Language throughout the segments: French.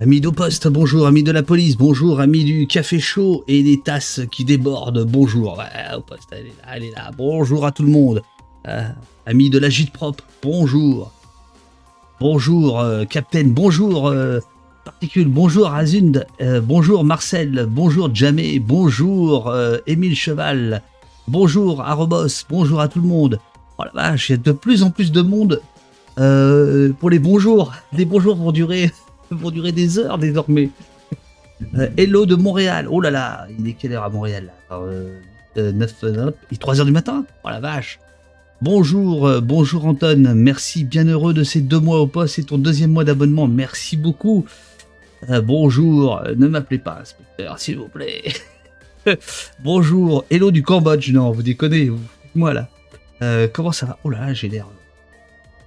Amis d'au poste, bonjour. Amis de la police, bonjour. Amis du café chaud et des tasses qui débordent, bonjour. Ouais, au poste, elle est là, elle est là. Bonjour à tout le monde. Euh, amis de la gîte propre, bonjour. Bonjour, euh, Captain, bonjour, euh, Particule, bonjour, Azund, bonjour, Marcel, bonjour, Jamé, bonjour, Émile Cheval, bonjour, Arobos, bonjour à tout le monde. Oh la vache, il y a de plus en plus de monde pour les bonjours. Les bonjours vont durer, vont durer des heures désormais. Euh, hello de Montréal. Oh là là, il est quelle heure à Montréal là euh, euh, 9, euh, il est 3 heures du matin Oh la vache Bonjour, bonjour Anton, merci, bien heureux de ces deux mois au poste, c'est ton deuxième mois d'abonnement, merci beaucoup. Bonjour, ne m'appelez pas inspecteur, s'il vous plaît. bonjour, hello du Cambodge, non, vous déconnez, vous moi là. Comment ça va? Oh là là, j'ai l'air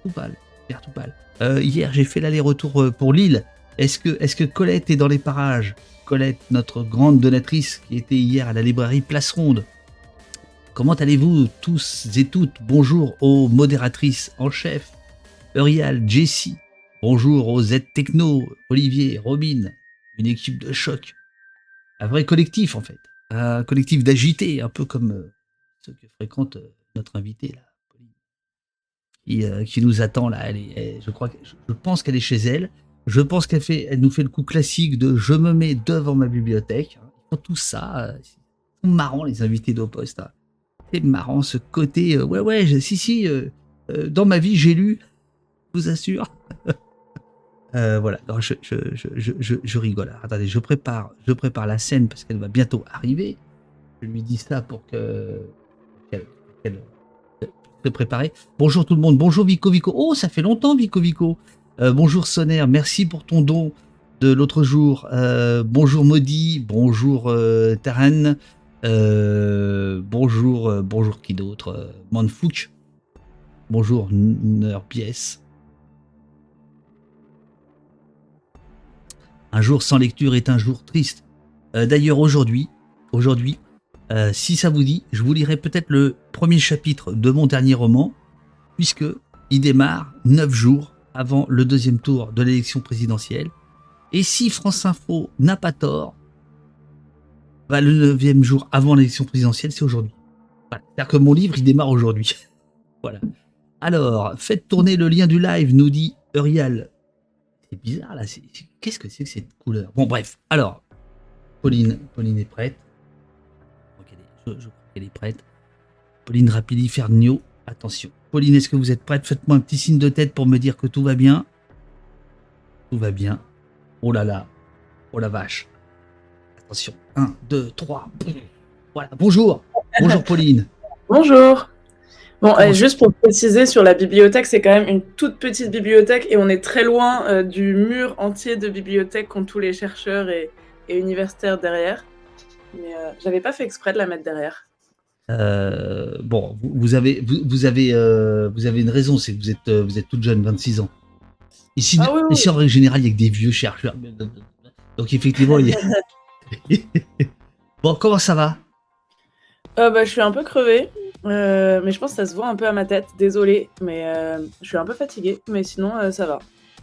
tout pâle, l'air tout pâle. Euh, hier, j'ai fait l'aller-retour euh, pour Lille. Est-ce que, Colette est dans les parages? Colette, notre grande donatrice qui était hier à la librairie Place Ronde. Comment allez-vous tous et toutes? Bonjour aux modératrices en chef, Eurial, Jessie. Bonjour aux Z Techno, Olivier, Robin. Une équipe de choc. Un vrai collectif en fait. Un collectif d'agités, un peu comme euh, ceux que fréquente notre invité là. Qui, euh, qui nous attend là. Je crois, je, pense qu'elle est chez elle. Je pense qu'elle fait, elle nous fait le coup classique de je me mets devant ma bibliothèque. Tout ça. euh, Ils sont marrants les invités d'au poste. hein. C'est marrant ce côté. euh, ouais, ouais, si, si. dans ma vie, j'ai lu. Je vous assure. Voilà. Je, rigole. Attendez, je prépare, je prépare la scène parce qu'elle va bientôt arriver. Je lui dis ça pour que qu'elle se préparer. Bonjour tout le monde. Bonjour Vico Vico. Oh, ça fait longtemps Vico Vico. Euh, bonjour Soner. Merci pour ton don de l'autre jour. Euh, bonjour Maudit. Bonjour euh, Taran. Euh, bonjour, bonjour qui d'autre? Manfouk. Bonjour Nerbies. Un jour sans lecture est un jour triste. D'ailleurs aujourd'hui, aujourd'hui, euh, si ça vous dit, je vous lirai peut-être le premier chapitre de mon dernier roman, puisque il démarre neuf jours avant le deuxième tour de l'élection présidentielle. Et si France Info n'a pas tort, bah, le neuvième jour avant l'élection présidentielle, c'est aujourd'hui. C'est-à-dire que mon livre, il démarre aujourd'hui. voilà. Alors, faites tourner le lien du live, nous dit Eurial. C'est bizarre là. Qu'est-ce que c'est que cette couleur? Bon, bref. Alors, Pauline, Pauline est prête. Je crois qu'elle est- Je, je crois qu'elle est prête. Pauline Rapidi Fernio, attention. Pauline, est-ce que vous êtes prête? Faites-moi un petit signe de tête pour me dire que tout va bien. Tout va bien. Oh là là. Oh la vache. Attention. 1, 2, 3. Voilà. Bonjour. Bonjour Pauline. Bonjour. Bon, euh, ça- juste pour préciser sur la bibliothèque, c'est quand même une toute petite bibliothèque et on est très loin euh, du mur entier de bibliothèque qu'ont tous les chercheurs et, et universitaires derrière. Mais euh, j'avais pas fait exprès de la mettre derrière. Euh, bon, vous, vous avez, vous, vous avez, euh, vous avez une raison, c'est que vous êtes, euh, vous êtes toute jeune, 26 ans. Ici, Ah oui, oui. ici en règle générale, il y a que des vieux chercheurs. Donc effectivement, il y a... bon, comment ça va? Bah, je suis un peu crevée, mais je pense que ça se voit un peu à ma tête. Désolée, mais je suis un peu fatiguée. Mais sinon, ça va.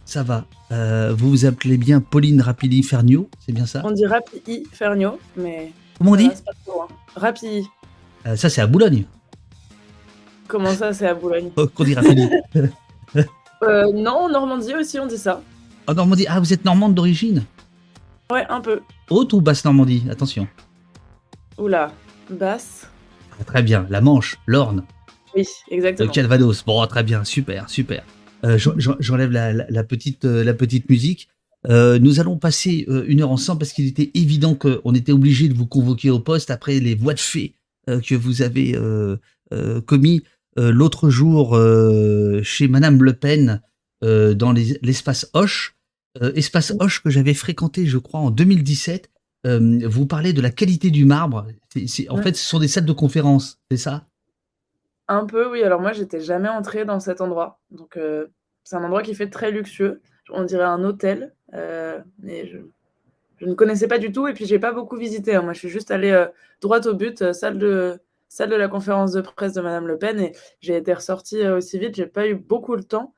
Ça va. Euh, vous vous appelez bien Pauline Rapili Fernio, c'est bien ça? On dit Rapi Fernio, mais Comment on dit ça va, c'est pas trop loin. Rapi. Euh, Ça, c'est à Boulogne. Comment ça, c'est à Boulogne? Oh, qu'on dit Rapili. euh, Non, en Normandie aussi, on dit ça. en Normandie. Ah, vous êtes normande d'origine? Ouais, un peu. Haute ou basse Normandie? Attention. Oula, basse. Ah, très bien. La Manche, l'Orne. Oui, Le exactement. Calvados. Bon, très bien, super, super. Euh, j'en- j'en- J'enlève la, la- la petite, euh, la petite musique. Euh, nous allons passer une heure ensemble parce qu'il était évident qu'on était obligé de vous convoquer au poste après les voies de fait que vous avez commis l'autre jour chez Madame Le Pen dans les- l'espace Hoche. Euh, espace Hoche que j'avais fréquenté, je crois, en 2017. Euh, vous parlez de la qualité du marbre. En Ouais. fait, ce sont des salles de conférence, c'est ça? Un peu, oui. Alors moi, j'étais jamais entrée dans cet endroit. Donc, euh, c'est un endroit qui fait très luxueux. On dirait un hôtel. euh, je, ne connaissais pas du tout. Et puis, j'ai pas beaucoup visité. hein. Moi, je suis juste allée euh, droit au but, salle de, salle de la conférence de presse de Madame Le Pen. Et j'ai été ressortie aussi vite. J'ai pas eu beaucoup le temps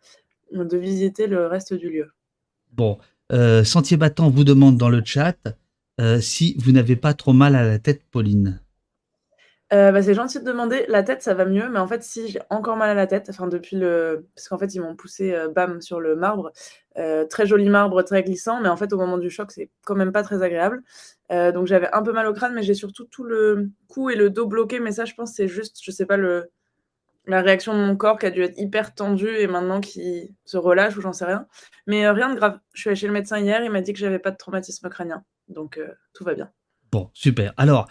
de visiter le reste du lieu. Bon, Sentier Battant vous demande dans le chat si vous n'avez pas trop mal à la tête, Pauline. Euh, bah, c'est gentil de demander. La tête, ça va mieux, mais en fait, si j'ai encore mal à la tête, enfin depuis le, parce qu'en fait, ils m'ont poussé euh, bam sur le marbre, euh, très joli marbre, très glissant, mais en fait, au moment du choc, c'est quand même pas très agréable. donc j'avais un peu mal au crâne, mais j'ai surtout tout le cou et le dos bloqué. Mais ça, je pense, c'est juste, je sais pas le, la réaction de mon corps qui a dû être hyper tendue et maintenant qui se relâche ou j'en sais rien. Mais rien de grave. Je suis allée chez le médecin hier, il m'a dit que j'avais pas de traumatisme crânien, donc tout va bien. Bon, super. Alors.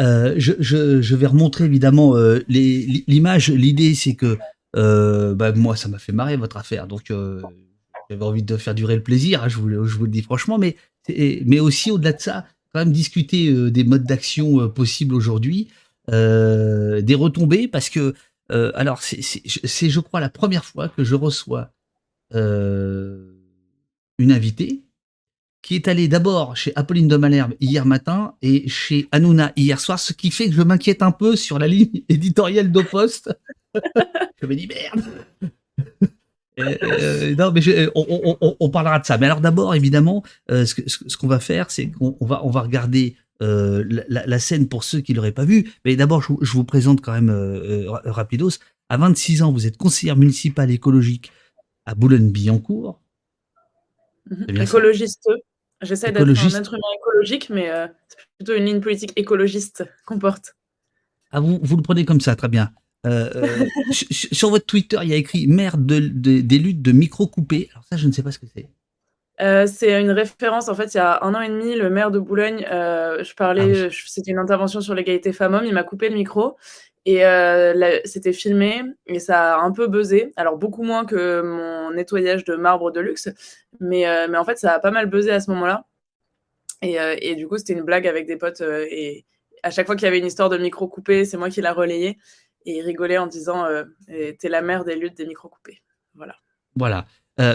Euh, je, vais remontrer évidemment euh, l'image. L'idée, c'est que euh, bah, moi, ça m'a fait marrer votre affaire. Donc, j'avais envie de faire durer le plaisir, hein, je, vous, le dis franchement. Mais, mais aussi, au-delà de ça, quand même discuter des modes d'action possibles aujourd'hui, des retombées, parce que, alors, c'est, je crois, la première fois que je reçois une invitée qui est allé d'abord chez Apolline de Malherbe hier matin et chez Hanouna hier soir, ce qui fait que je m'inquiète un peu sur la ligne éditoriale d'Opost. je me dis merde. Euh, euh, non, mais on, parlera de ça. Mais alors d'abord, évidemment, euh, ce, qu'on va faire, c'est qu'on va, on va regarder la, scène pour ceux qui l'auraient pas vu. Mais d'abord, je, je, vous présente quand même rapidos. À 26 ans, vous êtes conseillère municipale écologique à Boulogne-Billancourt. Mhm. Écologiste. J'essaie d'être un être humain écologique, mais euh, c'est plutôt une ligne politique écologiste qu'on porte. Ah, vous, vous le prenez comme ça, très bien. Euh, euh, sur votre Twitter, il y a écrit maire de, des luttes de micro coupés. Alors ça, je ne sais pas ce que c'est. c'est une référence. En fait, il y a un an et demi, le maire de Boulogne, je parlais, ah c'était une intervention sur l'égalité femmes-hommes. Il m'a coupé le micro et c'était filmé et ça a un peu buzzé. Alors beaucoup moins que mon nettoyage de marbre de luxe, mais, mais en fait ça a pas mal buzzé à ce moment-là. Et, et, du coup c'était une blague avec des potes et à chaque fois qu'il y avait une histoire de micro coupé, c'est moi qui l'a relayé et ils rigolaient en disant t'es la mère des luttes des micro coupés. Voilà. Voilà.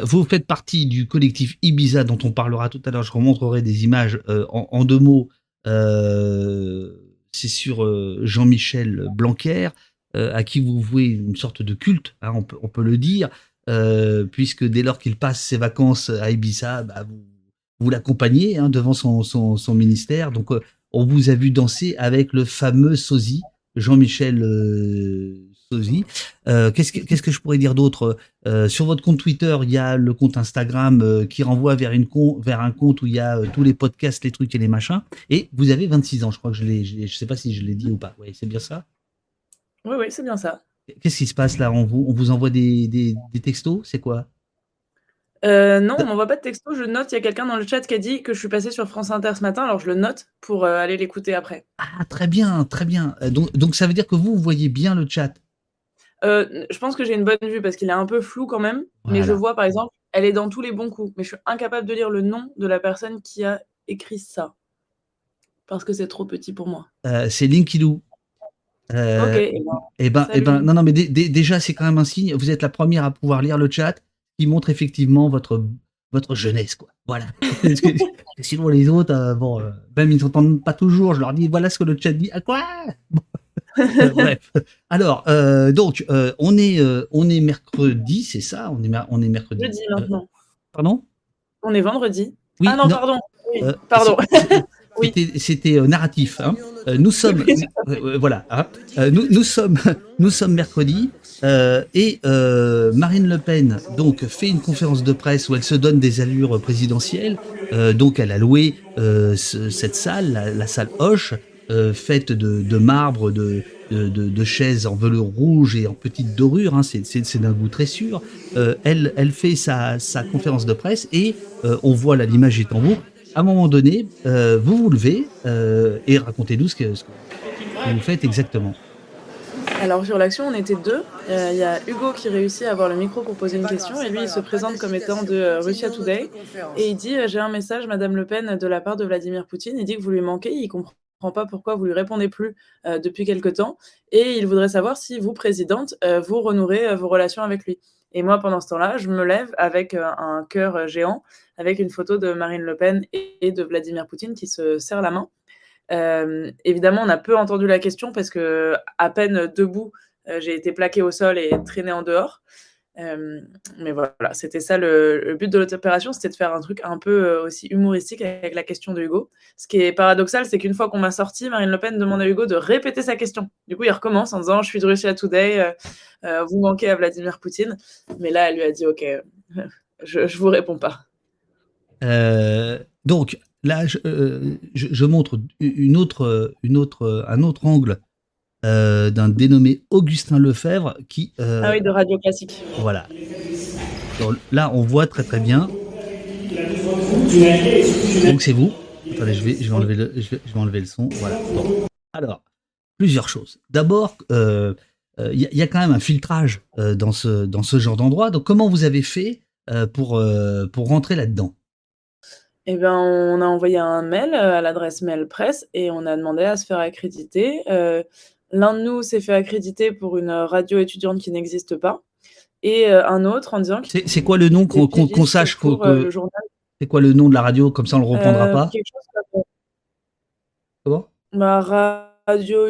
vous faites partie du collectif Ibiza dont on parlera tout à l'heure. Je remontrerai des images en, en, deux mots. Euh, c'est sur euh, Jean-Michel Blanquer, euh, à qui vous vouez une sorte de culte, hein, on, peut, le dire, euh, puisque dès lors qu'il passe ses vacances à Ibiza, bah, vous, l'accompagnez hein, devant son, ministère. Donc, on vous a vu danser avec le fameux sosie, Jean-Michel euh, qu'est-ce, que, que je pourrais dire d'autre euh, Sur votre compte Twitter, il y a le compte Instagram euh, qui renvoie vers, une vers un compte où il y a tous les podcasts, les trucs et les machins. Et vous avez 26 ans, je crois que je l'ai. Je, sais pas si je l'ai dit ou pas. Oui, c'est bien ça? Oui, oui, c'est bien ça. Qu'est-ce qui se passe là? On vous, on vous envoie des, des, textos? C'est quoi? Non, on m'envoie pas de textos. Je note, il y a quelqu'un dans le chat qui a dit que je suis passé sur France Inter ce matin, alors je le note pour aller l'écouter après. Ah, très bien, très bien. Donc, donc ça veut dire que vous, vous voyez bien le chat? Euh, je pense que j'ai une bonne vue parce qu'il est un peu flou quand même. Mais je vois, par exemple, elle est dans tous les bons coups. Mais je suis incapable de lire le nom de la personne qui a écrit ça. Parce que c'est trop petit pour moi. Euh, c'est Linkilou. Euh, ok. Et ben, eh ben, eh ben, non, non, mais déjà, c'est quand même un signe. Vous êtes la première à pouvoir lire le chat qui montre effectivement votre, votre jeunesse, quoi. Voilà. sinon, les autres, bon, même ils n'entendent pas toujours. Je leur dis, voilà ce que le chat dit. À quoi? Bref. Alors, euh, donc, euh, on, est, euh, on est mercredi, c'est ça? On est, on est mercredi. Jeudi maintenant. pardon? On est vendredi. Oui, ah non, pardon. pardon. C'était narratif. Hein. nous sommes, voilà. Hein. nous, nous, sommes, nous sommes mercredi et Marine Le Pen donc fait une conférence de presse où elle se donne des allures présidentielles. donc, elle a loué cette salle, la, la salle Hoche. Euh, faite de, marbre, de, chaises en velours rouge et en petite dorure, hein, c'est d'un goût très sûr. Euh, elle, fait sa, conférence de presse et euh, on voit l'image est en. À un moment donné, vous vous levez et racontez-nous ce que, vous faites exactement. Alors sur l'action, on était deux. Il y a Hugo qui réussit à avoir le micro pour poser une question et lui il se présente comme étant de Russia Today et il dit j'ai un message Madame Le Pen de la part de Vladimir Poutine. Il dit que vous lui manquez, il comprend pas pourquoi vous lui répondez plus euh, depuis quelque temps. Et il voudrait savoir si vous, présidente, euh, vous renouerez euh, vos relations avec lui. Et moi, pendant ce temps-là, je me lève avec un cœur géant, avec une photo de Marine Le Pen et de Vladimir Poutine qui se serrent la main. évidemment, on a peu entendu la question parce que à peine debout, j'ai été plaqué au sol et traîné en dehors. Mais voilà, c'était ça le, but de l'opération, c'était de faire un truc un peu aussi humoristique avec la question de Hugo. Ce qui est paradoxal, c'est qu'une fois qu'on m'a sorti, Marine Le Pen demande à Hugo de répéter sa question. Du coup, il recommence en disant Je suis de Russia Today, vous manquez à Vladimir Poutine. Mais là, elle lui a dit Ok, je, ne vous réponds pas. donc, là, je, montre une autre, une autre, un autre angle euh, d'un dénommé Augustin Lefebvre qui. Euh, ah oui, de Radio Classique. Voilà. là, on voit très très bien. Donc c'est vous. Attendez, je vais, je vais, enlever, le, je vais, enlever le son. Voilà. Alors, plusieurs choses. D'abord, euh, il y, a quand même un filtrage dans, ce, dans ce genre d'endroit. Donc, comment vous avez fait pour, pour rentrer là-dedans? Eh bien, on a envoyé un mail à l'adresse mail presse et on a demandé à se faire accréditer. L'un de nous s'est fait accréditer pour une euh, radio étudiante qui n'existe pas, et euh, un autre en disant C'est quoi le nom qu'on sache euh, C'est quoi le nom de la radio Comme ça, on le reprendra pas. Comment? Bah, Radio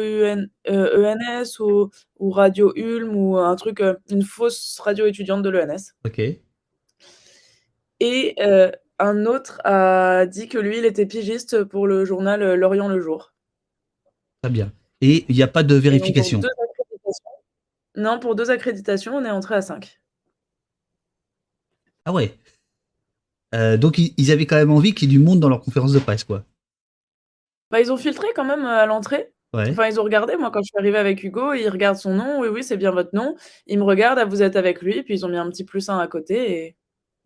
ENS ou, ou, Radio Ulm ou un truc, une fausse radio étudiante de l'ENS. Ok. Et un autre a dit que lui, il était pigiste pour le journal Lorient le Jour. Très bien et il n'y a pas de vérification. non, pour deux accréditations, on est entré à 5. Ah ouais. Euh, donc ils avaient quand même envie qu'il y ait du monde dans leur conférence de presse, quoi. Bah, ils ont filtré quand même euh, à l'entrée. Enfin, ils ont regardé. Moi, quand je suis arrivé avec Hugo, ils regardent son nom. Oui, oui, c'est bien votre nom. Ils me regardent. Ah, vous êtes avec lui. Puis ils ont mis un petit plus 1 à côté. Et,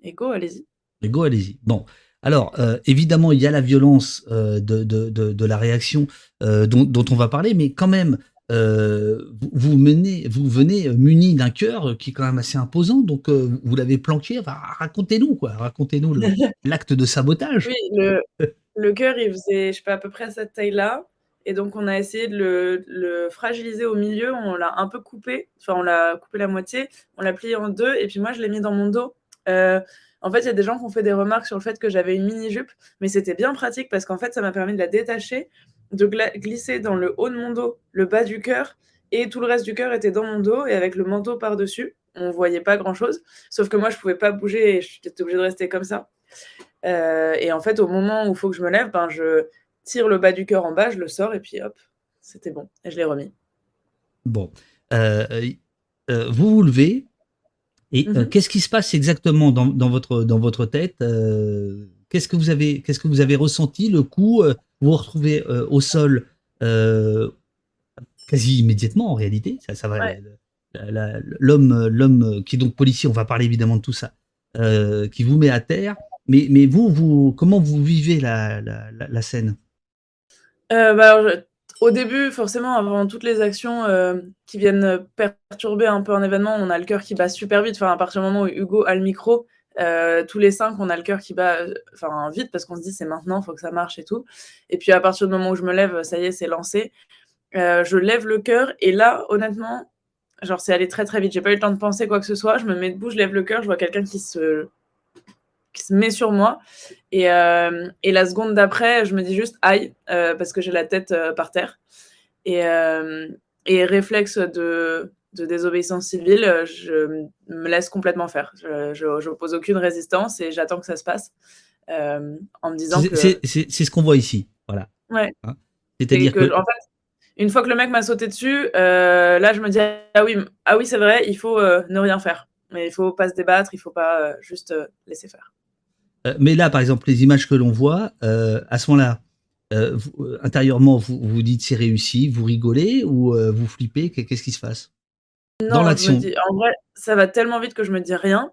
et go, allez-y. Et go, allez-y. Bon. Alors, euh, évidemment, il y a la violence euh, de, de, la réaction euh, dont, on va parler, mais quand même, vous, menez, vous venez muni d'un cœur qui est quand même assez imposant, donc vous l'avez planqué. racontez-nous, quoi. Racontez-nous l'acte de sabotage. Oui, le, le cœur, il faisait, je sais pas, à peu près cette taille-là. Et donc, on a essayé de le, le fragiliser au milieu. On l'a un peu coupé. Enfin, on l'a coupé la moitié. On l'a plié en deux. Et puis, moi, je l'ai mis dans mon dos. En fait, il y a des gens qui ont fait des remarques sur le fait que j'avais une mini-jupe, mais c'était bien pratique parce qu'en fait, ça m'a permis de la détacher, de glisser dans le haut de mon dos, le bas du cœur, et tout le reste du cœur était dans mon dos, et avec le manteau par-dessus, on voyait pas grand-chose, sauf que moi, je pouvais pas bouger et j'étais obligée de rester comme ça. Euh, et en fait, au moment où il faut que je me lève, ben, je tire le bas du cœur en bas, je le sors, et puis hop, c'était bon, et je l'ai remis. Bon. Euh, euh, vous vous levez, et euh, mmh qu'est-ce qui se passe exactement dans, dans votre, dans votre tête euh, Qu'est-ce que vous avez, qu'est-ce que vous avez ressenti le coup euh, Vous vous retrouvez au sol quasi immédiatement en réalité? Ça, ça va. L'homme, l'homme qui est donc policier, on va parler évidemment de tout ça, qui vous met à terre. Mais, mais vous, vous, comment vous vivez la, la, la, scène? Bah, au début, forcément, avant toutes les actions euh, qui viennent perturber un peu un événement, on a le cœur qui bat super vite. Enfin, à partir du moment où Hugo a le micro, euh, tous les cinq, on a le cœur qui bat enfin, vite parce qu'on se dit c'est maintenant, il faut que ça marche et tout. Et puis à partir du moment où je me lève, ça y est, c'est lancé. Euh, je lève le cœur et là, honnêtement, genre c'est allé très très vite. J'ai pas eu le temps de penser quoi que ce soit. Je me mets debout, je lève le cœur, je vois quelqu'un qui se qui se met sur moi. Et, euh, et la seconde d'après, je me dis juste aïe, euh, parce que j'ai la tête euh, par terre. Et, et réflexe de, de, désobéissance civile, je me laisse complètement faire. Je n'oppose aucune résistance et j'attends que ça se passe. en me disant que. C'est ce qu'on voit ici. Voilà. Ouais. Hein C'est-à-dire que, En fait, une fois que le mec m'a sauté dessus, là, je me dis ah oui, ah oui c'est vrai, il faut ne rien faire. Mais il faut pas se débattre, il faut pas juste laisser faire. Euh, mais là, par exemple, les images que l'on voit, euh, à ce moment-là, euh, intérieurement, vous vous dites c'est réussi, vous rigolez ou vous flippez? Qu'est-ce qui se passe? Dans l'action En vrai, ça va tellement vite que je me dis rien.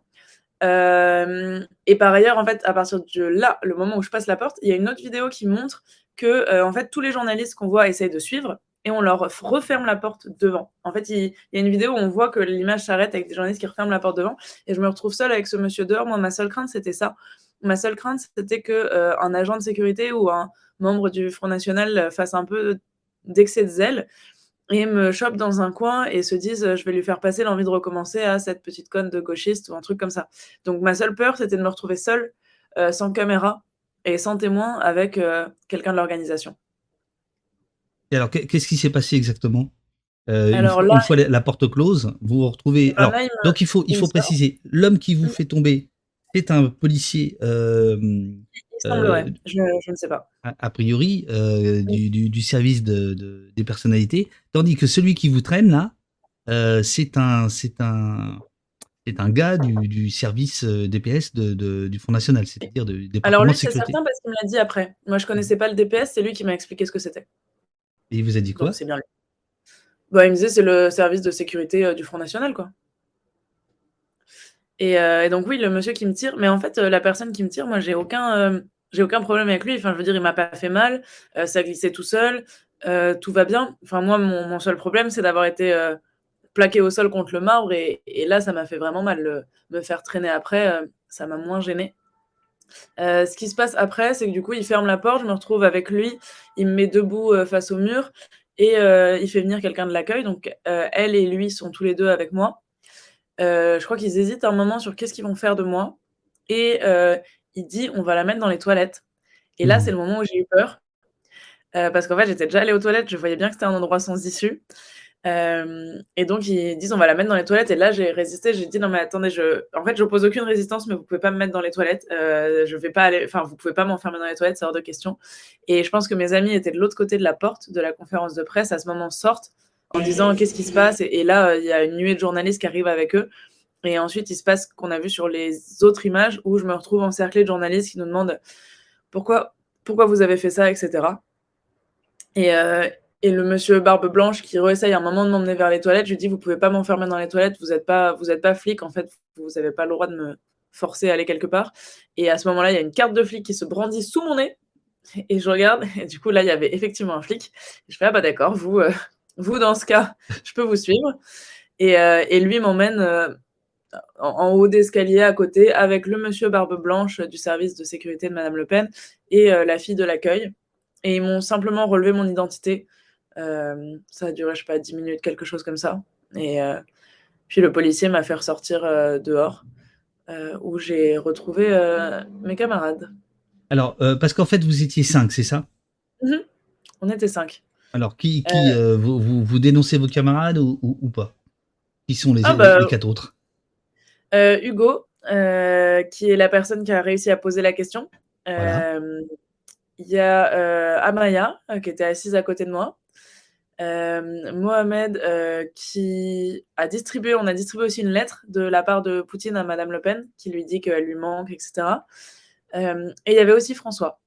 et par ailleurs, en fait, à partir de là, le moment où je passe la porte, il y a une autre vidéo qui montre que, en fait, tous les journalistes qu'on voit essayent de suivre et on leur referme la porte devant. En fait, il, y a une vidéo où on voit que l'image s'arrête avec des journalistes qui referment la porte devant et je me retrouve seule avec ce monsieur dehors. Moi, ma seule crainte, c'était ça. Ma seule crainte, c'était qu'un euh, un agent de sécurité ou un membre du Front National fasse un peu d'excès de zèle et me chope dans un coin et se dise je vais lui faire passer l'envie de recommencer à cette petite conne de gauchiste ou un truc comme ça. Donc ma seule peur, c'était de me retrouver seule, euh, sans caméra et sans témoin avec euh, quelqu'un de l'organisation. Et alors, qu'est-ce qui s'est passé exactement? Alors une, fois, une, fois, la porte close, vous vous retrouvez. Alors, donc il faut, il faut préciser, l'homme qui vous mm. fait tomber, c'est un policier. il semblerait, je, je, ne sais pas. A, priori, du, du, du, service de, de, des personnalités, tandis que celui qui vous traîne là, c'est un, c'est un, c'est un gars du, service euh, DPS du Front National, c'est-à-dire de, des Alors lui, c'est certain parce qu'il me l'a dit après. Moi, je connaissais pas le DPS, c'est lui qui m'a expliqué ce que c'était. Et il vous a dit quoi? C'est bien lui. Bah, il me disait c'est le service de sécurité euh, du Front National, quoi. Euh, et, donc oui, le monsieur qui me tire, mais en fait, la personne qui me tire, moi, j'ai aucun, j'ai aucun problème avec lui. Enfin, je veux dire, il m'a pas fait mal, ça glissait tout seul, tout va bien. Enfin, moi, mon, seul problème, c'est d'avoir été plaqué au sol contre le marbre. Et, là, ça m'a fait vraiment mal. me faire traîner après, euh, ça m'a moins gêné. Euh, ce qui se passe après, c'est que du coup, il ferme la porte, je me retrouve avec lui, il me met debout euh, face au mur et il fait venir quelqu'un de l'accueil. Donc, elle et lui sont tous les deux avec moi. Je crois qu'ils hésitent un moment sur qu'est-ce qu'ils vont faire de moi. Et il dit, on va la mettre dans les toilettes. Et là, mmh. c'est le moment où j'ai eu peur. parce qu'en fait, j'étais déjà allée aux toilettes, je voyais bien que c'était un endroit sans issue. Euh, et donc, ils disent on va la mettre dans les toilettes. Et là, j'ai résisté. J'ai dit non, mais attendez, je... en fait, j'oppose aucune résistance, mais vous pouvez pas me mettre dans les toilettes. Euh, je vais pas aller, enfin, vous pouvez pas m'enfermer dans les toilettes, c'est hors de question. Et je pense que mes amis étaient de l'autre côté de la porte de la conférence de presse à ce moment sortent en disant qu'est-ce qui se passe? Et, là, il y a une nuée de journalistes qui arrivent avec eux. Et ensuite, il se passe ce qu'on a vu sur les autres images où je me retrouve encerclée de journalistes qui nous demandent pourquoi, pourquoi vous avez fait ça, etc. Et, euh, et le monsieur Barbe Blanche qui réessaye un moment de m'emmener vers les toilettes, je lui dis Vous pouvez pas m'enfermer dans les toilettes, vous n'êtes pas, vous êtes pas flic, en fait, vous n'avez pas le droit de me forcer à aller quelque part. Et à ce moment-là, il y a une carte de flic qui se brandit sous mon nez. Et je regarde, et du coup, là, il y avait effectivement un flic. je fais Ah bah d'accord, vous, euh, vous, dans ce cas, je peux vous suivre. Et, euh, et lui m'emmène euh, en, en, haut d'escalier à côté avec le monsieur Barbe Blanche du service de sécurité de Madame Le Pen et la fille de l'accueil. Et ils m'ont simplement relevé mon identité euh, ça a duré, je sais pas, 10 minutes, quelque chose comme ça. Et euh, puis le policier m'a fait ressortir euh, dehors, où j'ai retrouvé mes camarades. Alors, parce qu'en fait, vous étiez 5, c'est ça? Mhm. On était 5. Alors, qui, qui vous, vous, dénoncez vos camarades ou, ou, pas? Qui sont les, ah bah, les, quatre autres? Hugo, qui est la personne qui a réussi à poser la question. Il y a Amaya, qui était assise à côté de moi. Euh, Mohamed euh, qui a distribué, on a distribué aussi une lettre de la part de Poutine à Madame Le Pen qui lui dit qu'elle lui manque, etc. Euh, et il y avait aussi François.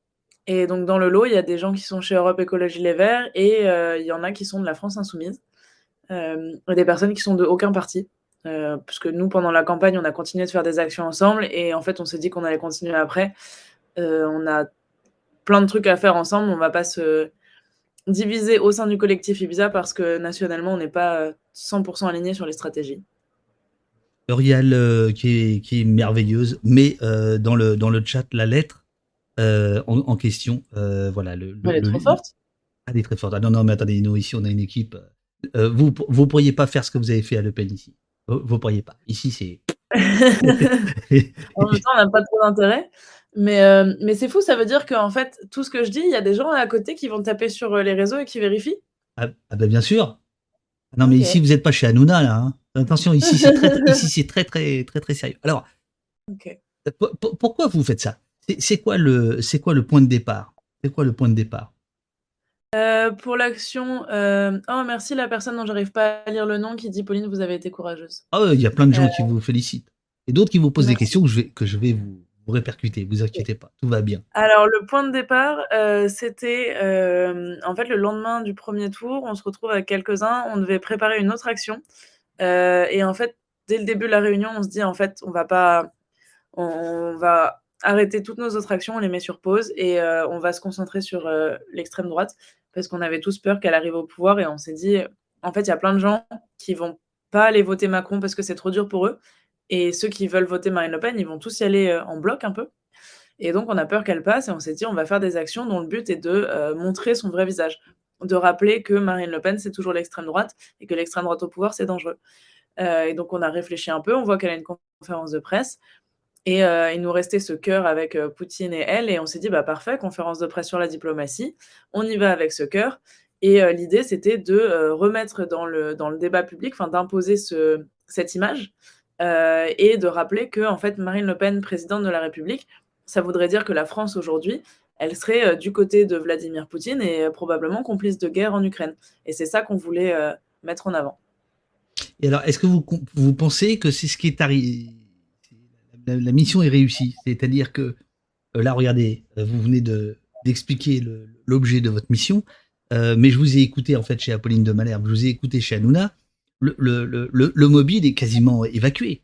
Et donc dans le lot, il y a des gens qui sont chez Europe Écologie Les Verts et il y en a qui sont de la France Insoumise. et des personnes qui sont de aucun parti. parce que nous, pendant la campagne, on a continué de faire des actions ensemble et en fait, on s'est dit qu'on allait continuer après. on a plein de trucs à faire ensemble, on va pas se divisé au sein du collectif Ibiza parce que nationalement, on n'est pas 100% aligné sur les stratégies. Euh, qui, est, merveilleuse, mais euh, dans, le, dans le chat, la lettre euh, en, question, voilà. Le, Elle est trop forte Elle est très forte. Ah non, non, mais attendez, nous, ici, on a une équipe. vous ne pourriez pas faire ce que vous avez fait à Le Pen ici. Vous ne pourriez pas. Ici, c'est. en même temps, on n'a pas trop d'intérêt. Mais, euh, mais c'est fou, ça veut dire qu'en fait, tout ce que je dis, il y a des gens à côté qui vont taper sur euh, les réseaux et qui vérifient Ah, ah bah bien sûr. Non, mais ici, vous n'êtes pas chez Hanouna, là. Hein. Attention, ici, c'est très, ici, très, très, très, très sérieux. Alors, pourquoi vous faites ça? C'est quoi, le, quoi le point de départ? C'est quoi le point de départ? Euh, pour l'action, oh merci la personne dont j'arrive pas à lire le nom qui dit Pauline, vous avez été courageuse. Ah, il y a plein de gens qui vous félicitent. Et d'autres qui vous posent des questions que je vais, que je vais vous, vous répercutez, vous inquiétez pas, tout va bien. Alors le point de départ, euh, c'était euh, en fait le lendemain du premier tour, on se retrouve avec quelques-uns, on devait préparer une autre action. Euh, et en fait dès le début de la réunion, on se dit en fait on va pas, on, va arrêter toutes nos autres actions, on les met sur pause et on va se concentrer sur l'extrême droite parce qu'on avait tous peur qu'elle arrive au pouvoir et on s'est dit en fait il y a plein de gens qui vont pas aller voter Macron parce que c'est trop dur pour eux et ceux qui veulent voter Marine Le Pen, ils vont tous y aller euh, en bloc un peu. Et donc, on a peur qu'elle passe et on s'est dit, on va faire des actions dont le but est de euh, montrer son vrai visage, de rappeler que Marine Le Pen, c'est toujours l'extrême droite et que l'extrême droite au pouvoir, c'est dangereux. Euh, et donc, on a réfléchi un peu, on voit qu'elle a une conférence de presse. Et il nous restait ce cœur avec Poutine et elle. Et on s'est dit, bah, parfait, conférence de presse sur la diplomatie. On y va avec ce cœur. Et l'idée, c'était de remettre dans le, dans le débat public, d'imposer ce, cette image et de rappeler que en fait, Marine Le Pen, présidente de la République, ça voudrait dire que la France aujourd'hui, elle serait du côté de Vladimir Poutine et probablement complice de guerre en Ukraine. Et c'est ça qu'on voulait mettre en avant. Et alors, est-ce que vous, vous pensez que c'est ce qui est arrivé la, mission est réussie C'est-à-dire que là, regardez, vous venez d'expliquer l'objet de votre mission. Euh, mais je vous ai écouté en fait chez Apolline de Malherbe, je vous ai écouté chez Hanouna. Le, le, le, le mobile est quasiment évacué,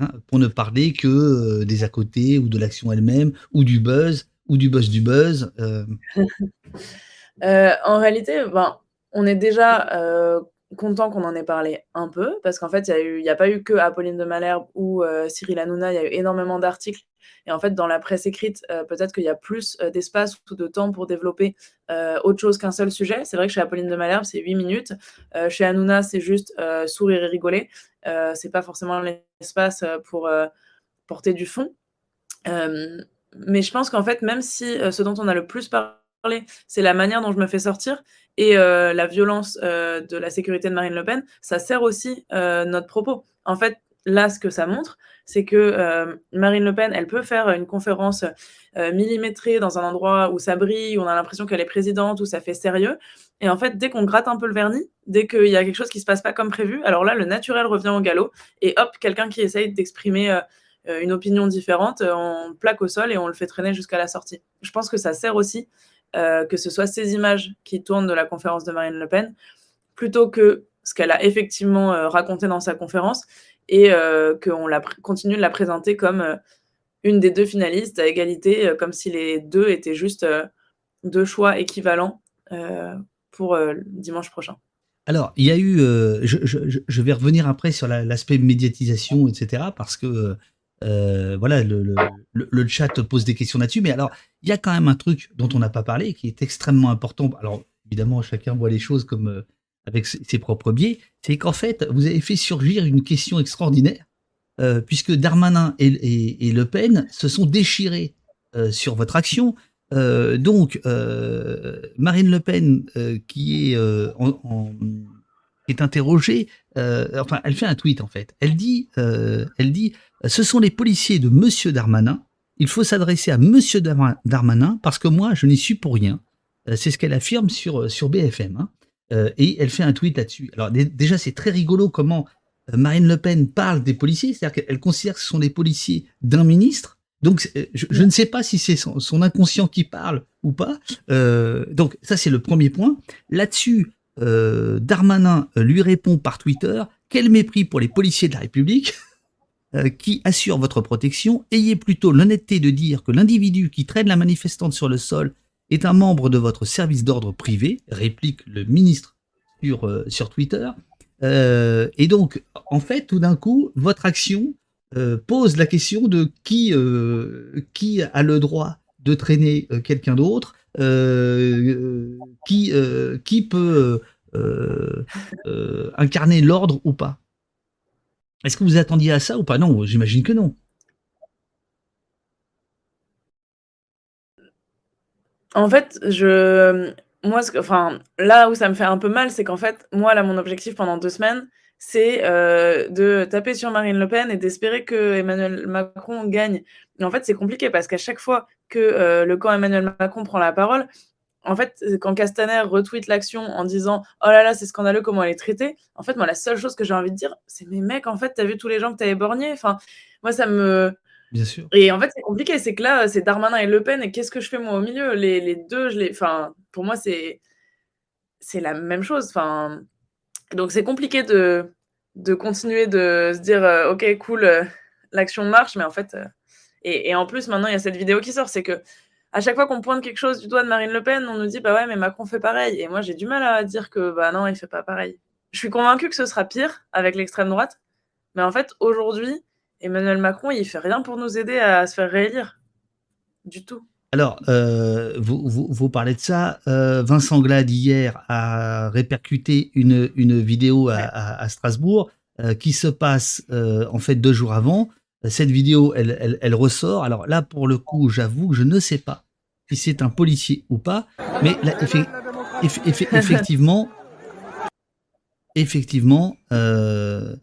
hein, pour ne parler que euh, des à côté ou de l'action elle-même ou du buzz ou du buzz du buzz. Euh. en réalité, ben, on est déjà content qu'on en ait parlé un peu, parce qu'en fait, il n'y a, pas eu que Apolline de Malherbe ou Cyril Hanouna, il y a eu énormément d'articles et en fait, dans la presse écrite, euh, peut-être qu'il y a plus euh, d'espace ou de temps pour développer euh, autre chose qu'un seul sujet. C'est vrai que chez Apolline de Malherbe, c'est 8 minutes. chez Hanouna, c'est juste sourire et rigoler. c'est pas forcément l'espace pour porter du fond. mais je pense qu'en fait, même si ce dont on a le plus parlé, c'est la manière dont je me fais sortir et la violence de la sécurité de Marine Le Pen, ça sert aussi notre propos. En fait, là, ce que ça montre, c'est que euh, Marine Le Pen, elle peut faire une conférence euh, millimétrée dans un endroit où ça brille, où on a l'impression qu'elle est présidente, où ça fait sérieux. Et en fait, dès qu'on gratte un peu le vernis, dès qu'il y a quelque chose qui se passe pas comme prévu, alors là, le naturel revient au galop. Et hop, quelqu'un qui essaye d'exprimer euh, une opinion différente, on plaque au sol et on le fait traîner jusqu'à la sortie. Je pense que ça sert aussi que ce soit ces images qui tournent de la conférence de Marine Le Pen, plutôt que ce qu'elle a effectivement raconté dans sa conférence, et euh, qu'on continue de la présenter comme euh, une des deux finalistes à égalité, euh, comme si les deux étaient juste deux choix équivalents pour dimanche prochain. Alors, il y a eu, je, vais revenir après sur l'aspect médiatisation, etc., parce que voilà, le, chat pose des questions là-dessus, mais alors, il y a quand même un truc dont on n'a pas parlé, qui est extrêmement important. Alors, évidemment, chacun voit les choses comme avec ses propres biais, c'est qu'en fait, vous avez fait surgir une question extraordinaire, euh, puisque Darmanin et, Le Pen se sont déchirés euh, sur votre action. Euh, donc, Marine Le Pen, qui est interrogée, enfin, elle fait un tweet en fait. Elle dit, elle dit, ce sont les policiers de Monsieur Darmanin. Il faut s'adresser à Monsieur Darmanin parce que moi, je n'y suis pour rien. C'est ce qu'elle affirme sur, sur BFM. Hein. Euh, et elle fait un tweet là-dessus. Alors déjà, c'est très rigolo comment euh, Marine Le Pen parle des policiers, c'est-à-dire qu'elle considère que ce sont des policiers d'un ministre. Donc euh, je, ne sais pas si c'est son, inconscient qui parle ou pas. donc ça, c'est le premier point. Là-dessus, Darmanin lui répond par Twitter, quel mépris pour les policiers de la République qui assurent votre protection. Ayez plutôt l'honnêteté de dire que l'individu qui traîne la manifestante sur le sol est un membre de votre service d'ordre privé, réplique le ministre sur, euh, sur Twitter. Euh, et donc, en fait, tout d'un coup, votre action euh, pose la question de qui, qui a le droit de traîner quelqu'un d'autre, qui, qui peut incarner l'ordre ou pas. Est-ce que vous attendiez à ça ou pas? Non, j'imagine que non. En fait, je moi enfin, là où ça me fait un peu mal, c'est qu'en fait, moi, là, mon objectif pendant deux semaines, c'est, euh, de taper sur Marine Le Pen et d'espérer que Emmanuel Macron gagne. Mais en fait, c'est compliqué parce qu'à chaque fois que, euh, le camp Emmanuel Macron prend la parole, en fait, quand Castaner retweet l'action en disant: «Oh là là, c'est scandaleux comment elle est traitée», en fait, moi, la seule chose que j'ai envie de dire, c'est: «Mais mec, en fait, t'as vu tous les gens que tu as Enfin, moi, ça me Bien sûr. Et en fait, c'est compliqué. C'est que là, c'est Darmanin et Le Pen. Et qu'est-ce que je fais moi au milieu? Les, les, deux, je les. Enfin, pour moi, c'est c'est la même chose. Enfin, donc c'est compliqué de de continuer de se dire euh, ok cool euh, l'action marche mais en fait euh, et, et, en plus maintenant il y a cette vidéo qui sort c'est que à chaque fois qu'on pointe quelque chose du doigt de Marine Le Pen on nous dit bah ouais mais Macron fait pareil et moi j'ai du mal à dire que bah non il fait pas pareil je suis convaincue que ce sera pire avec l'extrême droite mais en fait aujourd'hui Emmanuel Macron, il fait rien pour nous aider à se faire réélire. Du tout. Alors, euh, vous, vous, parlez de ça. Euh, Vincent Glad, hier, a répercuté une, une vidéo à, Strasbourg euh, qui se passe en fait deux jours avant. Cette vidéo, elle, elle, ressort. Alors là, pour le coup, j'avoue que je ne sais pas si c'est un policier ou pas. Mais effectivement, effectivement, euh,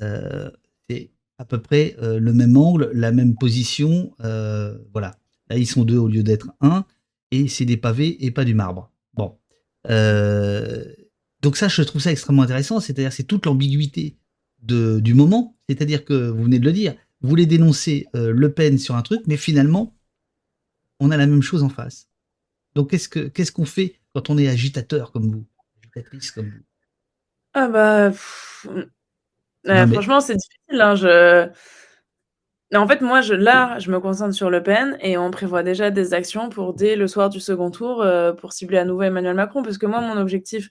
euh, c'est à peu près euh, le même angle, la même position. voilà. Là, ils sont deux au lieu d'être un, et c'est des pavés et pas du marbre. Bon. donc ça, je trouve ça extrêmement intéressant. C'est-à-dire, c'est toute l'ambiguïté du moment. C'est-à-dire que vous venez de le dire, vous voulez dénoncer Le Pen sur un truc, mais finalement, on a la même chose en face. Donc, qu'est-ce qu'on fait quand on est agitateur comme vous, agitatrice comme vous? Ah bah, franchement, c'est difficile, hein, je en fait, moi, je là, je me concentre sur Le Pen et on prévoit déjà des actions pour dès le soir du second tour, euh, pour cibler à nouveau Emmanuel Macron. Parce que moi, mon objectif,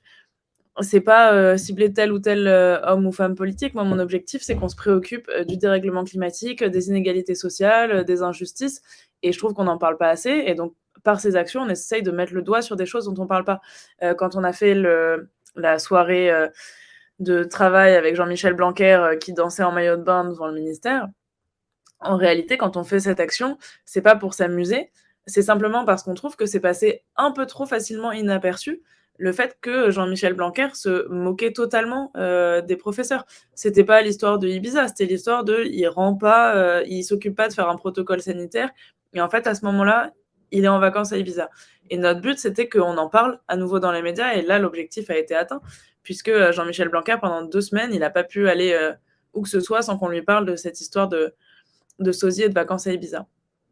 c'est pas, euh, cibler tel ou tel, euh, homme ou femme politique. Moi, mon objectif, c'est qu'on se préoccupe, du dérèglement climatique, des inégalités sociales, des injustices et je trouve qu'on n'en parle pas assez et donc par ces actions, on essaye de mettre le doigt sur des choses dont on ne parle pas. Euh, quand on a fait la soirée euh, de travail avec Jean-Michel Blanquer euh, qui dansait en maillot de bain devant le ministère, en réalité, quand on fait cette action, c'est pas pour s'amuser, c'est simplement parce qu'on trouve que c'est passé un peu trop facilement inaperçu le fait que Jean-Michel Blanquer se moquait totalement des professeurs. C'était pas l'histoire de Ibiza, c'était l'histoire de il rend pas, il s'occupe pas de faire un protocole sanitaire. Et en fait, à ce moment-là, il est en vacances à Ibiza. Et notre but, c'était qu'on en parle à nouveau dans les médias. Et là, l'objectif a été atteint, puisque euh, Jean-Michel Blanquer, pendant deux semaines, il n'a pas pu aller euh, où que ce soit sans qu'on lui parle de cette histoire de, de sosie et de vacances à Ibiza.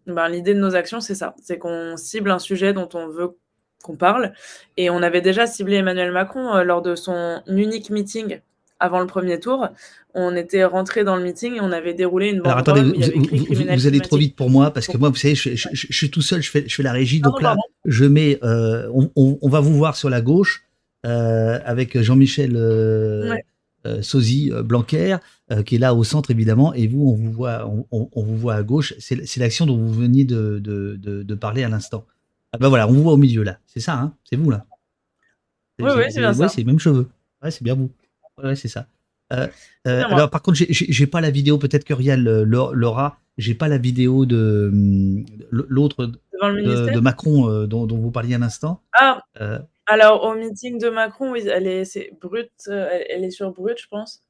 Ben, L'idée de nos actions, c'est ça. C'est qu'on cible un sujet dont on veut qu'on parle. Et on avait déjà ciblé Emmanuel Macron euh, lors de son unique meeting avant le premier tour, on était rentré dans le meeting et on avait déroulé une bande Alors attendez, vous, allez trop vite pour moi parce que moi, vous savez, je, suis tout seul, je fais, la régie, donc là, je mets, euh, on, va vous voir sur la gauche euh, avec Jean-Michel euh, Sozy Blanquer qui est là au centre évidemment, et vous, on vous voit, on, vous voit à gauche. C'est l'action dont vous veniez de, de, parler à l'instant. Ah ben voilà, on vous voit au milieu là. C'est ça, hein C'est vous là. Oui, oui, c'est bien ça. c'est les mêmes cheveux. Ouais, c'est bien vous. Ouais, c'est ça. Euh, euh, alors, par contre, j'ai pas la vidéo, peut-être que Rial euh, l'aura. J'ai pas la vidéo de l'autre de, Macron dont, vous parliez un instant. Ah, alors au meeting de Macron, oui, elle est, elle, est sur brut, je pense.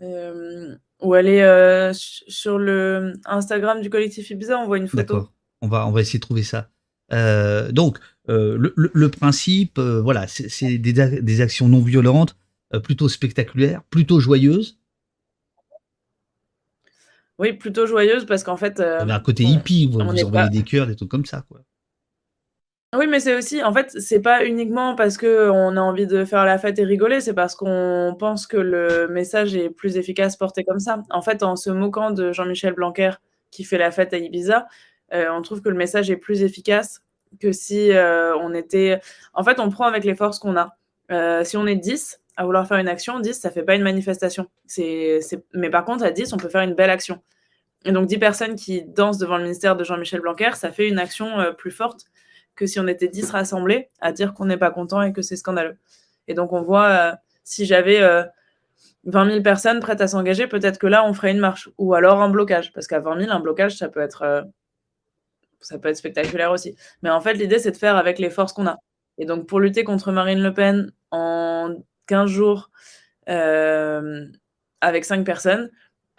ou elle est sur le Instagram du collectif Ibiza, on voit une photo. D'accord, on va, on va essayer de trouver ça. Donc, le, principe, voilà, c'est des, des, actions non violentes euh, plutôt spectaculaire, plutôt joyeuse. Oui, plutôt joyeuse parce qu'en fait. Euh, un côté hippie, vous, vous envoyez des cœurs, des trucs comme ça, quoi. Oui, mais c'est aussi, en fait, c'est pas uniquement parce qu'on a envie de faire la fête et rigoler, c'est parce qu'on pense que le message est plus efficace porté comme ça. En fait, en se moquant de Jean-Michel Blanquer qui fait la fête à Ibiza, euh, on trouve que le message est plus efficace que si on était. En fait, on prend avec les forces qu'on a. si on est 10, à vouloir faire une action, 10, ça fait pas une manifestation. C'est, Mais par contre, à 10, on peut faire une belle action. Et donc, 10 personnes qui dansent devant le ministère de Jean-Michel Blanquer, ça fait une action euh, plus forte que si on était 10 rassemblés à dire qu'on n'est pas content et que c'est scandaleux. Et donc, on voit, euh, si j'avais 20 euh, 000 personnes prêtes à s'engager, peut-être que là, on ferait une marche. Ou alors un blocage. Parce qu'à 20 000, un blocage, ça peut être, ça peut être spectaculaire aussi. Mais en fait, l'idée, c'est de faire avec les forces qu'on a. Et donc, pour lutter contre Marine Le Pen en 15 jours euh, avec 5 personnes,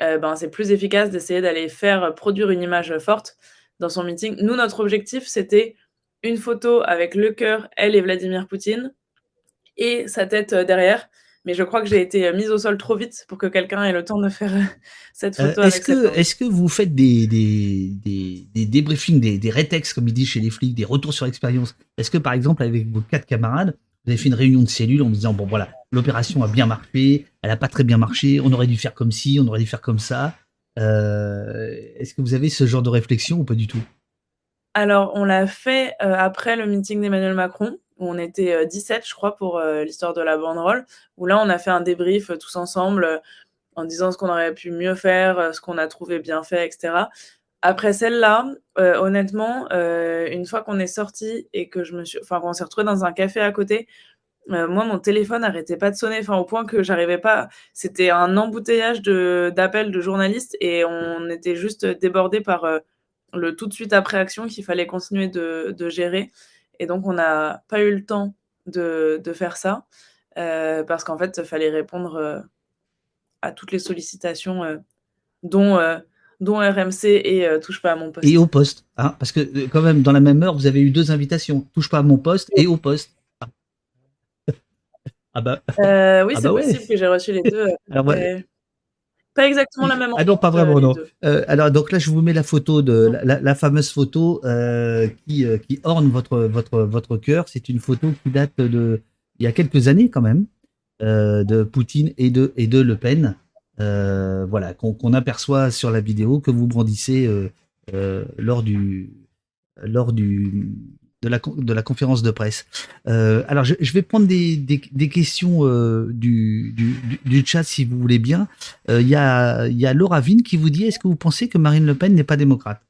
euh, ben, c'est plus efficace d'essayer d'aller faire produire une image forte dans son meeting. Nous, notre objectif, c'était une photo avec le cœur, elle et Vladimir Poutine, et sa tête euh, derrière. Mais je crois que j'ai été mise au sol trop vite pour que quelqu'un ait le temps de faire cette photo. est-ce, que, est-ce que vous faites des, des, des, des débriefings, des, des rétex, comme ils disent chez les flics, des retours sur expérience Est-ce que, par exemple, avec vos quatre camarades, vous avez fait une réunion de cellules en me disant bon voilà, l'opération a bien marché, elle n'a pas très bien marché, on aurait dû faire comme ci, on aurait dû faire comme ça. Euh, est-ce que vous avez ce genre de réflexion ou pas du tout? Alors, on l'a fait euh, après le meeting d'Emmanuel Macron, où on était 17, euh, je crois, pour l'histoire de la banderole, où là, on a fait un débrief tous ensemble en disant ce qu'on aurait pu mieux faire, ce qu'on a trouvé bien fait, etc. Après celle-là, euh, honnêtement, euh, une fois qu'on est sorti et que je me suis, enfin, qu'on s'est retrouvé dans un café à côté, euh, moi, mon téléphone n'arrêtait pas de sonner, enfin, au point que j'arrivais pas. C'était un embouteillage d'appels de journalistes et on était juste débordé par le tout de suite après action qu'il fallait continuer de, de, gérer. Et donc, on n'a pas eu le temps de, de faire ça, parce qu'en fait, il fallait répondre à toutes les sollicitations, dont dont RMC et Touche pas à mon poste. Et au poste, hein, parce que quand même, dans la même heure, vous avez eu deux invitations, Touche pas à mon poste et au poste. Ah, bah. Euh, oui, ah c'est bah possible que j'ai reçu les deux. Alors, Pas exactement la même. Ah non, pas vraiment, non. Euh, alors, donc là, je vous mets la photo de la, fameuse photo euh, qui, qui orne votre, votre, votre cœur. C'est une photo qui date de il y a quelques années quand même, de Poutine et de, et de Le Pen. voilà, qu'on aperçoit sur la vidéo que vous brandissez lors du lors du de la, de la conférence de presse. Euh, alors, je, vais prendre des, des, questions euh, du, du, du, chat, si vous voulez bien. Euh, il y, a, y a Laura Vine qui vous dit, est-ce que vous pensez que Marine Le Pen n'est pas démocrate?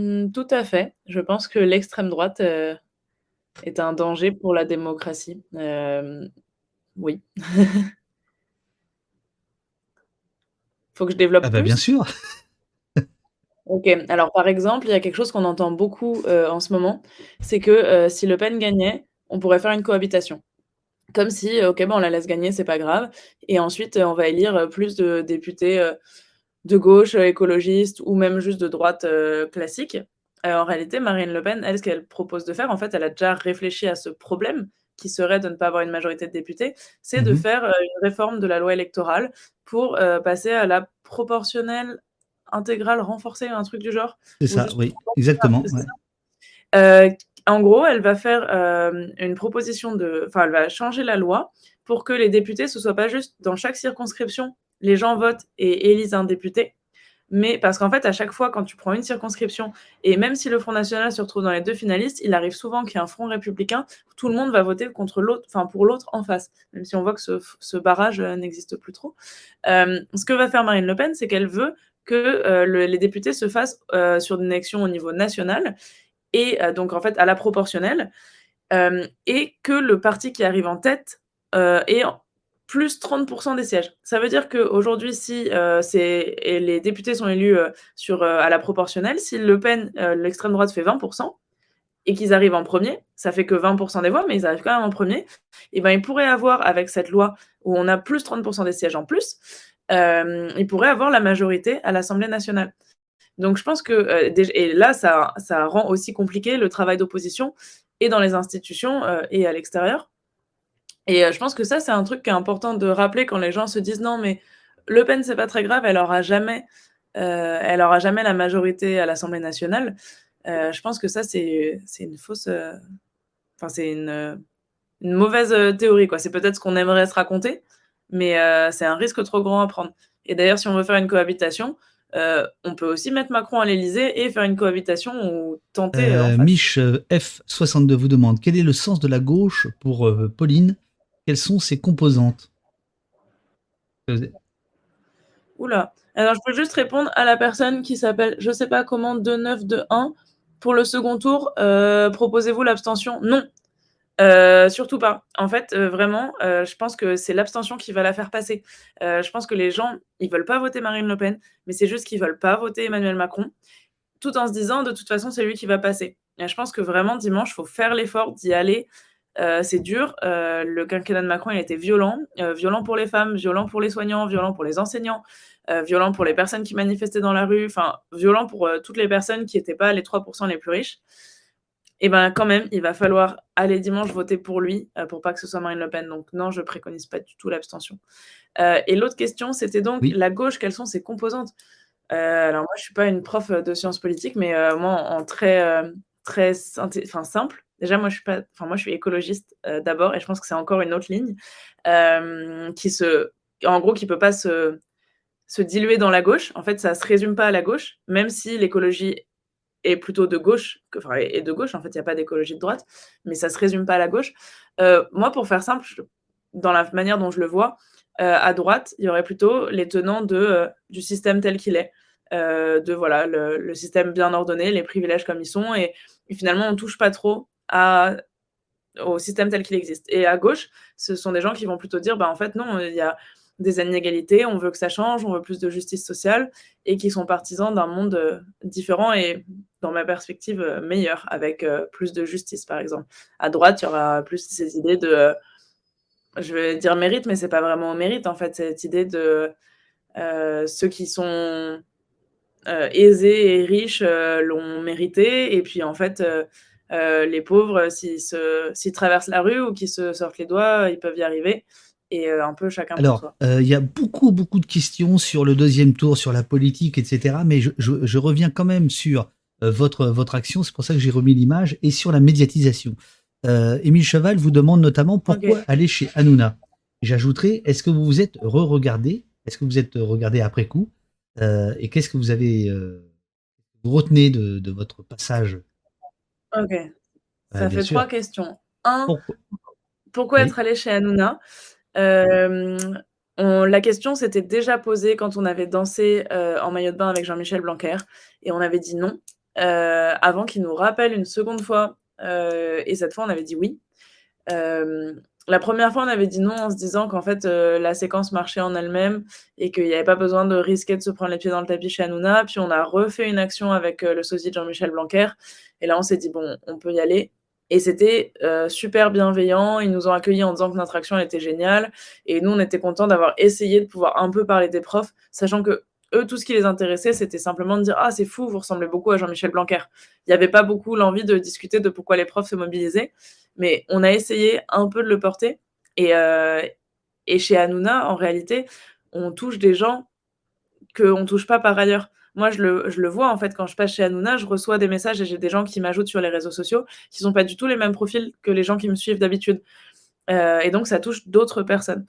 Mmh, Tout à fait. Je pense que l'extrême droite est un danger pour la démocratie. oui. Faut que je développe ah bah, Bien sûr. OK. Alors, par exemple, il y a quelque chose qu'on entend beaucoup, euh, en ce moment, c'est que, euh, si Le Pen gagnait, on pourrait faire une cohabitation. Comme si, euh, OK, ben, on la laisse gagner, c'est pas grave et ensuite, on va élire, plus de députés, de gauche, écologistes ou même juste de droite, classique. en réalité, Marine Le Pen, elle, ce qu'elle propose de faire, en fait, elle a déjà réfléchi à ce problème qui serait de ne pas avoir une majorité de députés, c'est de mmh faire, une réforme de la loi électorale pour, passer à la proportionnelle intégrale renforcée, un truc du genre. C'est ça, oui, exactement. Euh, en gros, elle va faire euh, une proposition de. Enfin, elle va changer la loi pour que les députés, ce soit pas juste dans chaque circonscription, les gens votent et élisent un député. Mais parce qu'en fait, à chaque fois, quand tu prends une circonscription, et même si le Front National se retrouve dans les deux finalistes, il arrive souvent qu'il y ait un Front républicain, tout le monde va voter contre l'autre, enfin pour l'autre en face, même si on voit que ce, barrage euh, n'existe plus trop. ce que va faire Marine Le Pen, c'est qu'elle veut que euh, les députés se fassent euh, sur une élection au niveau national et euh, donc en fait à la proportionnelle et que le parti qui arrive en tête ait plus 30% des sièges. Ça veut dire qu'aujourd'hui, si les députés sont élus sur, à la proportionnelle, si Le Pen, l'extrême droite fait 20%, et qu'ils arrivent en premier, ça fait que 20% des voix, mais ils arrivent quand même en premier, et ben ils pourraient avoir, avec cette loi où on a plus 30% des sièges en plus, il pourrait avoir la majorité à l'Assemblée nationale. Donc je pense que, euh, et là, ça, ça rend aussi compliqué le travail d'opposition et dans les institutions euh, et à l'extérieur. Et je pense que ça, c'est un truc qui est important de rappeler quand les gens se disent non, mais Le Pen, c'est pas très grave, elle aura jamais, elle aura jamais la majorité à l'Assemblée nationale. je pense que ça, c'est une fausse, enfin c'est une, mauvaise théorie quoi. C'est peut-être ce qu'on aimerait se raconter, mais euh, c'est un risque trop grand à prendre. Et d'ailleurs, si on veut faire une cohabitation, euh, on peut aussi mettre Macron à l'Elysée et faire une cohabitation ou tenter. Euh, Mich F62 vous demande quel est le sens de la gauche pour Pauline? Quelles sont ses composantes? Oula. Alors, je peux juste répondre à la personne qui s'appelle, je sais pas comment, 2921. Pour le second tour, proposez-vous l'abstention? Non. Euh, surtout pas. En fait, euh, vraiment, euh, je pense que c'est l'abstention qui va la faire passer. je pense que les gens, ils veulent pas voter Marine Le Pen, mais c'est juste qu'ils veulent pas voter Emmanuel Macron, tout en se disant: «De toute façon, c'est lui qui va passer» et je pense que vraiment dimanche, faut faire l'effort d'y aller. c'est dur, le quinquennat de Macron, il été violent, violent pour les femmes, violent pour les soignants, violent pour les enseignants, violent pour les personnes qui manifestaient dans la rue, enfin, violent pour, toutes les personnes qui n'étaient pas les 3% les plus riches et eh ben quand même, il va falloir aller dimanche voter pour lui euh, pour pas que ce soit Marine Le Pen. Donc non, je préconise pas du tout l'abstention. Euh, et l'autre question, c'était donc la gauche, quelles sont ses composantes? Euh, Alors moi, je suis pas une prof de sciences politiques, mais moi, en très très enfin simple. Déjà, moi, je suis pas, enfin moi, je suis écologiste d'abord, et je pense que c'est encore une autre ligne qui se, en gros, qui peut pas se se diluer dans la gauche. En fait, ça se résume pas à la gauche, même si l'écologie est plutôt de gauche, enfin, et de gauche, en fait, il n'y a pas d'écologie de droite, mais ça ne se résume pas à la gauche. Euh, moi, pour faire simple, dans la manière dont je le vois, euh, à droite, il y aurait plutôt les tenants de, euh, du système tel qu'il est, de voilà, le, système bien ordonné, les privilèges comme ils sont, et, finalement, on ne touche pas trop au système tel qu'il existe. Et à gauche, ce sont des gens qui vont plutôt dire, bah, en fait, non, il y a des inégalités, on veut que ça change, on veut plus de justice sociale, et qui sont partisans d'un monde euh, différent et, dans ma perspective, euh, meilleur, avec euh, plus de justice, par exemple. À droite, il y aura plus ces idées de, je vais dire mérite, mais c'est pas vraiment mérite, en fait, cette idée de ceux qui sont aisés et riches l'ont mérité, et puis en fait, les pauvres, s'ils traversent la rue ou qu'ils se sortent les doigts, ils peuvent y arriver et euh, un peu chacun Alors, pour soi. Euh, il y a beaucoup, beaucoup de questions sur le deuxième tour, sur la politique, etc. Mais je, je, je reviens quand même sur euh, votre, votre action, c'est pour ça que j'ai remis l'image, et sur la médiatisation. Émile Cheval vous demande notamment pourquoi aller chez Hanouna. J'ajouterai, est-ce que vous vous êtes re-regardé? Est-ce que vous êtes regardé après coup? Euh, Et qu'est-ce que vous avez euh, vous retenez de, de votre passage? Ok, ça fait sûr. trois questions. Un, Pourquoi? pourquoi Oui. être allé chez Hanouna? Euh, on- La question s'était déjà posée quand on avait dansé euh, en maillot de bain avec Jean-Michel Blanquer et on avait dit non euh, avant qu'il nous rappelle une seconde fois. et cette fois, on avait dit oui. La première fois, on avait dit non en se disant qu'en fait, la séquence marchait en elle-même et qu'il n'y avait pas besoin de risquer de se prendre les pieds dans le tapis chez Hanouna. Puis on a refait une action avec le sosie de Jean-Michel Blanquer. Et là, on s'est dit, bon, on peut y aller. Et c'était euh, super bienveillant. Ils nous ont accueillis en disant que notre action était géniale. Et nous, on était contents d'avoir essayé de pouvoir un peu parler des profs, sachant que eux, tout ce qui les intéressait, c'était simplement de dire Ah, c'est fou, vous ressemblez beaucoup à Jean-Michel Blanquer. Il n'y avait pas beaucoup l'envie de discuter de pourquoi les profs se mobilisaient. Mais on a essayé un peu de le porter. Et, euh, et chez Hanouna, en réalité, on touche des gens qu'on ne touche pas par ailleurs. Moi, je le, je le vois, en fait, quand je passe chez Hanouna, je reçois des messages et j'ai des gens qui m'ajoutent sur les réseaux sociaux qui sont pas du tout les mêmes profils que les gens qui me suivent d'habitude. Euh, et donc, ça touche d'autres personnes.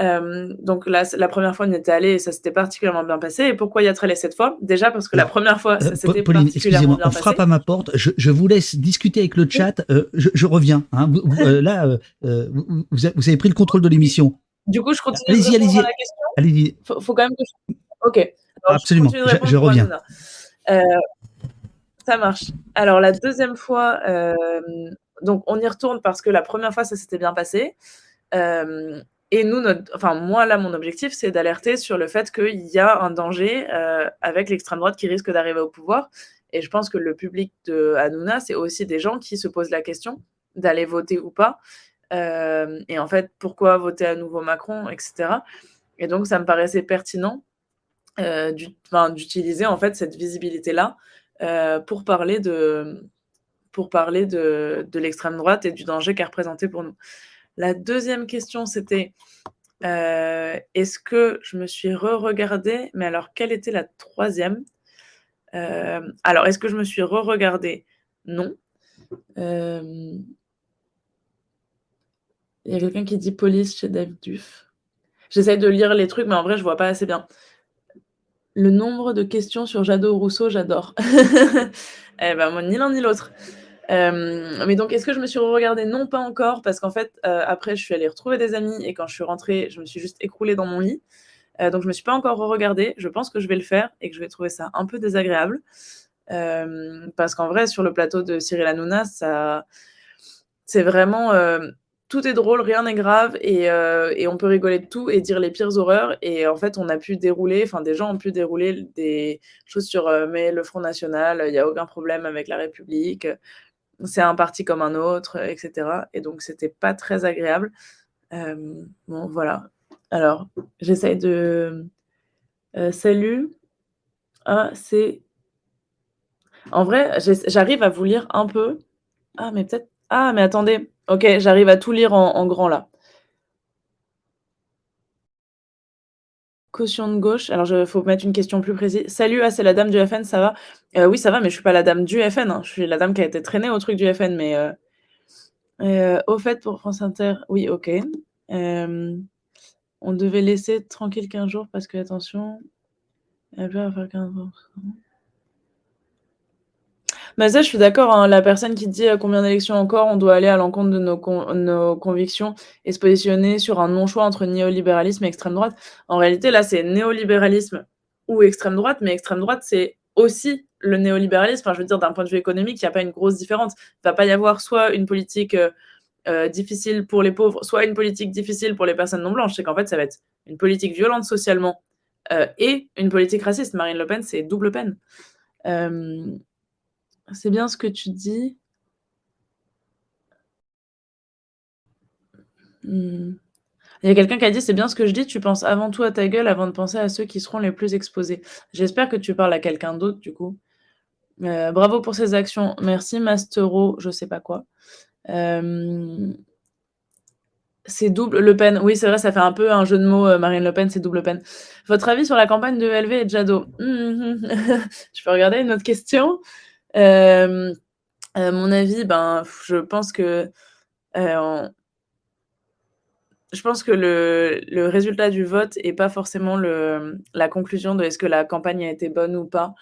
Euh, donc, la, la première fois, on y était allé et ça s'était particulièrement bien passé. Et pourquoi y être allé cette fois? Déjà parce que la première fois, ça Euh, s'était Pauline, particulièrement excusez-moi, bien on passé. frappe à ma porte. Je, je vous laisse discuter avec le chat. Euh, je, je reviens. hein. Vous- euh, là, vous, vous avez pris le contrôle de l'émission. Du coup, je continue Allez-y, allez-y. à la question. Allez-y. faut, faut quand même que je... Ok. Absolument. Je- reviens. Euh, ça marche. Alors, la deuxième fois, euh, donc on y retourne parce que la première fois, ça s'était bien passé. Euh, et nous, notre, enfin, moi, là, mon objectif, c'est d'alerter sur le fait qu'il y a un danger avec l'extrême droite qui risque d'arriver au pouvoir. Et je pense que le public de Hanouna, c'est aussi des gens qui se posent la question d'aller voter ou pas. Euh, et en fait, pourquoi voter à nouveau Macron, etc. Et donc, ça me paraissait pertinent d'utiliser en fait cette visibilité-là euh, pour parler de pour parler de, de l'extrême droite et du danger qu'elle représentait pour nous. La deuxième question, c'était euh, est-ce que je me suis re-regardée Mais alors, quelle était la troisième? Euh, Alors, est-ce que je me suis re-regardée? Non. Euh, Il y a quelqu'un qui dit police chez Dave Duff. J'essaye de lire les trucs, mais en vrai, je vois pas assez bien. Le nombre de questions sur Jadot Rousseau, j'adore. eh ben, moi, ni l'un ni l'autre. Euh, mais donc, est-ce que je me suis regardée Non, pas encore, parce qu'en fait, euh, après, je suis allée retrouver des amis et quand je suis rentrée, je me suis juste écroulée dans mon lit. Euh, donc, je me suis pas encore regardée. Je pense que je vais le faire et que je vais trouver ça un peu désagréable. Parce qu'en vrai, sur le plateau de Cyril Hanouna, ça, c'est vraiment tout est drôle, rien n'est grave et, euh, et on peut rigoler de tout et dire les pires horreurs. Et en fait, on a pu dérouler, enfin, des gens ont pu dérouler des choses sur euh, mais le Front National, il n'y a aucun problème avec la République, c'est un parti comme un autre, etc. Et donc, c'était pas très agréable. Euh, bon, voilà. Alors, j'essaye de. Salut. Ah, c'est. En vrai, j'arrive à vous lire un peu. Ah, mais peut-être. Ah, mais attendez. Ok, j'arrive à tout lire en, grand là. Caution de gauche. Alors, il faut mettre une question plus précise. Salut, ah, c'est la dame du FN, ça va? Euh, Oui, ça va, mais je suis pas la dame du FN. hein. Je suis la dame qui a été traînée au truc du FN. Mais euh, euh, au fait, pour France Inter, oui, ok. On devait laisser tranquille 15 jours parce que, attention, elle va faire 15 jours. Bah ça, je suis d'accord. hein, La personne qui dit euh, combien d'élections encore, on doit aller à l'encontre de nos, nos convictions et se positionner sur un non-choix entre néolibéralisme et extrême droite. En réalité, là, c'est néolibéralisme ou extrême droite, mais extrême droite, c'est aussi le néolibéralisme. Enfin, je veux dire, d'un point de vue économique, il n'y a pas une grosse différence. Il ne va pas y avoir soit une politique euh, difficile pour les pauvres, soit une politique difficile pour les personnes non blanches. C'est qu'en fait, ça va être une politique violente socialement et une politique raciste. Marine Le Pen, c'est double peine. C'est bien ce que tu dis. Hmm. Il y a quelqu'un qui a dit c'est bien ce que je dis, tu penses avant tout à ta gueule avant de penser à ceux qui seront les plus exposés. J'espère que tu parles à quelqu'un d'autre du coup. Euh, bravo pour ces actions. Merci Mastero, je sais pas quoi. Euh, c'est double Le Pen. Oui, c'est vrai, ça fait un peu un jeu de mots. Euh, Marine Le Pen, c'est double peine. Votre avis sur la campagne de LV et Jadot? Je peux regarder une autre question? Mon avis, ben, je pense que je pense que le, résultat du vote n'est pas forcément le, la conclusion de est-ce que la campagne a été bonne ou pas.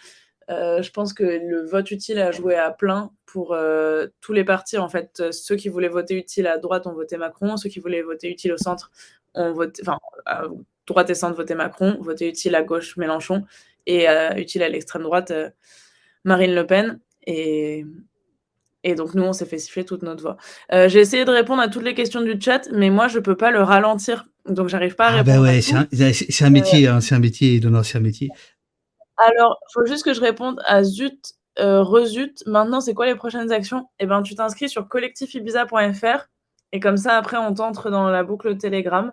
Euh, je pense que le vote utile a joué à plein pour euh, tous les partis. En fait, ceux qui voulaient voter utile à droite ont voté Macron, ceux qui voulaient voter utile au centre ont voté, enfin, à droite et centre voté Macron, voté utile à gauche Mélenchon et euh, utile à l'extrême droite Marine Le Pen. Et, et donc, nous, on s'est fait siffler toute notre voix. Euh, j'ai essayé de répondre à toutes les questions du chat, mais moi, je ne peux pas le ralentir. Donc, j'arrive pas à ah bah répondre. ouais, c'est un, métier, hein, c'est un métier, c'est un métier. Alors, il faut juste que je réponde à Zut, euh, Rezut. Maintenant, c'est quoi les prochaines actions? Eh bien, tu t'inscris sur collectifibiza.fr et comme ça, après, on t'entre dans la boucle Telegram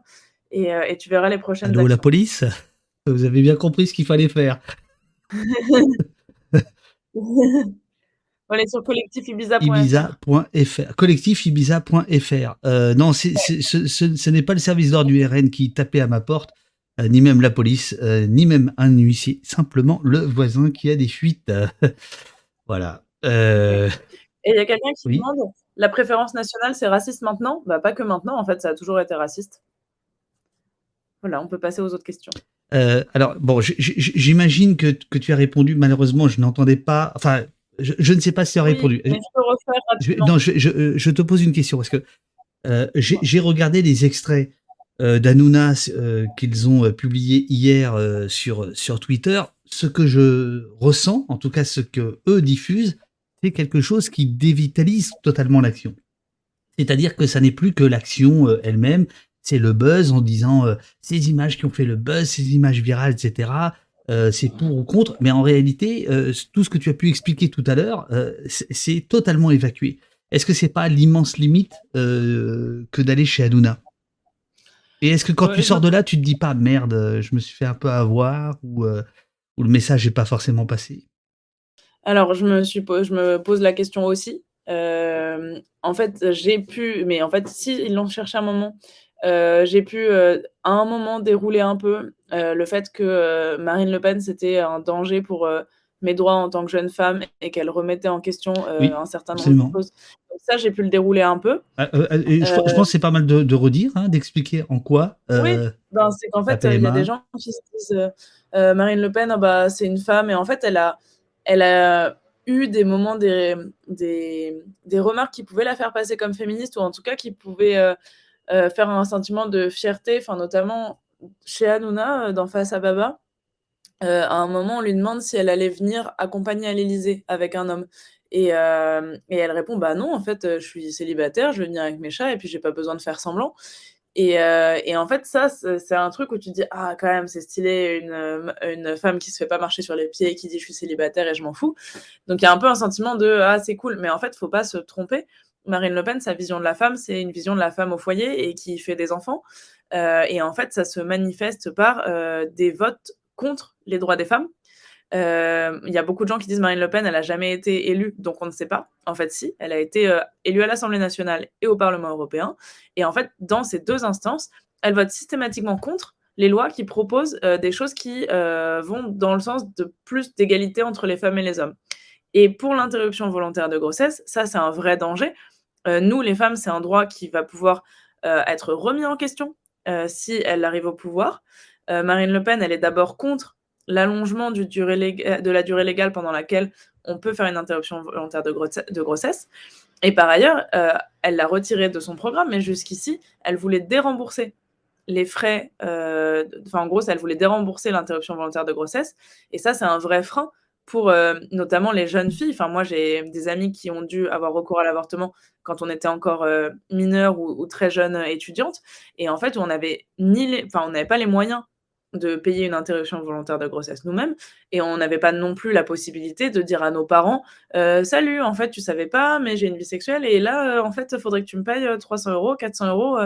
et, euh, et tu verras les prochaines Allô, actions. la police? Vous avez bien compris ce qu'il fallait faire. On est sur collectifibiza.fr. Ibiza.fr. Collectifibiza.fr. Euh, non, ce, n'est pas le service d'ordre du RN qui tapait à ma porte, euh, ni même la police, euh, ni même un huissier. Simplement le voisin qui a des fuites. voilà. Et il y a quelqu'un qui demande la préférence nationale, c'est raciste maintenant? Bah, Pas que maintenant, en fait, ça a toujours été raciste. Voilà, on peut passer aux autres questions. Alors, bon, j'imagine que, que, tu as répondu. Malheureusement, je n'entendais pas. Enfin, je, ne sais pas si tu as répondu. je non, euh, je, te pose une question parce que euh, j'ai regardé les extraits euh, d'Anouna qu'ils ont publiés hier sur, sur Twitter. Ce que je ressens, en tout cas ce que eux diffusent, c'est quelque chose qui dévitalise totalement l'action. C'est-à-dire que ça n'est plus que l'action elle-même, c'est le buzz en disant ces images qui ont fait le buzz, ces images virales, etc. Euh, c'est pour ou contre, mais en réalité, euh, tout ce que tu as pu expliquer tout à l'heure, euh, c'est totalement évacué. Est-ce que c'est pas l'immense limite que d'aller chez Aduna Et est-ce que quand tu sors de là, tu te dis pas merde, je me suis fait un peu avoir ou, ou le message n'est pas forcément passé? Alors, je me, suis, je me pose la question aussi. en fait, j'ai pu, mais en fait, si ils l'ont cherché un moment, euh, j'ai pu euh, à un moment dérouler un peu euh, le fait que Marine Le Pen c'était un danger pour mes droits en tant que jeune femme et qu'elle remettait en question un certain nombre de choses. Donc ça, j'ai pu le dérouler un peu. Ah, je, pense que c'est pas mal de, redire, hein, d'expliquer en quoi. oui, ben, c'est qu'en fait, il y a des gens qui se disent Marine Le Pen, ah bah, c'est une femme, et en fait, elle a, elle a eu des moments, des, des, des, remarques qui pouvaient la faire passer comme féministe, ou en tout cas qui pouvaient euh, faire un sentiment de fierté, enfin notamment chez Hanouna, euh, dans Face à Baba. Euh, à un moment, on lui demande si elle allait venir accompagner à l'Élysée avec un homme. Et, et, elle répond Bah non, en fait, je suis célibataire, je vais venir avec mes chats et puis j'ai pas besoin de faire semblant. Et, et en fait, ça, c'est un truc où tu dis Ah, quand même, c'est stylé, une, une, femme qui se fait pas marcher sur les pieds et qui dit Je suis célibataire et je m'en fous. Donc il y a un peu un sentiment de Ah, c'est cool. Mais en fait, faut pas se tromper. Marine Le Pen, sa vision de la femme, c'est une vision de la femme au foyer et qui fait des enfants. Euh, et en fait, ça se manifeste par euh, des votes contre les droits des femmes. Euh, il y a beaucoup de gens qui disent Marine Le Pen, elle n'a jamais été élue, donc on ne sait pas. En fait, si, elle a été élue à l'Assemblée nationale et au Parlement européen. Et en fait, dans ces deux instances, elle vote systématiquement contre les lois qui proposent des choses qui vont dans le sens de plus d'égalité entre les femmes et les hommes. Et pour l'interruption volontaire de grossesse, ça, c'est un vrai danger. Euh, nous, les femmes, c'est un droit qui va pouvoir euh, être remis en question euh, si elle arrive au pouvoir. Marine Le Pen, elle est d'abord contre l'allongement de la durée légale pendant laquelle on peut faire une interruption volontaire de, grossesse. Et par ailleurs, elle l'a retiré de son programme, mais jusqu'ici, elle voulait dérembourser les frais, enfin en gros, elle voulait dérembourser l'interruption volontaire de grossesse. Et ça, c'est un vrai frein pour euh, notamment les jeunes filles. Enfin, moi, j'ai des amis qui ont dû avoir recours à l'avortement quand on était encore euh, mineur ou, très jeune étudiante. Et en fait, on n'avait ni les... enfin, on n'avait pas les moyens de payer une interruption volontaire de grossesse nous-mêmes et on n'avait pas non plus la possibilité de dire à nos parents euh, salut en fait tu savais pas mais j'ai une vie sexuelle et là en fait il faudrait que tu me payes 300 euros 400 euros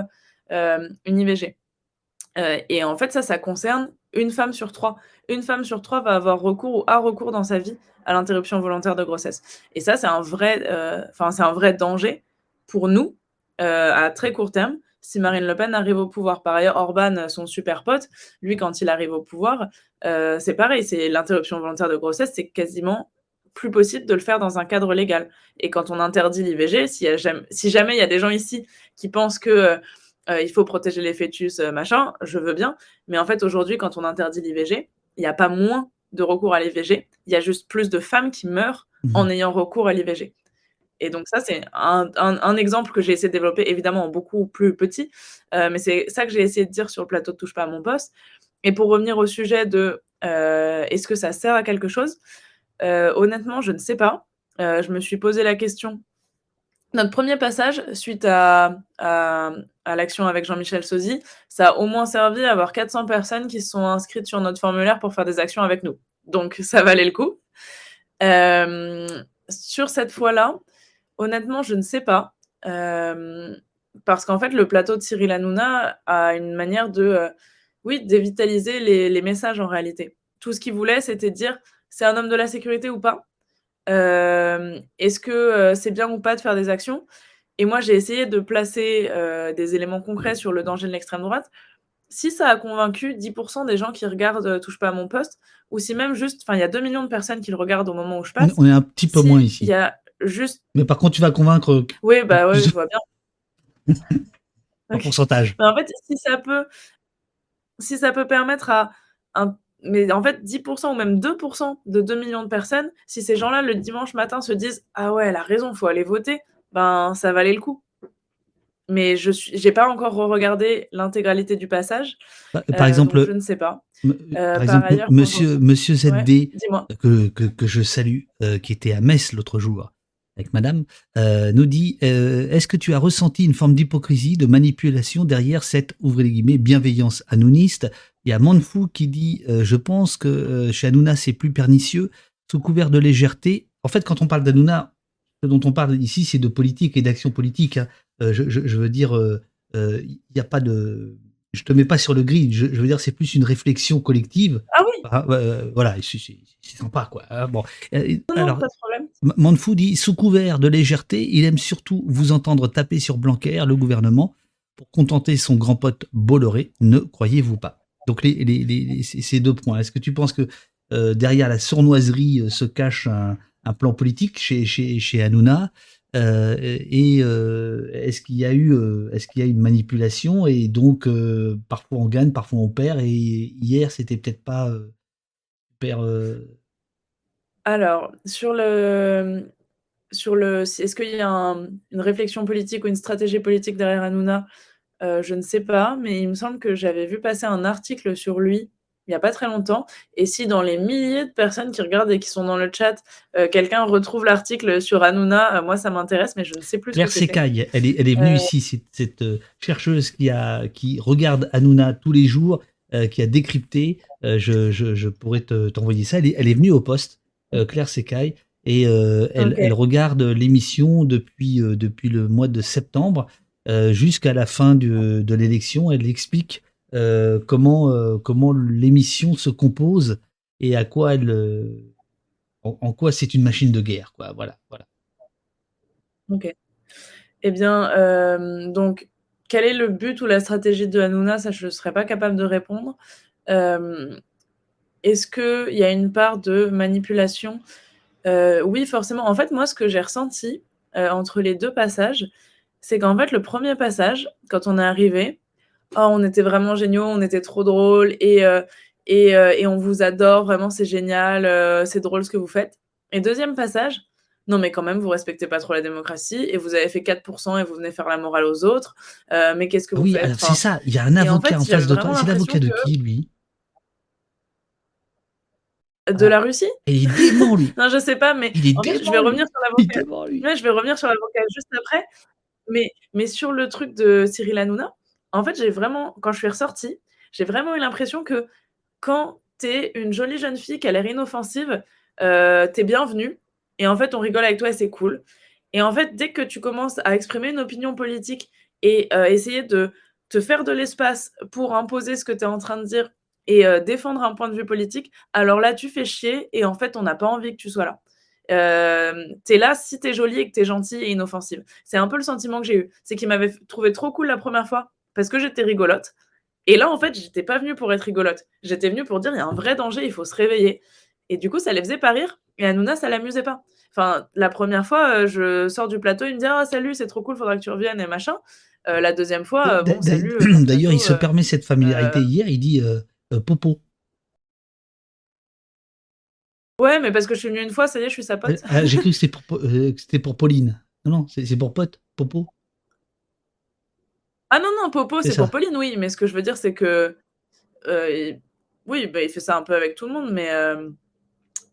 une IVG et en fait ça ça concerne une femme sur trois une femme va avoir recours ou a recours dans sa vie à l'interruption volontaire de grossesse. Et ça, c'est un vrai, euh, danger pour nous euh, à très court terme. Si Marine Le Pen arrive au pouvoir, par ailleurs, Orban, son super pote, lui, quand il arrive au pouvoir, euh, c'est pareil. L'interruption volontaire de grossesse, c'est quasiment plus possible de le faire dans un cadre légal. Et quand on interdit l'IVG, si, jamais il y a des gens ici qui pensent que il faut protéger les fœtus, machin, je veux bien. Mais en fait, aujourd'hui, quand on interdit l'IVG, il n'y a pas moins de recours à l'IVG, il y a juste plus de femmes qui meurent mhm. en ayant recours à l'IVG. Et donc ça, c'est un, exemple que j'ai essayé de développer, évidemment en beaucoup plus petit, euh, mais c'est ça que j'ai essayé de dire sur le plateau de Touche pas à mon poste. Et pour revenir au sujet de euh, est-ce que ça sert à quelque chose, euh, honnêtement, je ne sais pas. je me suis posé la question notre premier passage, suite à, à, l'action avec Jean-Michel Sozy, ça a au moins servi à avoir 400 personnes qui se sont inscrites sur notre formulaire pour faire des actions avec nous. Donc, ça valait le coup. Euh, sur cette fois-là, honnêtement, je ne sais pas. Euh, parce qu'en fait, le plateau de Cyril Hanouna a une manière de, euh, oui, dévitaliser les, les, messages en réalité. Tout ce qu'il voulait, c'était dire c'est un homme de la sécurité ou pas? Est-ce que c'est bien ou pas de faire des actions? Et moi, j'ai essayé de placer des éléments concrets sur le danger de l'extrême droite. Si ça a convaincu 10% des gens qui regardent Touche pas à mon poste, ou si même juste, enfin, il y a 2 millions de personnes qui le regardent au moment où je passe. On est un petit peu moins ici. Il y a juste. Mais par contre, tu vas convaincre. Oui, bah ouais, je vois bien. un pourcentage. en fait, si ça peut, si ça peut permettre à un mais en fait, 10% ou même 2% de 2 millions de personnes, si ces gens-là, le dimanche matin, se disent Ah ouais, elle a raison, il faut aller voter, ben ça valait le coup. Mais je n'ai pas encore regardé l'intégralité du passage. Par, exemple, je ne sais pas. Euh, par exemple, monsieur, monsieur ZD, que, que, je salue, euh, qui était à Metz l'autre jour, avec madame, euh, nous dit Est-ce que tu as ressenti une forme d'hypocrisie, de manipulation derrière cette, ouvrez les guillemets, bienveillance anouniste il y a Manfou qui dit euh, Je pense que euh, chez Hanouna, c'est plus pernicieux, sous couvert de légèreté. En fait, quand on parle d'Hanouna, ce dont on parle ici, c'est de politique et d'action politique. Hein. Euh, je, veux dire, il n'y a pas de. Je te mets pas sur le grid, je, veux dire, c'est plus une réflexion collective. Ah oui ah, Voilà, c'est sympa, quoi. Bon. Non, alors, pas de problème. Manfou dit Sous couvert de légèreté, il aime surtout vous entendre taper sur Blanquer, le gouvernement, pour contenter son grand pote Bolloré. Ne croyez-vous pas? Donc ces deux points. Est-ce que tu penses que euh, derrière la sournoiserie euh, se cache un, plan politique chez Hanouna euh, Et est-ce qu'il y a eu est-ce qu'il y a une manipulation et donc parfois on gagne, parfois on perd et hier c'était peut-être pas super. Alors sur le sur le est-ce qu'il y a une réflexion politique ou une stratégie politique derrière Hanouna? Euh, je ne sais pas, mais il me semble que j'avais vu passer un article sur lui il n'y a pas très longtemps. Et si dans les milliers de personnes qui regardent et qui sont dans le chat, euh, quelqu'un retrouve l'article sur Hanouna, euh, moi ça m'intéresse, mais je ne sais plus. Claire Secaille, elle est, elle est venue ici, cette chercheuse qui, a, qui regarde Hanouna tous les jours, qui a décrypté. Je, je, pourrais t'envoyer ça. Elle est, elle est, venue au poste, Claire Secaille, et elle, elle, regarde l'émission depuis, depuis le mois de septembre. Euh, jusqu'à la fin de l'élection. Elle explique euh, comment, euh, comment l'émission se compose et à quoi elle, en, quoi c'est une machine de guerre. Quoi. Voilà, voilà. Ok. Eh bien, donc, quel est le but ou la stratégie de Hanouna? Ça, je ne serais pas capable de répondre. Est-ce qu'il y a une part de manipulation? Oui, forcément. En fait, moi, ce que j'ai ressenti entre les deux passages, c'est qu'en fait, le premier passage, quand on est arrivé, oh, on était vraiment géniaux, on était trop drôles et, euh, euh, et, on vous adore, vraiment, c'est génial, euh, c'est drôle ce que vous faites. Et deuxième passage, non, mais quand même, vous respectez pas trop la démocratie et vous avez fait 4% et vous venez faire la morale aux autres. mais qu'est-ce que vous oui, faites? Oui, c'est ça. Il y a un avocat en, face de toi. C'est l'avocat de qui, lui? De la Russie? Et il est dément, lui. non, je sais pas, mais Il est en fait, je vais revenir sur l'avocat. Ouais, je vais revenir sur l'avocat juste après. Mais, mais sur le truc de Cyril Hanouna, en fait, j'ai vraiment, quand je suis ressortie, j'ai vraiment eu l'impression que quand t'es une jolie jeune fille qui a l'air inoffensive, euh, t'es bienvenue. Et en fait, on rigole avec toi et c'est cool. Et en fait, dès que tu commences à exprimer une opinion politique et euh, essayer de te faire de l'espace pour imposer ce que tu es en train de dire et euh, défendre un point de vue politique, alors là, tu fais chier et en fait, on n'a pas envie que tu sois là. Euh, t'es là si t'es jolie et que t'es gentille et inoffensive. C'est un peu le sentiment que j'ai eu. C'est qu'il m'avait trouvé trop cool la première fois parce que j'étais rigolote. Et là, en fait, j'étais pas venue pour être rigolote. J'étais venue pour dire il y a un vrai danger, il faut se réveiller. Et du coup, ça les faisait pas rire. Et Hanouna, ça l'amusait pas. Enfin, la première fois, euh, je sors du plateau, il me dit Ah, salut, c'est trop cool, faudra que tu reviennes et machin. Euh, la deuxième fois, bon, salut. D'ailleurs, il se permet cette familiarité hier, il dit Popo. Ouais, mais parce que je suis venue une fois, ça y est, je suis sa pote. Ah, J'ai cru que c'était pour, Po- euh, que c'était pour Pauline. Non, non, c'est pour pote, Popo. Ah non, non, Popo, C'est pour Pauline, oui. Mais ce que je veux dire, c'est que. euh, il- Oui, bah, il fait ça un peu avec tout le monde, mais. euh,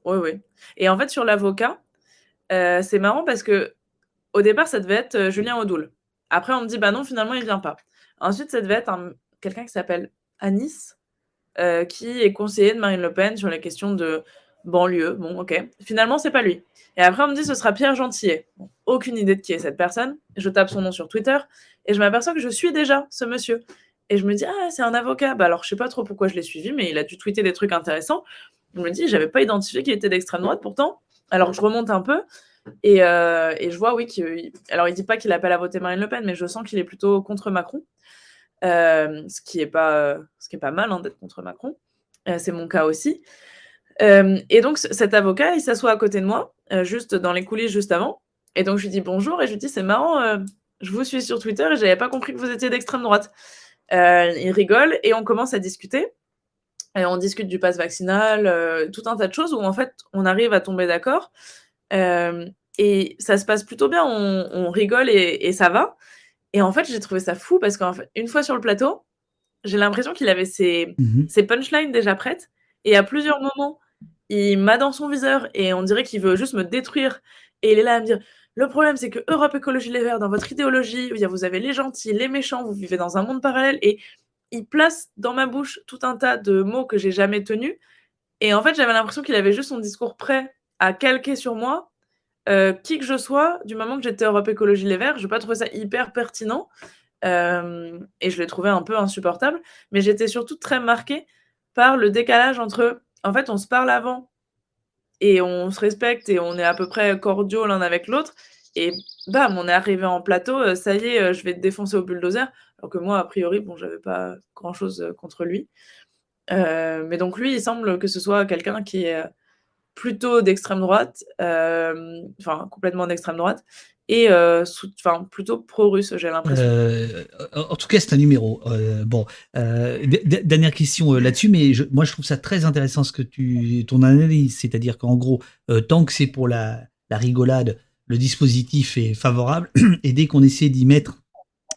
Oui, oui. Et en fait, sur l'avocat, euh, c'est marrant parce que au départ, ça devait être euh, Julien Audoul. Après, on me dit, bah non, finalement, il vient pas. Ensuite, ça devait être un- quelqu'un qui s'appelle Anis, euh, qui est conseiller de Marine Le Pen sur les questions de banlieue. Bon, ok. Finalement, c'est pas lui. Et après, on me dit, ce sera Pierre Gentillet. Aucune idée de qui est cette personne. Je tape son nom sur Twitter et je m'aperçois que je suis déjà ce monsieur. Et je me dis, ah, c'est un avocat. Bah alors, je sais pas trop pourquoi je l'ai suivi, mais il a dû tweeter des trucs intéressants. Je me dis, j'avais pas identifié qu'il était d'extrême droite pourtant. Alors, je remonte un peu et, euh, je vois, oui. Alors, il dit pas qu'il appelle à voter Marine Le Pen, mais je sens qu'il est plutôt contre Macron. Euh, ce qui est pas, ce qui est pas mal hein, d'être contre Macron. Euh, c'est mon cas aussi. Euh, et donc, cet avocat, il s'assoit à côté de moi, euh, juste dans les coulisses juste avant. Et donc, je lui dis bonjour et je lui dis c'est marrant, euh, je vous suis sur Twitter et j'avais pas compris que vous étiez d'extrême droite. Il rigole et on commence à discuter. Et on discute du pass vaccinal, tout un tas de choses où en fait on arrive à tomber d'accord. Et ça se passe plutôt bien, on, on rigole et, et ça va. Et en fait, j'ai trouvé ça fou parce qu'en fait, une fois sur le plateau, j'ai l'impression qu'il avait ses, Mhm. ses punchlines déjà prêtes. Et à plusieurs moments, il m'a dans son viseur et on dirait qu'il veut juste me détruire. Et il est là à me dire Le problème, c'est que Europe Écologie Les Verts, dans votre idéologie, vous avez les gentils, les méchants, vous vivez dans un monde parallèle. Et il place dans ma bouche tout un tas de mots que j'ai jamais tenus. Et en fait, j'avais l'impression qu'il avait juste son discours prêt à calquer sur moi, euh, qui que je sois, du moment que j'étais Europe Écologie Les Verts. Je n'ai pas trouvé ça hyper pertinent. Euh, et je l'ai trouvé un peu insupportable. Mais j'étais surtout très marquée par le décalage entre. En fait, on se parle avant et on se respecte et on est à peu près cordiaux l'un avec l'autre. Et bam, on est arrivé en plateau, euh, ça y est, euh, je vais te défoncer au bulldozer. Alors que moi, a priori, bon, j'avais pas grand chose euh, contre lui. Mais donc, lui, il semble que ce soit quelqu'un qui est plutôt d'extrême droite, euh, enfin, complètement d'extrême droite, et euh, enfin, plutôt pro-russe, j'ai l'impression. Euh, en tout cas, c'est un numéro. Bon, dernière question là-dessus, mais moi je trouve ça très intéressant ce que tu, ton analyse, c'est-à-dire qu'en gros, tant que c'est pour la, la rigolade, le dispositif est favorable, et dès qu'on essaie d'y mettre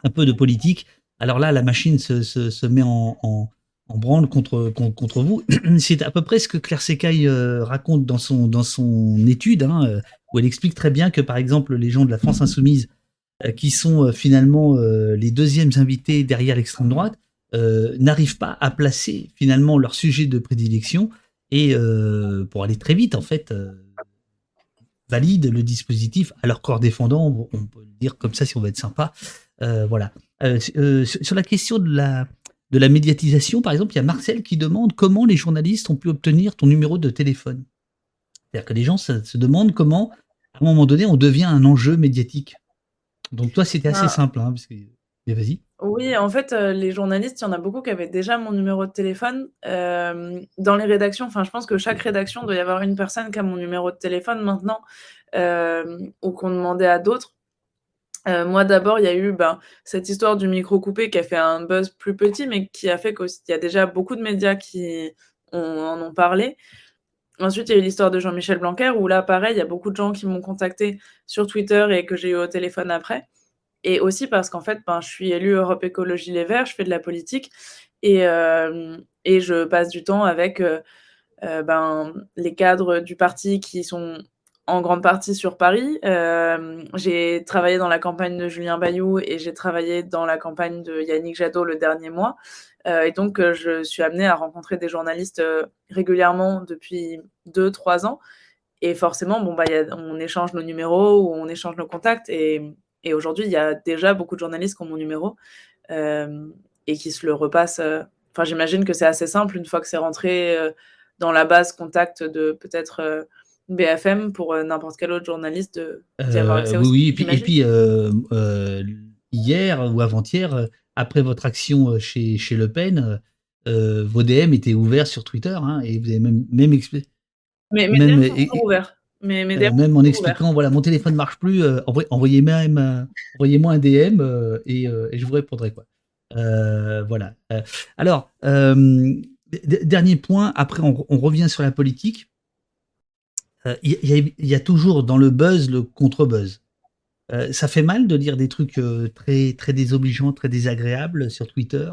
un peu de politique, alors là, la machine se, se, se met en, en branle contre, contre, vous. C'est à peu près ce que Claire Secaille euh, raconte dans son, dans son étude, hein, euh, où elle explique très bien que, par exemple, les gens de la France insoumise, euh, qui sont finalement les deuxièmes invités derrière l'extrême droite, n'arrivent pas à placer finalement leur sujet de prédilection et pour aller très vite, en fait, valident le dispositif à leur corps défendant, on peut le dire comme ça si on veut être sympa. Voilà. Sur la question de la, de la médiatisation, par exemple, il y a Marcel qui demande comment les journalistes ont pu obtenir ton numéro de téléphone. C'est-à-dire que les gens se, se demandent comment, à un moment donné, on devient un enjeu médiatique. Donc toi, c'était assez Ah. simple, hein, parce que... Mais vas-y. Oui, en fait, euh, les journalistes, il y en a beaucoup qui avaient déjà mon numéro de téléphone. Euh, dans les rédactions, enfin, je pense que chaque rédaction doit y avoir une personne qui a mon numéro de téléphone maintenant, euh, ou qu'on demandait à d'autres. Euh, moi, d'abord, il y a eu ben, cette histoire du micro coupé qui a fait un buzz plus petit, mais qui a fait qu'il y a déjà beaucoup de médias qui en ont parlé. Ensuite, il y a eu l'histoire de Jean-Michel Blanquer, où là, pareil, il y a beaucoup de gens qui m'ont contacté sur Twitter et que j'ai eu au téléphone après. Et aussi parce qu'en fait, ben, je suis élue Europe Écologie Les Verts, je fais de la politique et, euh, je passe du temps avec euh, ben, les cadres du parti qui sont en grande partie sur Paris. j'ai travaillé dans la campagne de Julien Bayou et j'ai travaillé dans la campagne de Yannick Jadot le dernier mois. et donc, je suis amenée à rencontrer des journalistes régulièrement depuis deux, trois ans. Et forcément, bon, bah, on échange nos numéros ou on échange nos contacts. Et, et aujourd'hui, il y a déjà beaucoup de journalistes qui ont mon numéro et qui se le repassent. Enfin, j'imagine que c'est assez simple une fois que c'est rentré dans la base contact de peut-être BFM pour n'importe quel autre journaliste d'y avoir accès aussi. Oui, et puis, et puis hier ou avant-hier, après votre action chez, chez Le Pen, vos DM étaient ouverts sur Twitter hein, et vous avez même, même expliqué mais mes même, DM sont ouverts. Mais, euh, même en expliquant, voilà, mon téléphone ne marche plus, euh, euh, envoyez-moi un DM et, je vous répondrai. Quoi. voilà. alors, dernier point, après on, revient sur la politique. Il y, y, a toujours dans le buzz le contre-buzz. ça fait mal de lire des trucs très, très désobligeants, très désagréables sur Twitter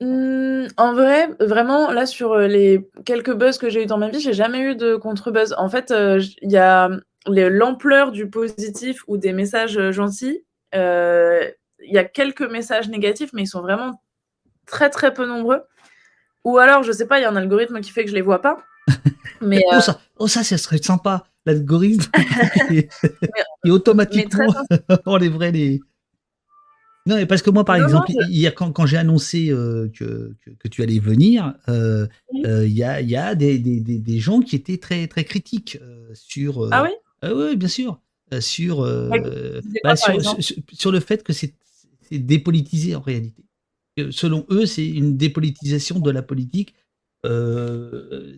Mmh, en vrai, vraiment, là, sur, les quelques buzz que j'ai eu dans ma vie, j'ai jamais eu de contre-buzz. En fait, il y a l'ampleur du positif ou des messages, gentils, il y a quelques messages négatifs, mais ils sont vraiment très, très peu nombreux. Ou alors, je sais pas, il y a un algorithme qui fait que je les vois pas. Mais, oh ça oh ça, ça serait sympa, l'algorithme et automatiquement on les vrais les non, parce que moi, par exemple, hier, quand, j'ai annoncé euh, que, que, tu allais venir, euh, euh, il y, a, y a des, des, des, gens qui étaient très, très critiques sur. ah oui? Oui, bien sûr. Sur, bah, sur, le fait que c'est dépolitisé en réalité. Selon eux, c'est une dépolitisation de la politique.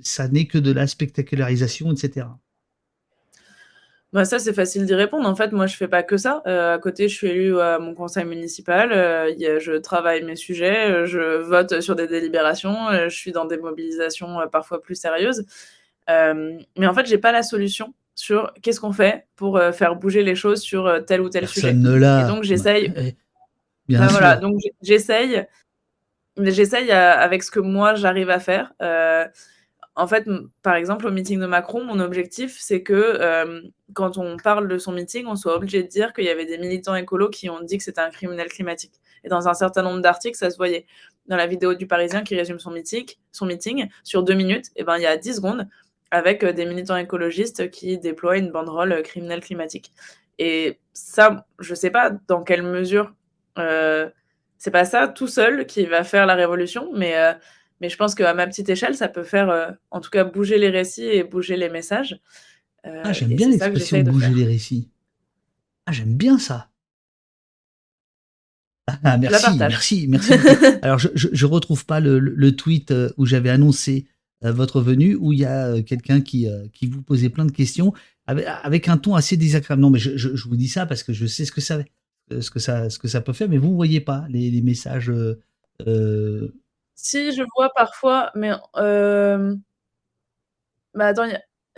Ça n'est que de la spectacularisation, etc. Bah, ça, c'est facile d'y répondre. En fait, moi, je fais pas que ça. Euh, à côté, je suis élue à mon conseil municipal. Euh, je travaille mes sujets, euh, je vote sur des délibérations, je suis dans des mobilisations parfois plus sérieuses. mais en fait, j'ai pas la solution sur qu'est-ce qu'on fait pour faire bouger les choses sur tel ou tel sujet. Ne l'a. Et donc, j'essaye. Eh, bien bah, voilà, donc j'essaye. J'essaye avec ce que moi j'arrive à faire en fait, par exemple, au meeting de Macron, mon objectif, c'est que euh, quand on parle de son meeting, on soit obligé de dire qu'il y avait des militants écolos qui ont dit que c'était un criminel climatique. Et dans un certain nombre d'articles, ça se voyait. Dans la vidéo du Parisien qui résume son meeting, son meeting sur deux minutes, et eh ben, il y a 10 secondes avec euh, des militants écologistes qui déploient une banderole euh, criminel climatique. Et ça, je ne sais pas dans quelle mesure, euh, c'est pas ça tout seul qui va faire la révolution, mais mais je pense qu'à ma petite échelle, ça peut faire, euh, en tout cas, bouger les récits et bouger les messages. Euh, ah, j'aime bien l'expression bouger les récits. Ah, j'aime bien ça. Ah, merci, merci, merci. Alors, je, je, retrouve pas le, tweet euh, où j'avais annoncé votre venue, où il y a quelqu'un qui, qui vous posait plein de questions avec, un ton assez désagréable. Non, mais je, je, vous dis ça parce que je sais ce que ça, ce que ça, ce que ça peut faire, mais vous ne voyez pas les, les messages si, je vois parfois, mais euh... bah, attends,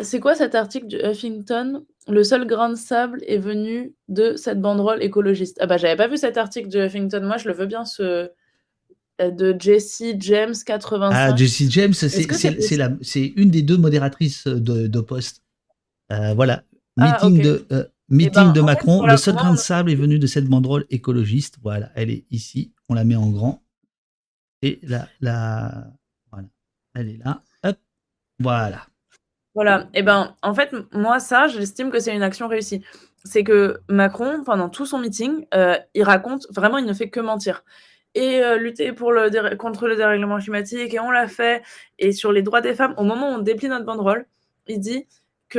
c'est quoi cet article du Huffington? Le seul grain de sable est venu de cette banderole écologiste. Ah bah j'avais pas vu cet article du Huffington, moi je le veux bien ce euh, de Jessie James 85. Ah Jessie James, c'est une des deux modératrices de, de Post. Euh, voilà, ah, meeting de euh, meeting eh ben, de Macron. le seul grain de sable est venu de cette banderole écologiste. Voilà, elle est ici. On la met en grand. Et la, voilà, elle est là. Hop, voilà. Voilà. Et eh ben, en fait, moi, ça, j'estime que c'est une action réussie. C'est que Macron, pendant tout son meeting, euh, il raconte, vraiment, il ne fait que mentir. Et euh, lutter pour le contre le dérèglement climatique, et on l'a fait. Et sur les droits des femmes, au moment où on déplie notre banderole, il dit que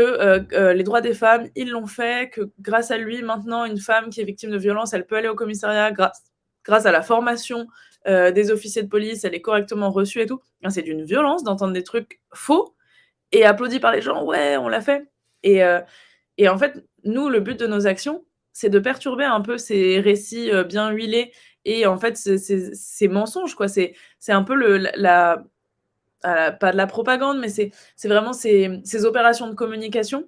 euh, les droits des femmes, ils l'ont fait, que grâce à lui, maintenant, une femme qui est victime de violence, elle peut aller au commissariat grâce, grâce à la formation euh, des officiers de police, elle est correctement reçue et tout. C'est d'une violence d'entendre des trucs faux et applaudis par les gens. Ouais, on l'a fait. Et, euh, et en fait, nous, le but de nos actions, c'est de perturber un peu ces récits euh, bien huilés et en fait ces mensonges. quoi. C'est un peu le, la, pas de la propagande, mais c'est vraiment ces, opérations de communication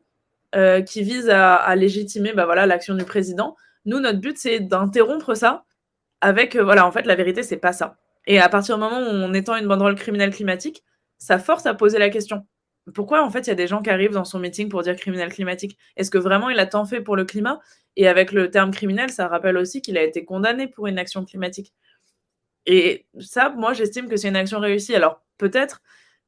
qui visent à, légitimer bah, voilà, l'action du président. Nous, notre but, c'est d'interrompre ça avec, euh, voilà, en fait, la vérité, c'est pas ça. Et à partir du moment où on étend une banderole criminelle climatique, ça force à poser la question. Pourquoi en fait il y a des gens qui arrivent dans son meeting pour dire criminel climatique? Est-ce que vraiment il a tant fait pour le climat? Et avec le terme criminel, ça rappelle aussi qu'il a été condamné pour une action climatique. Et ça, moi, j'estime que c'est une action réussie. Alors peut-être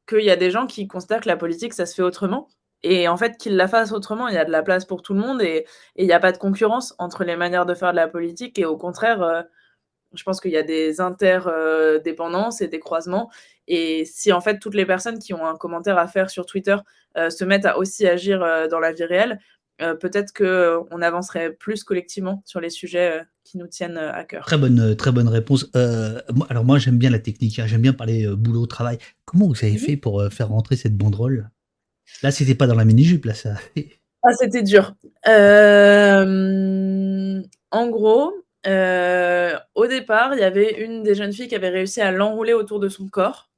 qu'il y a des gens qui considèrent que la politique, ça se fait autrement. Et en fait, qu'ils la fassent autrement, il y a de la place pour tout le monde et, il n'y a pas de concurrence entre les manières de faire de la politique. Et au contraire, euh, je pense qu'il y a des interdépendances et des croisements. Et si en fait toutes les personnes qui ont un commentaire à faire sur Twitter euh, se mettent à aussi agir euh, dans la vie réelle, peut-être qu'on avancerait plus collectivement sur les sujets qui nous tiennent à cœur. Très bonne, très bonne réponse. alors moi j'aime bien la technique, hein. j'aime bien parler boulot, travail. Comment vous avez fait pour faire rentrer cette banderole? Là, c'était pas dans la mini-jupe, là, ça. Ah, c'était dur. Euh, en gros, euh, au départ, il y avait une des jeunes filles qui avait réussi à l'enrouler autour de son corps.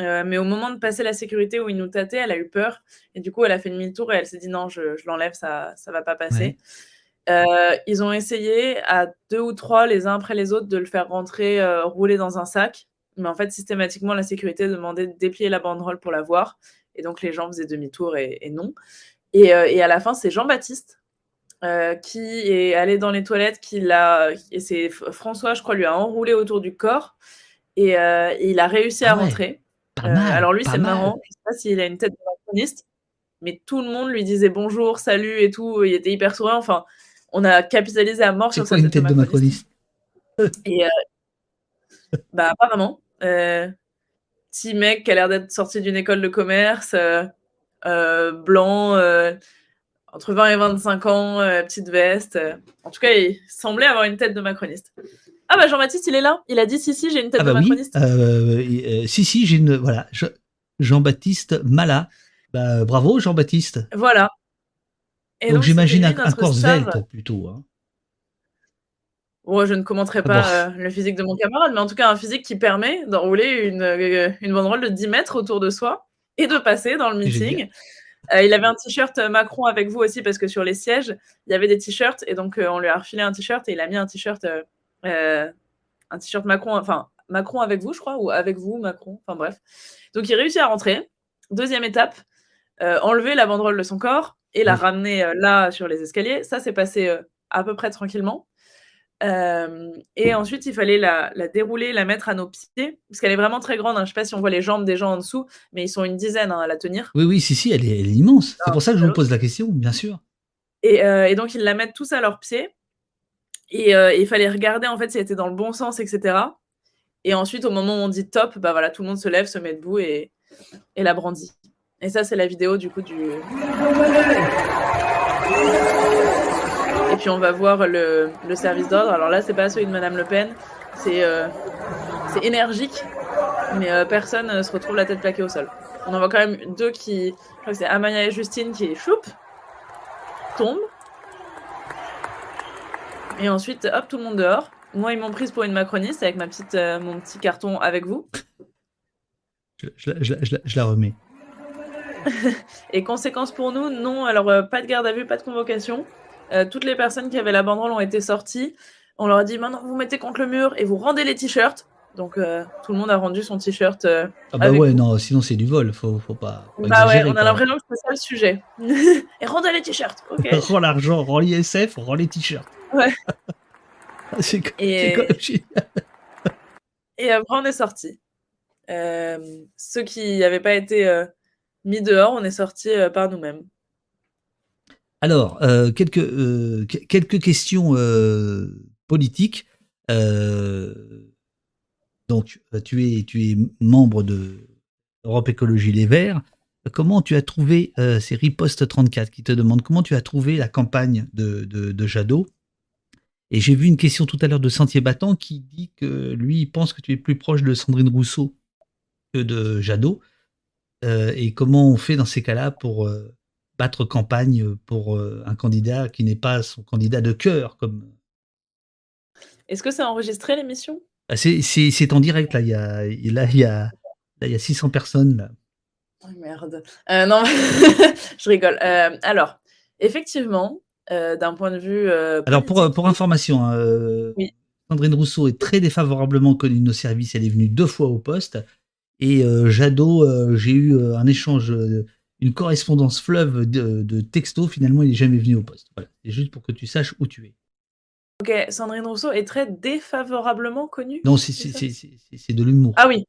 Euh, mais au moment de passer la sécurité où il nous tâtait, elle a eu peur. Et du coup, elle a fait demi-tour et elle s'est dit non, je, l'enlève, ça ne va pas passer. Ils ont essayé à deux ou trois, les uns après les autres, de le faire rentrer, rouler dans un sac. Mais en fait, systématiquement, la sécurité demandait de déplier la banderole pour la voir. Et donc, les gens faisaient demi-tour et, non. Euh, et, à la fin, c'est Jean-Baptiste euh, qui est allé dans les toilettes, qui l'a, et c'est François, je crois, lui a enroulé autour du corps et, euh, il a réussi à rentrer. alors lui, c'est marrant, je sais pas s'il a une tête de mais tout le monde lui disait bonjour, salut et tout, il était hyper souriant. Enfin, on a capitalisé à mort sur sa tête, de macroniste. Et bah apparemment, petit mec qui a l'air d'être sorti d'une école de commerce, euh, euh, blanc, euh, entre 20 et 25 ans, petite veste. En tout cas, il semblait avoir une tête de macroniste. Ah bah Jean-Baptiste, il est là. Il a dit si si, j'ai une tête ah de bah macroniste. si si, j'ai une voilà. Jean-Baptiste Mala. Bah, bravo Jean-Baptiste. Voilà. Donc, j'imagine un, un corps svelte plutôt. Hein je ne commenterai ah pas euh, le physique de mon camarade, mais en tout cas un physique qui permet d'enrouler une, euh, une banderole de 10 mètres autour de soi et de passer dans le meeting. Euh, il avait un t-shirt Macron avec vous aussi parce que sur les sièges, il y avait des t-shirts et donc on lui a refilé un t-shirt et il a mis un t-shirt un t-shirt Macron, enfin Macron avec vous, je crois, ou avec vous, Macron, enfin bref. Donc il réussit à rentrer. Deuxième étape, enlever la banderole de son corps et la ramener là sur les escaliers. Ça, s'est passé à peu près tranquillement et ensuite, il fallait la, dérouler, la mettre à nos pieds, parce qu'elle est vraiment très grande. Hein. Je ne sais pas si on voit les jambes des gens en dessous, mais ils sont une dizaine hein, à la tenir. Oui, oui, si, si, elle est, immense. C'est pour ça que je vous pose la question, bien sûr. Et, donc, ils la mettent tous à leurs pieds. Et, il fallait regarder, en fait, si elle était dans le bon sens, etc. Et ensuite, au moment où on dit top, bah voilà, tout le monde se lève, se met debout et, et la brandit. Et ça, c'est la vidéo, du coup, du... Et puis on va voir le, service d'ordre. Alors là, c'est pas celui de Madame Le Pen, c'est euh, énergique, mais euh, personne ne se retrouve la tête plaquée au sol. On en voit quand même deux qui, je crois que c'est Amaya et Justine qui choup, tombent. Et ensuite, hop, tout le monde dehors. Moi, ils m'ont prise pour une macroniste avec ma petite, euh, mon petit carton avec vous. Je, la remets. et conséquence pour nous, non, alors pas de garde à vue, pas de convocation. Euh, toutes les personnes qui avaient la banderole ont été sorties. On leur a dit maintenant vous mettez contre le mur et vous rendez les t-shirts. Donc euh, tout le monde a rendu son t-shirt. Euh, ah bah ouais, non, sinon c'est du vol, faut, faut pas. bah ouais, on a l'impression que c'est ça le sujet. et rendez les t-shirts, ok. rends l'argent, rends l'ISF, rends les t-shirts. Ouais. c'est et... et après on est sortis. ceux qui n'avaient pas été mis dehors, on est sortis par nous-mêmes. Alors, euh, quelques, euh, quelques questions euh, politiques. donc, tu es, tu es membre de Europe Écologie Les Verts. Comment tu as trouvé ces ripostes 34 qui te demandent comment tu as trouvé la campagne de, de, Jadot? Et j'ai vu une question tout à l'heure de Sentier Battant qui dit que lui, il pense que tu es plus proche de Sandrine Rousseau que de Jadot. Et comment on fait dans ces cas-là pour battre campagne pour euh, un candidat qui n'est pas son candidat de cœur. Comme... Est-ce que c'est enregistré l'émission? Ah, c'est, en direct, là. Il y a, là, il y a, il y a 600 personnes. Là. Oh merde. Euh, non, je rigole. Euh, alors, effectivement, d'un point de vue. alors, pour, pour information, hein, Sandrine Rousseau est très défavorablement connue de nos services. Elle est venue deux fois au poste. Et Jadot, j'ai eu un échange, une correspondance fleuve de, de texto. Finalement, il n'est jamais venu au poste. Voilà, c'est juste pour que tu saches où tu es. Ok, Sandrine Rousseau est très défavorablement connue. Non, c'est de l'humour. Ah oui.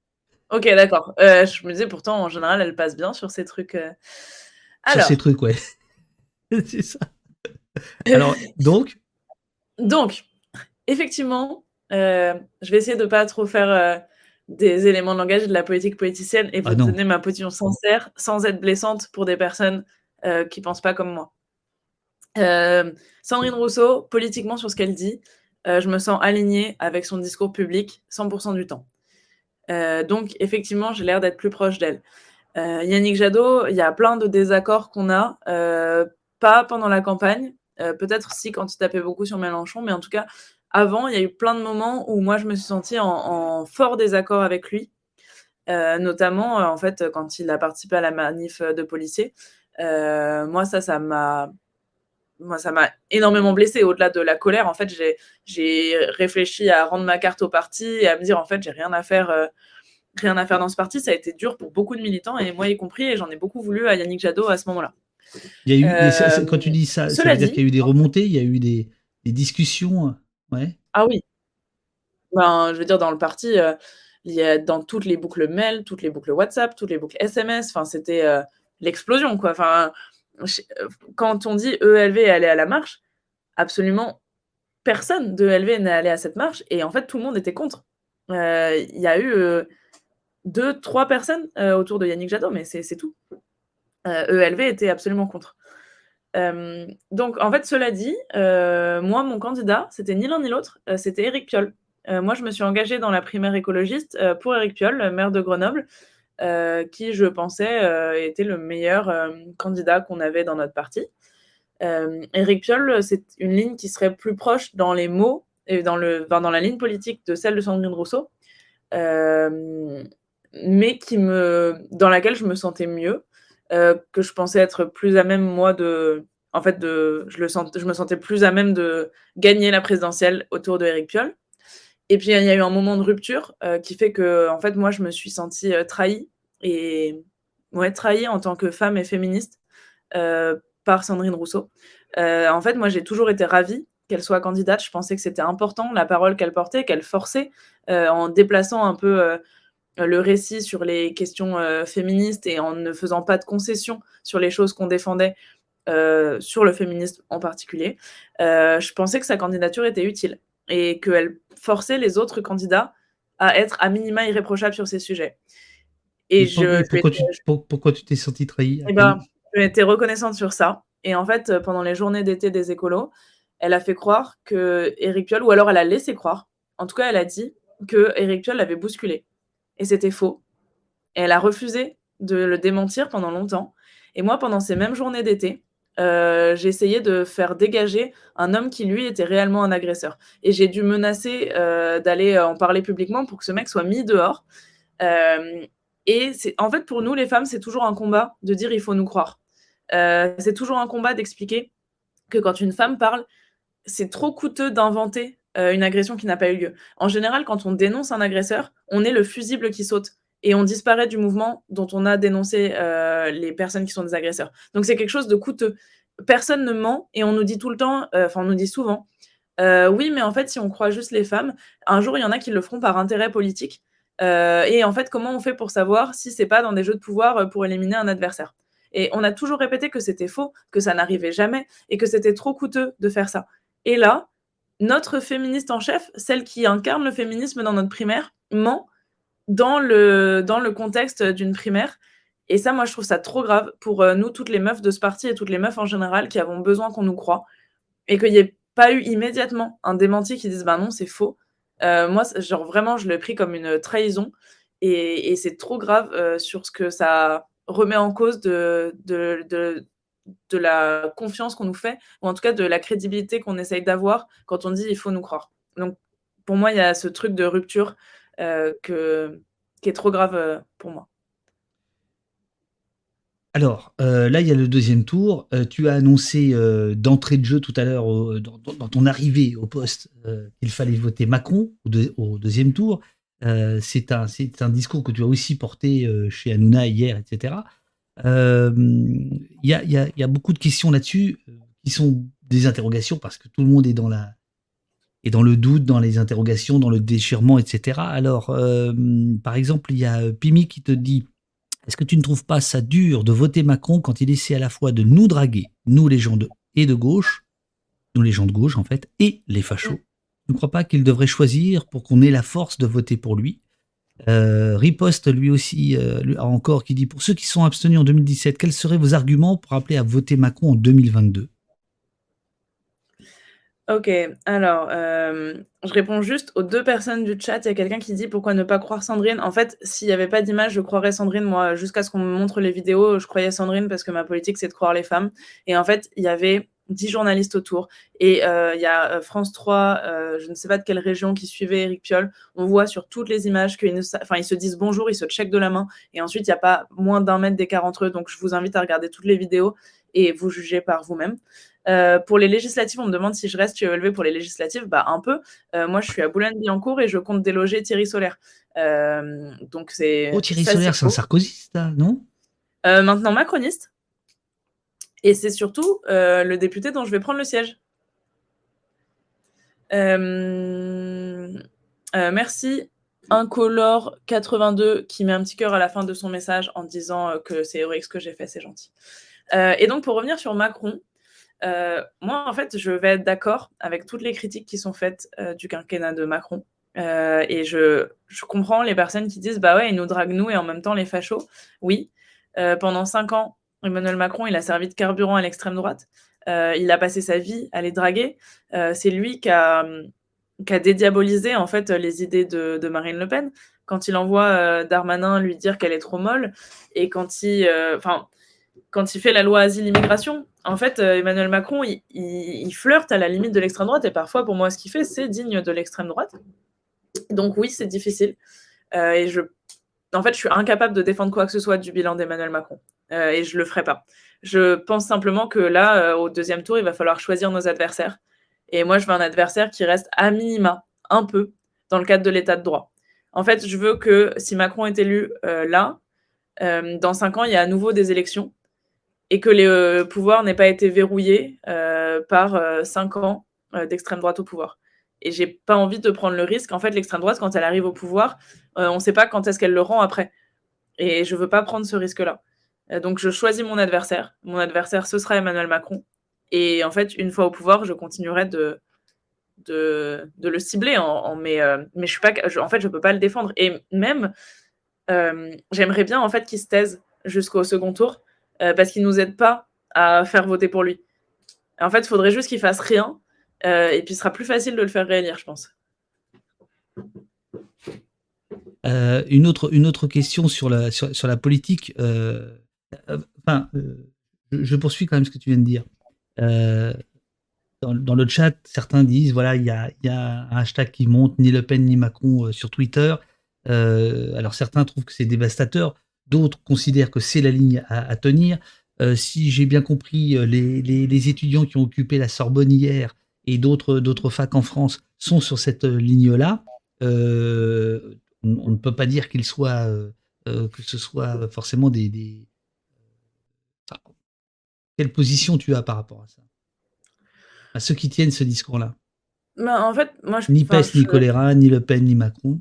Ok, d'accord. Euh, je me disais pourtant, en général, elle passe bien sur ces trucs. Euh. Sur ces trucs, ouais. c'est ça. Alors, donc? Donc, effectivement, euh, je vais essayer de pas trop faire des éléments de langage et de la politique politicienne et ah vous donner ma position sincère sans être blessante pour des personnes qui pensent pas comme moi. Euh, Sandrine Rousseau, politiquement sur ce qu'elle dit, euh, je me sens alignée avec son discours public 100% du temps. Euh, donc, effectivement, j'ai l'air d'être plus proche d'elle. Yannick Jadot, il y a plein de désaccords qu'on a, pas pendant la campagne, peut-être si quand il tapait beaucoup sur Mélenchon, mais en tout cas, avant, il y a eu plein de moments où moi, je me suis sentie en, fort désaccord avec lui, notamment, en fait, quand il a participé à la manif de policiers. moi, ça, ça m'a moi, ça m'a énormément blessé. Au-delà de la colère, en fait, j'ai réfléchi à rendre ma carte au parti et à me dire, en fait, j'ai rien à faire. Euh, rien à faire dans ce parti, ça a été dur pour beaucoup de militants et moi y compris, et j'en ai beaucoup voulu à Yannick Jadot à ce moment-là. Il y a eu, quand tu dis ça, ça veut dire qu'il y a eu des remontées, il y a eu des, des discussions, euh, Ah oui. Ben, je veux dire, dans le parti, euh, dans toutes les boucles mail, toutes les boucles WhatsApp, toutes les boucles SMS, c'était l'explosion, quoi. Enfin, quand on dit ELV est allé à la marche, absolument personne de ELV n'est allé à cette marche et en fait tout le monde était contre. Euh, il y a eu euh, deux, trois personnes euh, autour de Yannick Jadot, mais c'est tout. ELV e était absolument contre. Donc en fait, cela dit, moi mon candidat, c'était ni l'un ni l'autre, c'était Éric Piolle. moi je me suis engagée dans la primaire écologiste pour Éric Piolle, maire de Grenoble. Euh, qui, je pensais, euh, était le meilleur euh, candidat qu'on avait dans notre parti. Éric Piolle, c'est une ligne qui serait plus proche dans les mots et dans, le, dans la ligne politique de celle de Sandrine Rousseau, mais qui me, dans laquelle je me sentais mieux, que je pensais être plus à même, moi, de, en fait, de, je, le sens, je me sentais plus à même de gagner la présidentielle autour de Éric Piolle. Et puis, il y a eu un moment de rupture euh, qui fait que, en fait, moi, je me suis sentie euh, trahie et ouais, trahie en tant que femme et féministe euh, par Sandrine Rousseau. en fait, moi, j'ai toujours été ravie qu'elle soit candidate. Je pensais que c'était important, la parole qu'elle portait, qu'elle forçait en déplaçant un peu le récit sur les questions féministes et en ne faisant pas de concessions sur les choses qu'on défendait. sur le féminisme en particulier, je pensais que sa candidature était utile et qu'elle forçait les autres candidats à être à minima irréprochables sur ces sujets. Et, je, pourquoi, tu, t'es sentie trahie eh ben, Je été reconnaissante sur ça. Et en fait, pendant les journées d'été des écolos, elle a fait croire que Eric Piolle, ou alors elle a laissé croire, en tout cas, elle a dit que Eric Piolle l'avait bousculé. Et c'était faux. Et elle a refusé de le démentir pendant longtemps. Et moi, pendant ces mêmes journées d'été, euh, j'ai essayé de faire dégager un homme qui, lui, était réellement un agresseur. Et j'ai dû menacer euh, d'aller en parler publiquement pour que ce mec soit mis dehors. Euh, et c'est, en fait, pour nous, les femmes, c'est toujours un combat de dire il faut nous croire. c'est toujours un combat d'expliquer que quand une femme parle, c'est trop coûteux d'inventer une agression qui n'a pas eu lieu. En général, quand on dénonce un agresseur, on est le fusible qui saute et on disparaît du mouvement dont on a dénoncé euh, les personnes qui sont des agresseurs. Donc c'est quelque chose de coûteux. Personne ne ment et on nous dit tout le temps, euh, enfin on nous dit souvent, euh, oui, mais en fait, si on croit juste les femmes, un jour il y en a qui le feront par intérêt politique. et en fait, comment on fait pour savoir si c'est pas dans des jeux de pouvoir pour éliminer un adversaire? Et on a toujours répété que c'était faux, que ça n'arrivait jamais et que c'était trop coûteux de faire ça. Et là, notre féministe en chef, celle qui incarne le féminisme dans notre primaire, ment dans le, dans le contexte d'une primaire. Et ça, moi, je trouve ça trop grave pour euh, nous, toutes les meufs de ce parti et toutes les meufs en général qui avons besoin qu'on nous croit. Et qu'il n'y ait pas eu immédiatement un démenti qui dise, bah non, c'est faux. Euh, moi, genre vraiment, je l'ai pris comme une trahison. Et, c'est trop grave euh, sur ce que ça remet en cause de, de la confiance qu'on nous fait, ou en tout cas de la crédibilité qu'on essaye d'avoir quand on dit il faut nous croire. Donc, pour moi, il y a ce truc de rupture euh, que, qui est trop grave euh, pour moi. Alors, euh, là, il y a le deuxième tour. tu as annoncé d'entrée de jeu tout à l'heure, dans, ton arrivée au poste, qu'il fallait voter Macron au, deuxième tour. c'est un, un discours que tu as aussi porté chez Hanouna hier, etc. Il y a, y, a, y, a, beaucoup de questions là-dessus qui sont des interrogations parce que tout le monde est dans la et dans le doute, dans les interrogations, dans le déchirement, etc. Alors, par exemple, il y a Pimi qui te dit Est-ce que tu ne trouves pas ça dur de voter Macron quand il essaie à la fois de nous draguer, nous les gens de et de gauche, nous les gens de gauche en fait, et les fachos? Tu ne crois pas qu'il devrait choisir pour qu'on ait la force de voter pour lui? Euh, Riposte lui aussi euh, encore qui dit Pour ceux qui sont abstenus en 2017, quels seraient vos arguments pour appeler à voter Macron en 2022 Ok, alors, euh, je réponds juste aux deux personnes du chat. Il y a quelqu'un qui dit pourquoi ne pas croire Sandrine? En fait, s'il n'y avait pas d'image, je croirais Sandrine. Moi, jusqu'à ce qu'on me montre les vidéos, je croyais Sandrine parce que ma politique, c'est de croire les femmes. Et en fait, il y avait dix journalistes autour. Et euh, il y a euh, France 3, je ne sais pas de quelle région, qui suivait Eric Piolle. On voit sur toutes les images qu'ils enfin, ils se disent bonjour, ils se checkent de la main. Et ensuite, il n'y a pas moins d'un mètre d'écart entre eux. Donc, je vous invite à regarder toutes les vidéos et vous jugez par vous-même. Euh, pour les législatives, on me demande si je reste élevé pour les législatives. Bah, un peu. Euh, moi, je suis à Boulogne-Billancourt et je compte déloger Thierry Solaire. Euh, donc c'est. Oh, Thierry Solaire, c'est un sarkozyste, non? Maintenant macroniste. Et c'est surtout le député dont je vais prendre le siège. merci. Incolore82 qui met un petit cœur à la fin de son message en disant que c'est héroïque ce que j'ai fait, c'est gentil. et donc, pour revenir sur Macron, euh, moi, en fait, je vais être d'accord avec toutes les critiques qui sont faites euh, du quinquennat de Macron. Euh, et je, je, comprends les personnes qui disent bah ouais, il nous drague nous et en même temps les fachos. Oui, pendant cinq ans, Emmanuel Macron, il a servi de carburant à l'extrême droite. il a passé sa vie à les draguer. C'est lui qui a, dédiabolisé en fait les idées de, Marine Le Pen quand il envoie Darmanin lui dire qu'elle est trop molle et quand il, enfin quand il fait la loi asile-immigration, en fait, euh, Emmanuel Macron, il, flirte à la limite de l'extrême droite, et parfois, pour moi, ce qu'il fait, c'est digne de l'extrême droite. Donc oui, c'est difficile. Euh, et je, en fait, je suis incapable de défendre quoi que ce soit du bilan d'Emmanuel Macron, euh, et je le ferai pas. Je pense simplement que là, au deuxième tour, il va falloir choisir nos adversaires. Et moi, je veux un adversaire qui reste à minima, un peu, dans le cadre de l'état de droit. En fait, je veux que si Macron est élu là, dans cinq ans, il y a à nouveau des élections et que le euh, pouvoir n'ait pas été verrouillé euh, par euh, cinq ans d'extrême droite au pouvoir. Et j'ai pas envie de prendre le risque. En fait, l'extrême droite, quand elle arrive au pouvoir, on ne sait pas quand est-ce qu'elle le rend après. Et je veux pas prendre ce risque-là. Donc, je choisis mon adversaire. Mon adversaire, ce sera Emmanuel Macron. Et en fait, une fois au pouvoir, je continuerai de, le cibler. En, mais, mais je suis pas, en fait, je peux pas le défendre. Et même, j'aimerais bien en fait qu'il se taise jusqu'au second tour euh, parce qu'il nous aide pas à faire voter pour lui. En fait, il faudrait juste qu'il fasse rien, euh, et puis ce sera plus facile de le faire réélire, je pense. Euh, une, autre, question sur, la politique. Enfin, je, poursuis quand même ce que tu viens de dire. Dans, le chat, certains disent voilà, il y a, un hashtag qui monte, ni Le Pen ni Macron sur Twitter. alors certains trouvent que c'est dévastateur. D'autres considèrent que c'est la ligne à, tenir. Euh, si j'ai bien compris, euh, les, étudiants qui ont occupé la Sorbonne hier et d'autres, facs en France sont sur cette euh, ligne-là. on, ne peut pas dire qu'il soit, que ce soit forcément des. Quelle position tu as par rapport à ça? À ceux qui tiennent ce discours-là? Bah, en fait, moi, Ni Peste, ni choléra, ni Le Pen, ni Macron.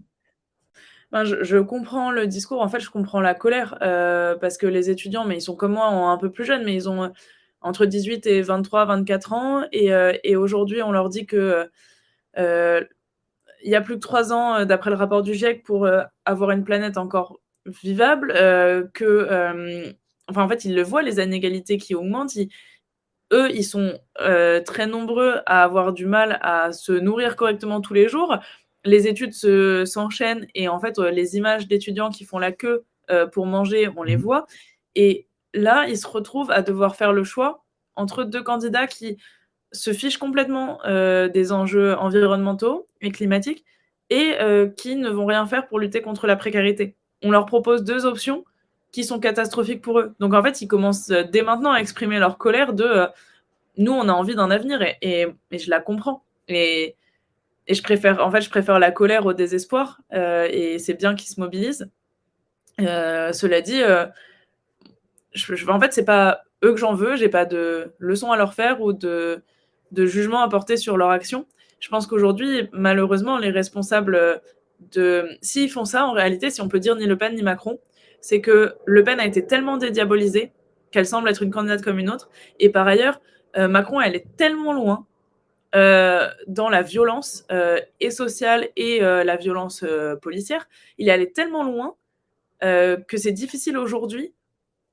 Je, comprends le discours, en fait, je comprends la colère, euh, parce que les étudiants, mais ils sont comme moi, un peu plus jeunes, mais ils ont euh, entre 18 et 23, 24 ans, euh, et, aujourd'hui, on leur dit que il y a plus que trois ans, d'après le rapport du GIEC, pour avoir une planète encore vivable, que, enfin, en fait, ils le voient, les inégalités qui augmentent. eux, ils sont très nombreux à avoir du mal à se nourrir correctement tous les jours les études s'enchaînent et en fait, euh, les images d'étudiants qui font la queue euh, pour manger, on les mmh. voit. Et là, ils se retrouvent à devoir faire le choix entre deux candidats qui se fichent complètement euh, des enjeux environnementaux et climatiques et qui ne vont rien faire pour lutter contre la précarité. On leur propose deux options qui sont catastrophiques pour eux. Donc en fait, ils commencent dès maintenant à exprimer leur colère de nous, on a envie d'un avenir et, je la comprends. Et je préfère, en fait, je préfère la colère au désespoir, et c'est bien qu'ils se mobilisent. cela dit, en fait, c'est pas eux que j'en veux, j'ai pas de leçons à leur faire ou de, de jugement à porter sur leur action. Je pense qu'aujourd'hui, malheureusement, les responsables de. S'ils font ça, en réalité, si on peut dire ni Le Pen ni Macron, c'est que Le Pen a été tellement dédiabolisée qu'elle semble être une candidate comme une autre. Et par ailleurs, euh, Macron, elle est tellement loin euh, dans la violence euh, et sociale et la violence policière. Il est allé tellement loin que c'est difficile aujourd'hui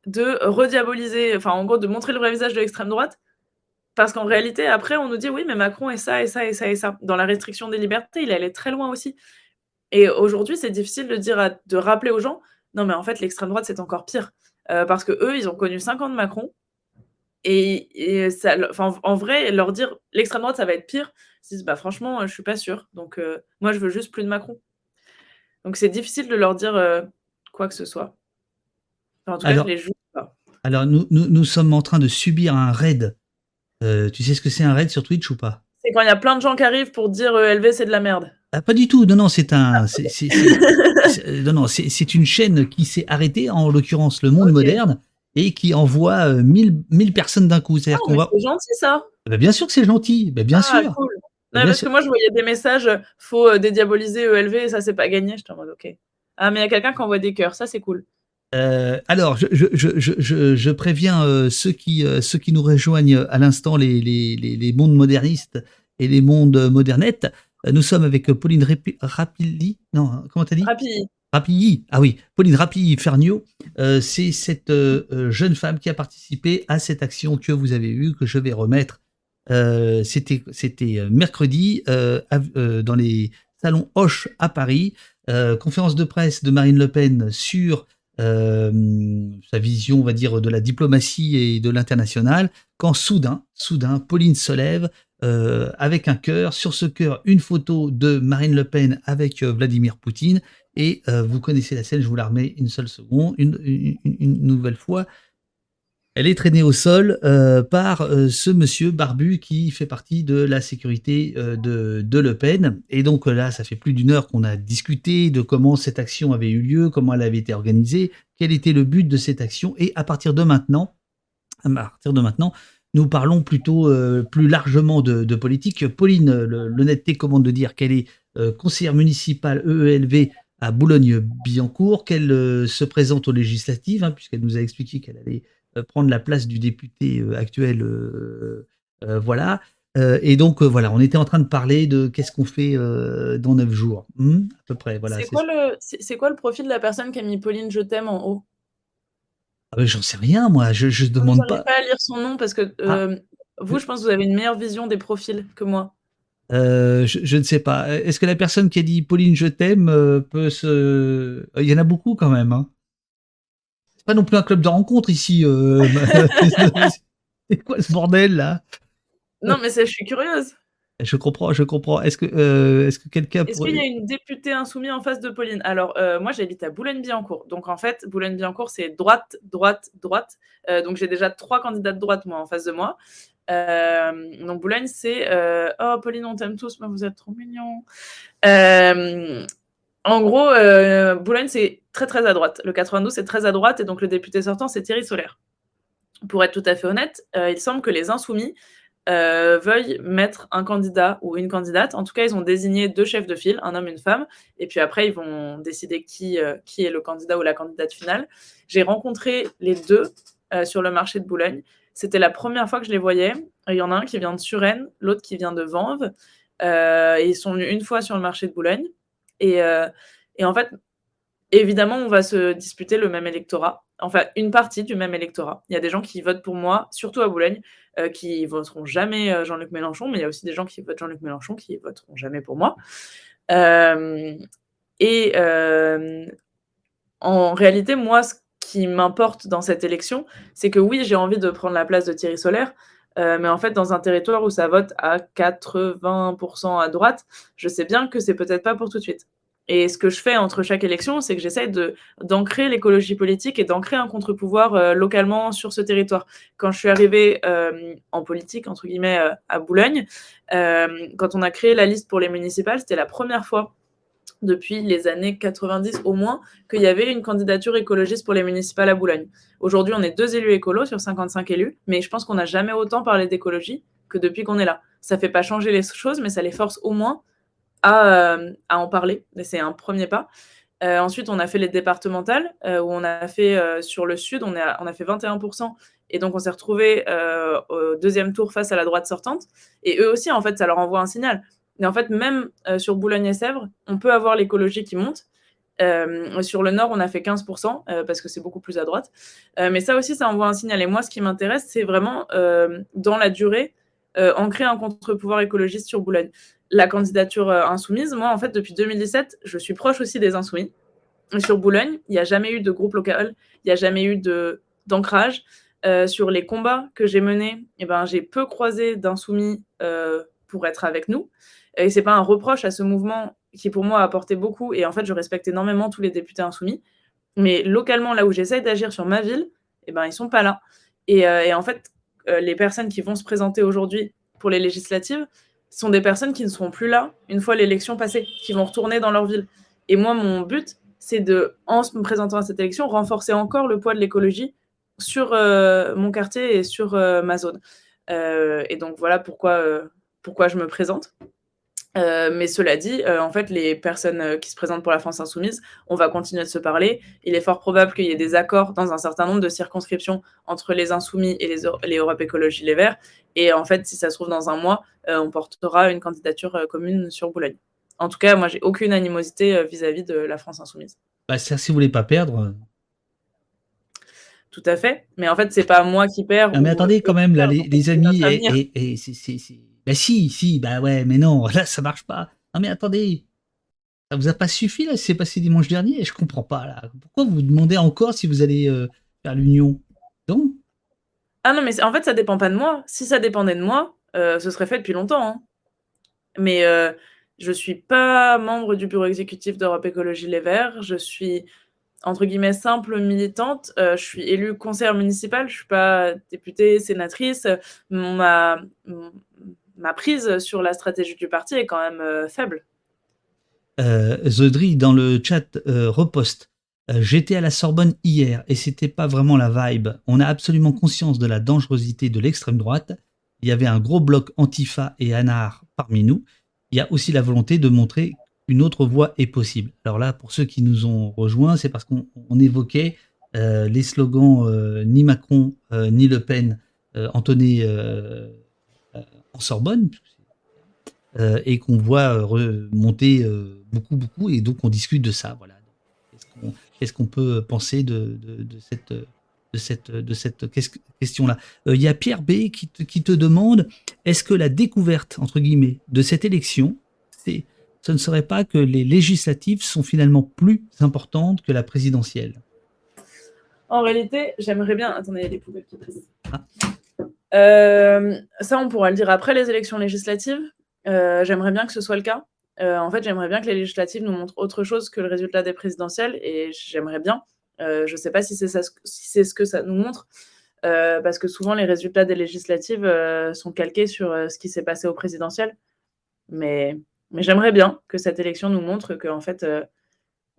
de rediaboliser, enfin en gros de montrer le vrai visage de l'extrême droite parce qu'en réalité, après, on nous dit oui, mais Macron est ça, et ça, et ça, et ça. Dans la restriction des libertés, il allait très loin aussi. Et aujourd'hui, c'est difficile de dire, de rappeler aux gens, non, mais en fait, l'extrême droite, c'est encore pire. Euh, parce que eux, ils ont connu 5 ans de Macron. Et, ça, en vrai, leur dire l'extrême droite, ça va être pire, ils disent, bah franchement, je suis pas sûr. Donc, euh, moi, je veux juste plus de Macron. Donc, c'est difficile de leur dire euh, quoi que ce soit. en tout cas, alors, je les joue pas. Alors, nous, nous, nous sommes en train de subir un raid euh, tu sais ce que c'est un raid sur Twitch ou pas? C'est quand il y a plein de gens qui arrivent pour dire euh, LV c'est de la merde. Ah, pas du tout. Non, non, c'est un. non, non, c'est une chaîne qui s'est arrêtée, en l'occurrence Le Monde Moderne, et qui envoie 1000, euh, personnes d'un coup. C'est ah, gentil ça. Ben, bien sûr que c'est gentil. Ben, bien ah, sûr. Cool. Non, parce que moi, je voyais des messages faut dédiaboliser ELV et ça, c'est pas gagné. J'étais en mode ok. Ah, mais il y a quelqu'un qui envoie des cœurs. Ça, c'est cool. Euh, alors, je, je, je, je préviens euh, ceux, qui, euh, ceux qui nous rejoignent à l'instant, les, les, les, mondes modernistes et les mondes modernettes. Nous sommes avec Pauline Rapilly. Non, comment t'as dit? Rapilly. Rapilly. Ah oui, Pauline Rapilly-Fernio. C'est cette jeune femme qui a participé à cette action que vous avez eue, que je vais remettre. C'était mercredi dans les salons Hoche à Paris. conférence de presse de Marine Le Pen sur euh, sa vision, on va dire, de la diplomatie et de l'international, quand soudain, soudain, Pauline se lève euh, avec un cœur, sur ce cœur, une photo de Marine Le Pen avec euh, Vladimir Poutine, et vous connaissez la scène, je vous la remets une seule seconde, une nouvelle fois. Elle est traînée au sol euh, par euh, ce monsieur barbu qui fait partie de la sécurité euh, de, Le Pen. Et donc là, ça fait plus d'une heure qu'on a discuté de comment cette action avait eu lieu, comment elle avait été organisée, quel était le but de cette action. Et à partir de maintenant, à partir de maintenant, nous parlons plutôt plus largement de, politique. Pauline, l'honnêteté commande de dire qu'elle est conseillère municipale EELV à Boulogne-Billancourt, qu'elle se présente aux législatives, hein, puisqu'elle nous a expliqué qu'elle allait euh, prendre la place du député euh, actuel. Euh, voilà. et donc voilà, on était en train de parler de qu'est-ce qu'on fait dans neuf jours, hmm, à peu près. Voilà. C'est quoi, quoi le profil de la personne qui a mis Pauline Je t'aime en haut? Ah J'en sais rien, moi. Je, je demande pas. pas à lire son nom parce que ah. vous, je pense que vous avez une meilleure vision des profils que moi. je, ne sais pas. Est-ce que la personne qui a dit Pauline, je t'aime peut se. Il y en a beaucoup quand même. Hein pas non plus un club de rencontre ici. Euh, c'est quoi ce bordel là? Non, mais je suis curieuse. Je comprends, je comprends. Est-ce que, euh, est-ce que quelqu'un. Est-ce qu'il y a une députée insoumise en face de Pauline? Alors, euh, moi, j'habite à Boulogne-Billancourt. Donc, en fait, Boulogne-Billancourt, c'est droite, droite, droite. donc, j'ai déjà trois candidats de droite, moi, en face de moi. donc, Boulogne, c'est. oh, Pauline, on t'aime tous, mais vous êtes trop mignons. En gros, euh, Boulogne, c'est très très à droite. Le 92, c'est très à droite, et donc le député sortant, c'est Thierry Solaire. Pour être tout à fait honnête, euh, il semble que les insoumis euh, veuillent mettre un candidat ou une candidate. En tout cas, ils ont désigné deux chefs de file, un homme et une femme, et puis après, ils vont décider qui, qui est le candidat ou la candidate finale. J'ai rencontré les deux sur le marché de Boulogne. C'était la première fois que je les voyais. Il y en a un qui vient de Suresnes, l'autre qui vient de Vanves. ils sont venus une fois sur le marché de Boulogne. Euh, et, en fait, évidemment, on va se disputer le même électorat, enfin une partie du même électorat. Il y a des gens qui votent pour moi, surtout à Boulogne, euh, qui voteront jamais euh, Jean-Luc Mélenchon, mais il y a aussi des gens qui votent Jean-Luc Mélenchon qui voteront jamais pour moi. et en réalité, moi, ce qui m'importe dans cette élection, c'est que oui, j'ai envie de prendre la place de Thierry Solaire, euh, mais en fait, dans un territoire où ça vote à 80% à droite, je sais bien que c'est peut-être pas pour tout de suite. Et ce que je fais entre chaque élection, c'est que j'essaie d'ancrer l'écologie politique et d'ancrer un contre-pouvoir euh, localement sur ce territoire. Quand je suis arrivée euh, en politique, entre guillemets, euh, à Boulogne, quand on a créé la liste pour les municipales, c'était la première fois depuis les années 90 au moins qu'il y avait une candidature écologiste pour les municipales à Boulogne. Aujourd'hui, on est deux élus écolos sur 55 élus, mais je pense qu'on n'a jamais autant parlé d'écologie que depuis qu'on est là. Ça ne fait pas changer les choses, mais ça les force au moins euh, à, en parler. C'est un premier pas. Euh, ensuite, on a fait les départementales, euh, où on a fait sur le sud, on a, on a fait 21%. Et donc, on s'est retrouvé au deuxième tour face à la droite sortante. Et eux aussi, en fait, ça leur envoie un signal. Mais en fait, même sur Boulogne et Sèvres, on peut avoir l'écologie qui monte. sur le nord, on a fait 15% parce que c'est beaucoup plus à droite. mais ça aussi, ça envoie un signal. Et moi, ce qui m'intéresse, c'est vraiment dans la durée, ancrer un contre-pouvoir écologiste sur Boulogne la candidature euh, insoumise, moi, en fait, depuis 2017, je suis proche aussi des insoumis. sur Boulogne, il n'y a jamais eu de groupe local, il n'y a jamais eu d'ancrage. Euh, sur les combats que j'ai menés, eh ben, j'ai peu croisé d'insoumis euh, pour être avec nous. Et c'est pas un reproche à ce mouvement qui, pour moi, a apporté beaucoup. Et en fait, je respecte énormément tous les députés insoumis. Mais localement, là où j'essaie d'agir sur ma ville, eh ben, ils sont pas là. Et en fait, les personnes qui vont se présenter aujourd'hui pour les législatives, sont des personnes qui ne seront plus là une fois l'élection passée, qui vont retourner dans leur ville. Et moi, mon but, c'est de, en me présentant à cette élection, renforcer encore le poids de l'écologie sur euh, mon quartier et sur euh, ma zone. Euh, et donc voilà pourquoi, pourquoi je me présente. Euh, mais cela dit, euh, en fait, les personnes euh, qui se présentent pour la France insoumise, on va continuer de se parler. Il est fort probable qu'il y ait des accords dans un certain nombre de circonscriptions entre les insoumis et les, les Europe Écologie Les Verts. Et en fait, si ça se trouve dans un mois, on portera une candidature commune sur Boulogne. En tout cas, moi, j'ai aucune animosité vis-à-vis de la France insoumise. Bah, si vous voulez pas perdre. Tout à fait. Mais en fait, c'est pas moi qui perds. mais attendez, quand même, là, les, amis, et, et c'est bah si, si, bah ouais, mais non, là ça marche pas. Non mais attendez, ça vous a pas suffi là, c'est passé dimanche dernier, je comprends pas là. Pourquoi vous demandez encore si vous allez euh, faire l'union? Non Ah non mais en fait ça dépend pas de moi. Si ça dépendait de moi, euh, ce serait fait depuis longtemps. Hein. Mais euh, je suis pas membre du bureau exécutif d'Europe Écologie Les Verts. Je suis entre guillemets simple militante. je suis élue conseillère municipale. Je suis pas députée, sénatrice. Ma, ma prise sur la stratégie du parti est quand même euh, faible. Euh, Zodri, dans le chat, euh, reposte. J'étais à la Sorbonne hier et c'était pas vraiment la vibe. On a absolument conscience de la dangerosité de l'extrême droite. Il y avait un gros bloc Antifa et Anar parmi nous. Il y a aussi la volonté de montrer qu'une autre voie est possible. Alors là, pour ceux qui nous ont rejoints, c'est parce qu'on évoquait les slogans ni Macron ni Le Pen entonnés en Sorbonne, euh, et qu'on voit euh, remonter euh, beaucoup, beaucoup, et donc on discute de ça. Voilà. Qu'est-ce qu'on peut penser de, cette, de cette, de cette question-là? Il y a Pierre B qui te, qui te demande est-ce que la découverte, entre guillemets, de cette élection, c'est, ce ne serait pas que les législatives sont finalement plus importantes que la présidentielle? En réalité, j'aimerais bien. Attendez, il y a des poubelles qui ah. Euh, ça, on pourra le dire après les élections législatives. Euh, j'aimerais bien que ce soit le cas. Euh, en fait, j'aimerais bien que les législatives nous montrent autre chose que le résultat des présidentielles et j'aimerais bien. je ne sais pas si c'est ce que ça nous montre, parce que souvent les résultats des législatives sont calqués sur ce qui s'est passé au présidentiel. Mais, mais j'aimerais bien que cette élection nous montre qu'en fait,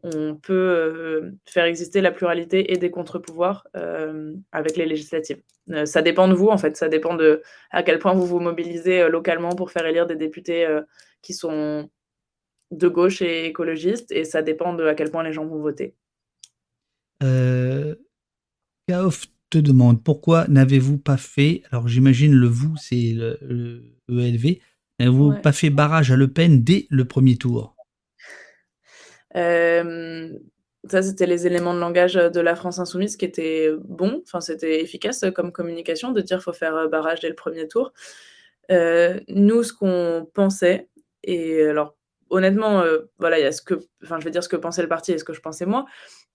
on peut euh, faire exister la pluralité et des contre-pouvoirs euh, avec les législatives. Euh, ça dépend de vous, en fait, ça dépend de à quel point vous vous mobilisez localement pour faire élire des députés qui sont de gauche et écologistes, et ça dépend de à quel point les gens vont voter. Kaof te demande pourquoi n'avez-vous pas fait, alors j'imagine le vous, c'est le, ELV, n'avez-vous pas fait barrage à Le Pen dès le premier tour? Ça, c'était les éléments de langage de la France insoumise qui étaient bons. Enfin, c'était efficace comme communication de dire faut faire euh, barrage dès le premier tour. Euh, nous, ce qu'on pensait, et alors honnêtement, voilà, il y a ce que, enfin, je vais dire ce que pensait le parti et ce que je pensais moi.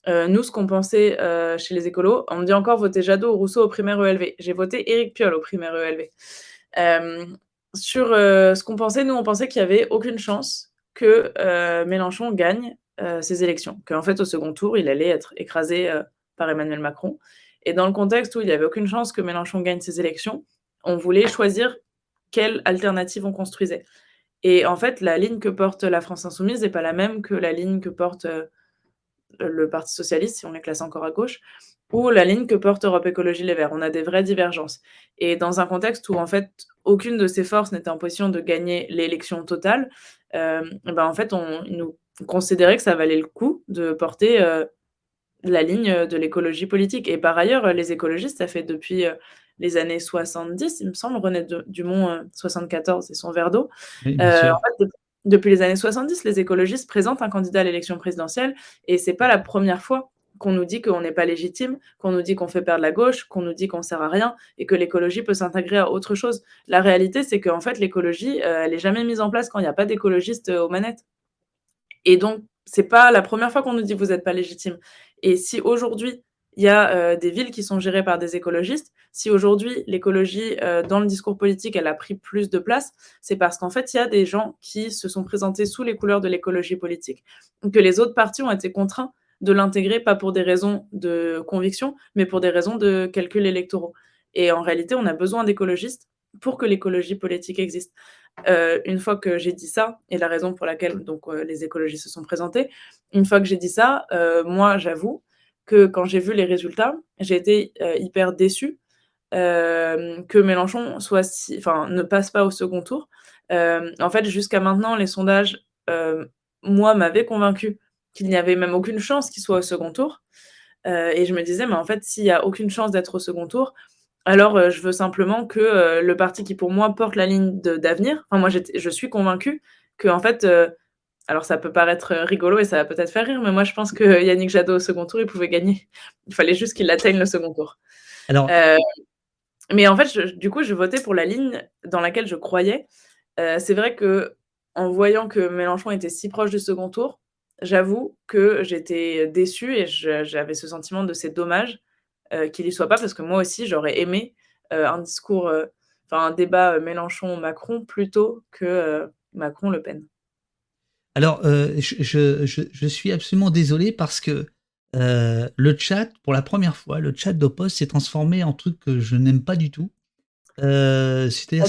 nous, ce qu'on pensait chez les écolos, on me dit encore voter Jadot ou Rousseau au primaire ELV. J'ai voté Éric Piolle au primaire ELV. sur ce qu'on pensait, nous, on pensait qu'il n'y avait aucune chance que Mélenchon gagne ces élections, qu'en fait, au second tour, il allait être écrasé par Emmanuel Macron. Et dans le contexte où il n'y avait aucune chance que Mélenchon gagne ces élections, on voulait choisir quelle alternative on construisait. Et en fait, la ligne que porte la France Insoumise n'est pas la même que la ligne que porte le Parti Socialiste, si on les classe encore à gauche, ou la ligne que porte Europe Écologie Les Verts. On a des vraies divergences. Et dans un contexte où, en fait, aucune de ces forces n'était en position de gagner l'élection totale, euh, ben, en fait, on nous considérait que ça valait le coup de porter euh, la ligne de l'écologie politique. Et par ailleurs, les écologistes, ça fait depuis euh, les années 70, il me semble, René Dumont, 74 et son verre d'eau. en fait, depuis les années 70, les écologistes présentent un candidat à l'élection présidentielle et c'est pas la première fois qu'on nous dit qu'on n'est pas légitime, qu'on nous dit qu'on fait perdre la gauche, qu'on nous dit qu'on sert à rien et que l'écologie peut s'intégrer à autre chose. La réalité, c'est qu'en fait, l'écologie, euh, elle est jamais mise en place quand il n'y a pas d'écologistes euh, aux manettes. Et donc, c'est pas la première fois qu'on nous dit vous n'êtes pas légitime. Et si aujourd'hui, il y a euh, des villes qui sont gérées par des écologistes. Si aujourd'hui l'écologie dans le discours politique elle a pris plus de place, c'est parce qu'en fait il y a des gens qui se sont présentés sous les couleurs de l'écologie politique, que les autres partis ont été contraints de l'intégrer, pas pour des raisons de conviction, mais pour des raisons de calcul électoraux. Et en réalité, on a besoin d'écologistes pour que l'écologie politique existe. Euh, une fois que j'ai dit ça, et la raison pour laquelle donc, euh, les écologistes se sont présentés, une fois que j'ai dit ça, euh, moi, j'avoue que quand j'ai vu les résultats, j'ai été hyper déçue que Mélenchon soit enfin, ne passe pas au second tour. en fait, jusqu'à maintenant, les sondages, moi, m'avaient convaincu qu'il n'y avait même aucune chance qu'il soit au second tour. Et je me disais, mais en fait, s'il n'y a aucune chance d'être au second tour, alors euh, je veux simplement que euh, le parti qui, pour moi, porte la ligne d'avenir, enfin, moi, je suis convaincue que, en fait, alors ça peut paraître rigolo et ça va peut-être faire rire, mais moi, je pense que Yannick Jadot au second tour, il pouvait gagner. Il fallait juste qu'il atteigne le second tour. Alors... mais en fait, du coup, je votais pour la ligne dans laquelle je croyais. C'est vrai que en voyant que Mélenchon était si proche du second tour, j'avoue que j'étais déçue et j'avais ce sentiment de c'est dommage euh, qu'il y soit pas parce que moi aussi j'aurais aimé euh, un discours, euh, enfin un débat Mélenchon-Macron plutôt que Macron-Le Pen. Alors, je, je, suis absolument désolé parce que le chat, pour la première fois, le chat d'Opos s'est transformé en truc que je n'aime pas du tout. C'est-à-dire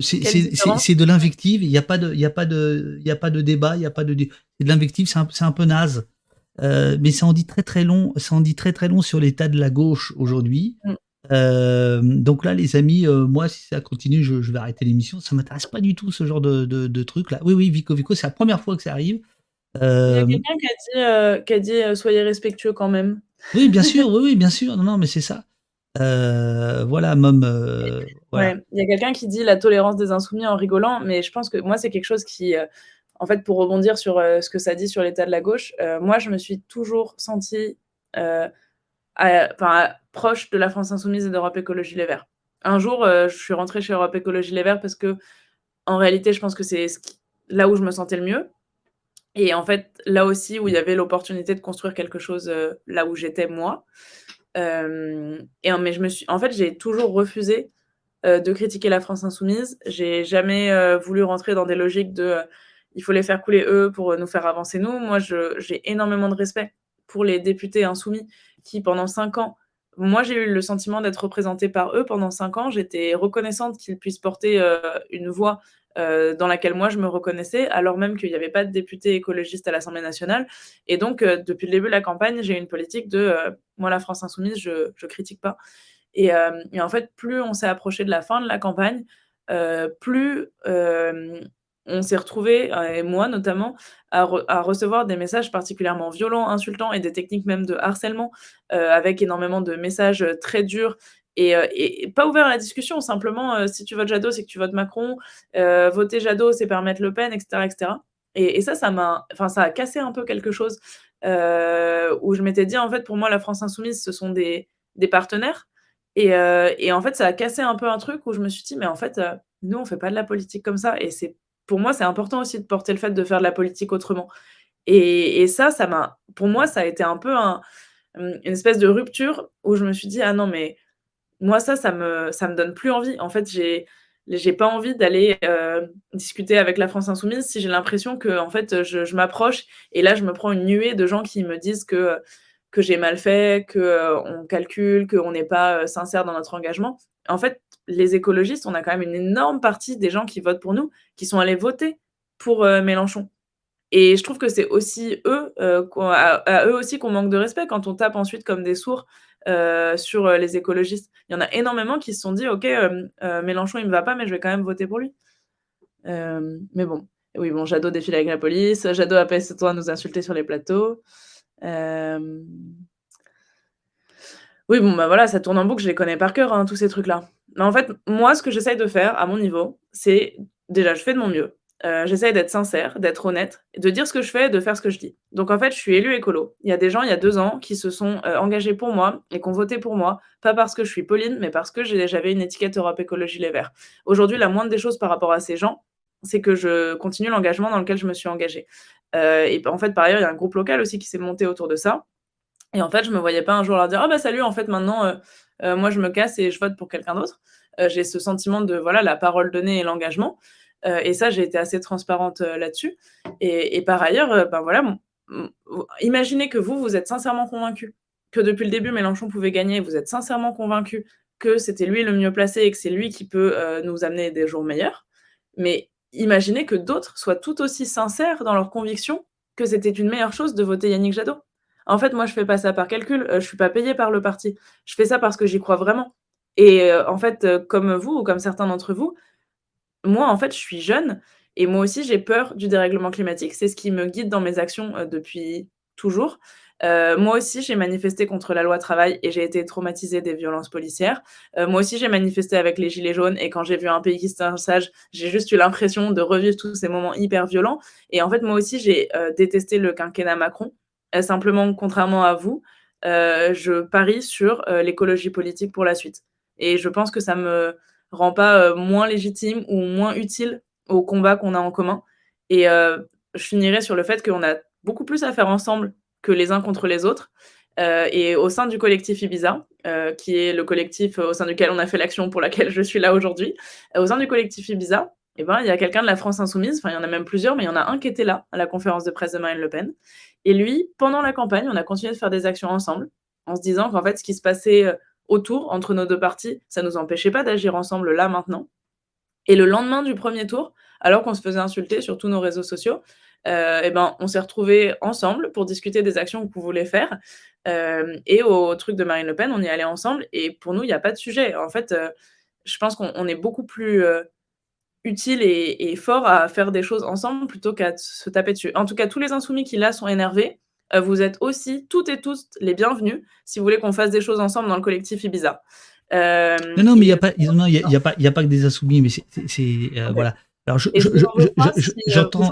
c'est de l'invective. Il n'y a pas de, il y a pas de, il y a pas de débat, il y a pas de, c'est de l'invective. C'est un, un, peu naze. Euh, mais ça en dit très très long. Ça en dit très très long sur l'état de la gauche aujourd'hui. Mm. Euh, donc là, les amis, euh, moi, si ça continue, je, je vais arrêter l'émission. Ça m'intéresse pas du tout ce genre de, de, de, truc là. Oui, oui, Vico Vico, c'est la première fois que ça arrive. Il y a quelqu'un qui a dit, qui a dit soyez respectueux quand même. Oui, bien sûr, oui, oui, bien sûr. Non, non, mais c'est ça. Voilà, Mom. Il y a quelqu'un qui dit la tolérance des insoumis en rigolant, mais je pense que moi, c'est quelque chose qui, en fait, pour rebondir sur ce que ça dit sur l'état de la gauche, moi, je me suis toujours sentie proche de la France Insoumise et d'Europe Écologie Les Verts. Un jour, je suis rentrée chez Europe Écologie Les Verts parce que, en réalité, je pense que c'est là où je me sentais le mieux. Et en fait, là aussi où il y avait l'opportunité de construire quelque chose là où j'étais moi. Euh, et, mais je me suis, en fait, j'ai toujours refusé euh, de critiquer la France insoumise. J'ai jamais euh, voulu rentrer dans des logiques de il faut les faire couler eux pour nous faire avancer nous. Moi, j'ai énormément de respect pour les députés insoumis qui, pendant cinq ans, moi, j'ai eu le sentiment d'être représentée par eux pendant cinq ans. J'étais reconnaissante qu'ils puissent porter une voix euh, dans laquelle moi je me reconnaissais, alors même qu'il n'y avait pas de député écologiste à l'Assemblée nationale. Et donc, euh, depuis le début de la campagne, j'ai une politique de euh, moi, la France insoumise, je ne critique pas. Et, en fait, plus on s'est approché de la fin de la campagne, plus on s'est retrouvé, et moi notamment, à, recevoir des messages particulièrement violents, insultants et des techniques même de harcèlement, avec énormément de messages très durs euh, et, pas ouvert à la discussion, simplement euh, si tu votes Jadot, c'est que tu votes Macron, euh, voter Jadot, c'est permettre Le Pen, etc. etc. Et, ça, ça enfin, ça a cassé un peu quelque chose où je m'étais dit, en fait, pour moi, la France Insoumise, ce sont des, partenaires. Et, et, en fait, ça a cassé un peu un truc où je me suis dit, mais en fait, nous, on fait pas de la politique comme ça. Et c'est, pour moi, c'est important aussi de porter le fait de faire de la politique autrement. Et, ça, ça m'a, pour moi, ça a été un peu un, une espèce de rupture où je me suis dit, ah non, mais moi, ça, ça me, ça me donne plus envie. En fait, j'ai, j'ai pas envie d'aller discuter avec la France Insoumise si j'ai l'impression que en fait je, m'approche et là je me prends une nuée de gens qui me disent que que j'ai mal fait, que on calcule, qu'on n'est pas sincère dans notre engagement. En fait, les écologistes, on a quand même une énorme partie des gens qui votent pour nous qui sont allés voter pour Mélenchon. Et je trouve que c'est aussi eux, à, eux aussi qu'on manque de respect quand on tape ensuite comme des sourds euh, sur euh, les écologistes. Il y en a énormément qui se sont dit, OK, euh, Mélenchon, il me va pas, mais je vais quand même voter pour lui. mais bon, oui, bon, Jadot défile avec la police, Jadot appelle toi à nous insulter sur les plateaux. Oui, bon, bah voilà, ça tourne en boucle, je les connais par cœur, hein, tous ces trucs-là. Mais en fait, moi, ce que j'essaye de faire à mon niveau, c'est déjà, je fais de mon mieux. Euh, j'essaye d'être sincère, d'être honnête, de dire ce que je fais, de faire ce que je dis. Donc en fait, je suis élue écolo. Il y a des gens, il y a deux ans, qui se sont euh, engagés pour moi et qui ont voté pour moi, pas parce que je suis Pauline, mais parce que j'avais une étiquette Europe Écologie Les Verts. Aujourd'hui, la moindre des choses par rapport à ces gens, c'est que je continue l'engagement dans lequel je me suis engagée. Euh, et en fait, par ailleurs, il y a un groupe local aussi qui s'est monté autour de ça. Et en fait, je me voyais pas un jour leur dire Ah bah salut, en fait, maintenant, moi, je me casse et je vote pour quelqu'un d'autre. J'ai ce sentiment de voilà la parole donnée et l'engagement. Euh, et ça, j'ai été assez transparente euh, là-dessus. Et, par ailleurs, euh, ben voilà, imaginez que vous, vous êtes sincèrement convaincu que depuis le début, Mélenchon pouvait gagner, vous êtes sincèrement convaincu que c'était lui le mieux placé et que c'est lui qui peut nous amener des jours meilleurs. Mais imaginez que d'autres soient tout aussi sincères dans leur conviction que c'était une meilleure chose de voter Yannick Jadot. En fait, moi, je fais pas ça par calcul, je suis pas payée par le parti. Je fais ça parce que j'y crois vraiment. Et en fait, comme vous ou comme certains d'entre vous, moi, en fait, je suis jeune et moi aussi, j'ai peur du dérèglement climatique. C'est ce qui me guide dans mes actions euh, depuis toujours. Euh, moi aussi, j'ai manifesté contre la loi travail et j'ai été traumatisée des violences policières. Euh, moi aussi, j'ai manifesté avec les gilets jaunes et quand j'ai vu un pays qui se sage, j'ai juste eu l'impression de revivre tous ces moments hyper violents. Et en fait, moi aussi, j'ai détesté le quinquennat Macron. Simplement, contrairement à vous, je parie sur l'écologie politique pour la suite. Et je pense que ça me rend pas euh, moins légitime ou moins utile au combat qu'on a en commun. Et euh, je finirai sur le fait qu'on a beaucoup plus à faire ensemble que les uns contre les autres. Euh, et au sein du collectif Ibiza, qui est le collectif au sein duquel on a fait l'action pour laquelle je suis là aujourd'hui, au sein du collectif Ibiza, eh ben, il y a quelqu'un de la France Insoumise, enfin il y en a même plusieurs, mais il y en a un qui était là à la conférence de presse de Marine Le Pen. Et lui, pendant la campagne, on a continué de faire des actions ensemble, en se disant qu'en fait, ce qui se passait autour entre nos deux parties, ça ne nous empêchait pas d'agir ensemble là maintenant. Et le lendemain du premier tour, alors qu'on se faisait insulter sur tous nos réseaux sociaux, euh, eh ben, on s'est retrouvés ensemble pour discuter des actions qu'on voulait faire. Euh, et au truc de Marine Le Pen, on y allait ensemble. Et pour nous, il n'y a pas de sujet. En fait, euh, je pense qu'on est beaucoup plus utile et, et, fort à faire des choses ensemble plutôt qu'à se taper dessus. En tout cas, tous les insoumis qui là sont énervés, euh, vous êtes aussi toutes et tous les bienvenus si vous voulez qu'on fasse des choses ensemble dans le collectif Ibiza. Euh, non, non, mais il n'y a, pas, y a, pas, y a pas que des insoumis, mais c'est. Euh, voilà. Alors, j'entends.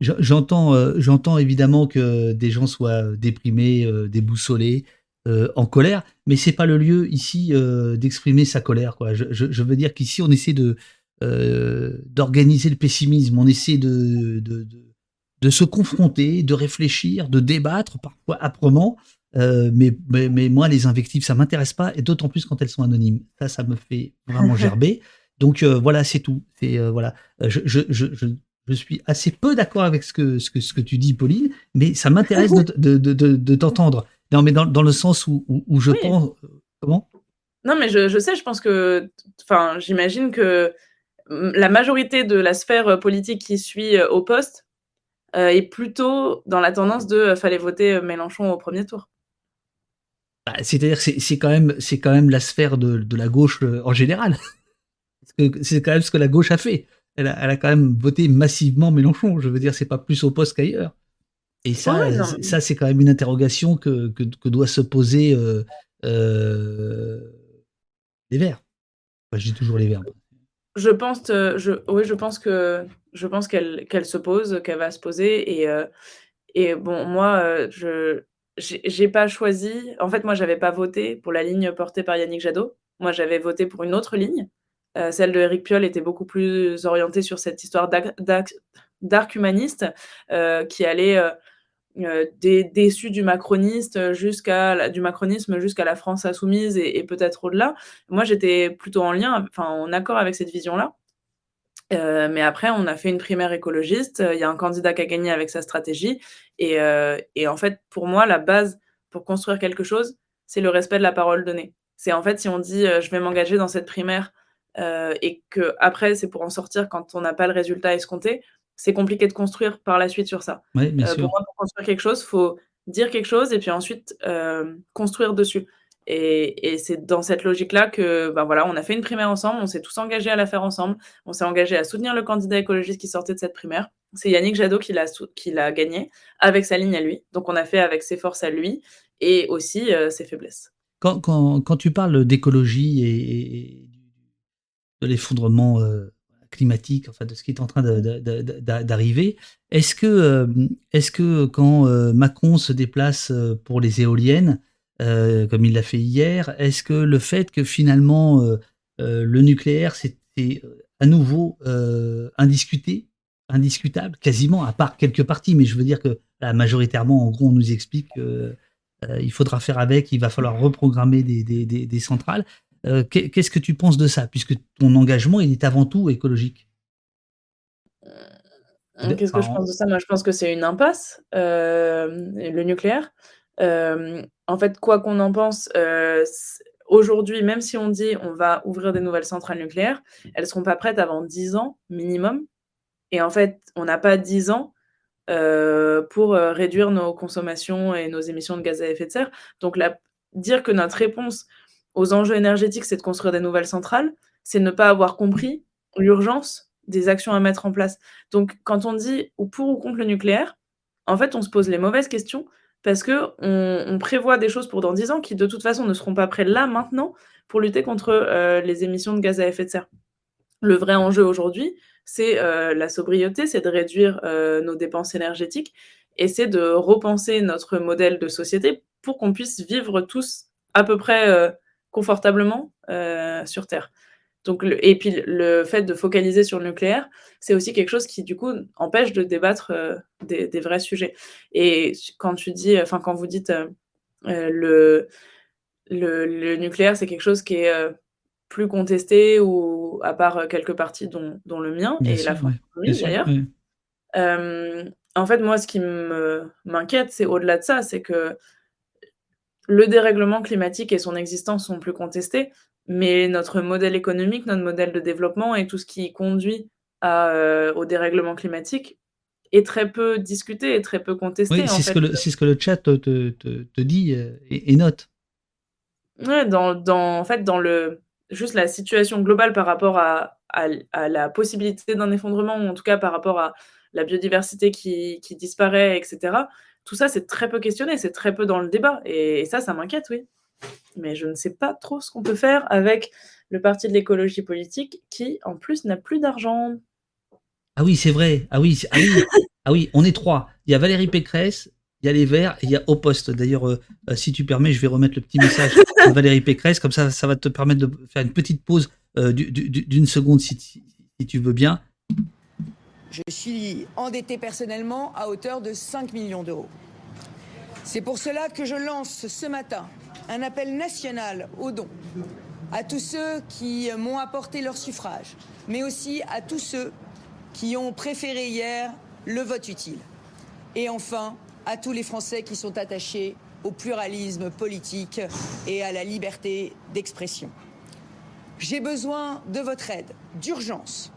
J'entends, j'entends évidemment que des gens soient déprimés, déboussolés, en colère, mais c'est pas le lieu ici d'exprimer sa colère. Quoi. Je, veux dire qu'ici on essaie de d'organiser le pessimisme, on essaie de de se confronter, de réfléchir, de débattre, parfois âprement. Euh, mais, mais, moi, les invectives, ça m'intéresse pas, et d'autant plus quand elles sont anonymes. Ça, ça me fait vraiment gerber. Donc euh, voilà, c'est tout. C'est euh, voilà. Je, je, je, je, suis assez peu d'accord avec ce que, ce que ce que tu dis, Pauline, mais ça m'intéresse de, de, de, de t'entendre. Non, mais dans, dans, le sens où, où, je pense. Comment? Non, mais je, je sais. Je pense que, enfin, j'imagine que la majorité de la sphère politique qui suit au poste euh, est plutôt dans la tendance de euh, fallait voter euh, Mélenchon au premier tour. Bah, c'est-à-dire c'est, c'est quand même c'est quand même la sphère de, de la gauche en général. c'est quand même ce que la gauche a fait. Elle a, elle a, quand même voté massivement Mélenchon. Je veux dire, c'est pas plus au poste qu'ailleurs. Et ça, ça c'est quand même une interrogation que, que, que doit se poser euh, euh, les Verts. je dis toujours les Verts. Je pense, je, oui, je pense que je pense qu'elle qu'elle se pose, qu'elle va se poser. Et, euh, et bon, moi, euh, je j'ai pas choisi. En fait, moi, j'avais pas voté pour la ligne portée par Yannick Jadot. Moi, j'avais voté pour une autre ligne. Euh, celle de Eric Piolle était beaucoup plus orientée sur cette histoire d'arc humaniste qui allait déçus du macroniste jusqu'à du macronisme jusqu'à la France insoumise et, peut-être au-delà. Moi, j'étais plutôt en lien, enfin en accord avec cette vision-là. mais après, on a fait une primaire écologiste. Il y a un candidat qui a gagné avec sa stratégie. Et, et en fait, pour moi, la base pour construire quelque chose, c'est le respect de la parole donnée. C'est en fait si on dit je vais m'engager dans cette primaire et que après c'est pour en sortir quand on n'a pas le résultat escompté, c'est compliqué de construire par la suite sur ça. Bien euh, sûr. Pour moi, pour construire quelque chose, il faut dire quelque chose et puis ensuite euh, construire dessus. Et, c'est dans cette logique-là que, ben voilà, on a fait une primaire ensemble, on s'est tous engagés à la faire ensemble, on s'est engagé à soutenir le candidat écologiste qui sortait de cette primaire. C'est Yannick Jadot qui l'a, qui l'a gagné avec sa ligne à lui. Donc on a fait avec ses forces à lui et aussi euh, ses faiblesses. Quand, quand, quand, tu parles d'écologie et, de l'effondrement climatique, enfin de ce qui est en train d'arriver. Est-ce que, euh, est que quand euh, Macron se déplace euh, pour les éoliennes, comme il l'a fait hier, est-ce que le fait que finalement le nucléaire c'était à nouveau indiscuté, indiscutable, quasiment, à part quelques parties, mais je veux dire que majoritairement, en gros, on nous explique qu'il faudra faire avec, il va falloir reprogrammer des centrales. Euh, qu'est-ce que tu penses de ça, puisque ton engagement, il est avant tout écologique? Euh, Qu'est-ce que je pense de ça? Moi, je pense que c'est une impasse, euh, le nucléaire. en fait, quoi qu'on en pense, aujourd'hui, même si on dit on va ouvrir des nouvelles centrales nucléaires, elles ne seront pas prêtes avant 10 ans minimum. Et en fait, on n'a pas 10 ans pour réduire nos consommations et nos émissions de gaz à effet de serre. Donc, dire que notre réponse aux enjeux énergétiques, c'est de construire des nouvelles centrales, c'est ne pas avoir compris l'urgence des actions à mettre en place. Donc, quand on dit ou pour ou contre le nucléaire, en fait, on se pose les mauvaises questions parce que on, prévoit des choses pour dans 10 ans qui, de toute façon, ne seront pas prêts là, maintenant, pour lutter contre euh, les émissions de gaz à effet de serre. Le vrai enjeu aujourd'hui, c'est euh, la sobriété, c'est de réduire euh, nos dépenses énergétiques et c'est de repenser notre modèle de société pour qu'on puisse vivre tous à peu près confortablement euh, sur Terre. Donc, et puis le fait de focaliser sur le nucléaire, c'est aussi quelque chose qui du coup empêche de débattre euh, des, vrais sujets. Et quand tu dis, enfin quand vous dites euh, le, le, nucléaire, c'est quelque chose qui est plus contesté ou à part quelques parties dont, dont le mien et la France d'ailleurs. en fait, moi, ce qui m'inquiète, c'est au-delà de ça, c'est que le dérèglement climatique et son existence sont plus contestés, mais notre modèle économique, notre modèle de développement et tout ce qui conduit euh, au dérèglement climatique est très peu discuté et très peu contesté. Oui, c'est ce, que le chat te, dit euh, et, note. Ouais, dans, en fait, dans le, juste la situation globale par rapport à, la possibilité d'un effondrement, ou en tout cas par rapport à la biodiversité qui, qui disparaît, etc tout ça, c'est très peu questionné, c'est très peu dans le débat. Et, ça, ça m'inquiète, oui. Mais je ne sais pas trop ce qu'on peut faire avec le parti de l'écologie politique qui, en plus, n'a plus d'argent. Ah oui, c'est vrai. Ah oui, ah ah oui, on est trois. Il y a Valérie Pécresse, il y a les Verts et il y a Au Poste. D'ailleurs, euh, euh, si tu permets, je vais remettre le petit message de Valérie Pécresse. Comme ça, ça va te permettre de faire une petite pause euh, d'une seconde si, si, tu veux bien. Je suis endetté personnellement à hauteur de 5 millions d'euros. C'est pour cela que je lance ce matin un appel national aux dons à tous ceux qui m'ont apporté leur suffrage, mais aussi à tous ceux qui ont préféré hier le vote utile. Et enfin, à tous les Français qui sont attachés au pluralisme politique et à la liberté d'expression. J'ai besoin de votre aide d'urgence.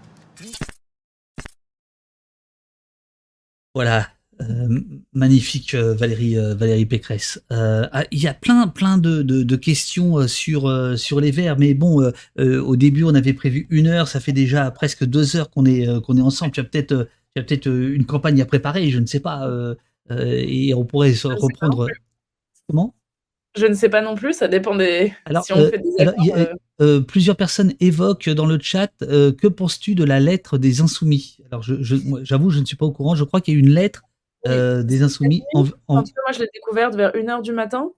Voilà, euh, magnifique euh, Valérie euh, Valérie Pécresse. Ah, il y a plein plein de, questions sur sur les Verts, mais bon, au début on avait prévu une heure, ça fait déjà presque deux heures qu'on est qu'on est ensemble. Tu as peut-être peut-être une campagne à préparer, je ne sais pas, et on pourrait se reprendre. Comment? Je ne sais pas non plus, ça dépend des. Alors, si on fait des plusieurs personnes évoquent dans le chat que penses-tu de la lettre des insoumis? Alors, j'avoue, je, je, ne suis pas au courant. Je crois qu'il y a une lettre euh, des insoumis. En, moi, je l'ai découverte vers 1h du matin.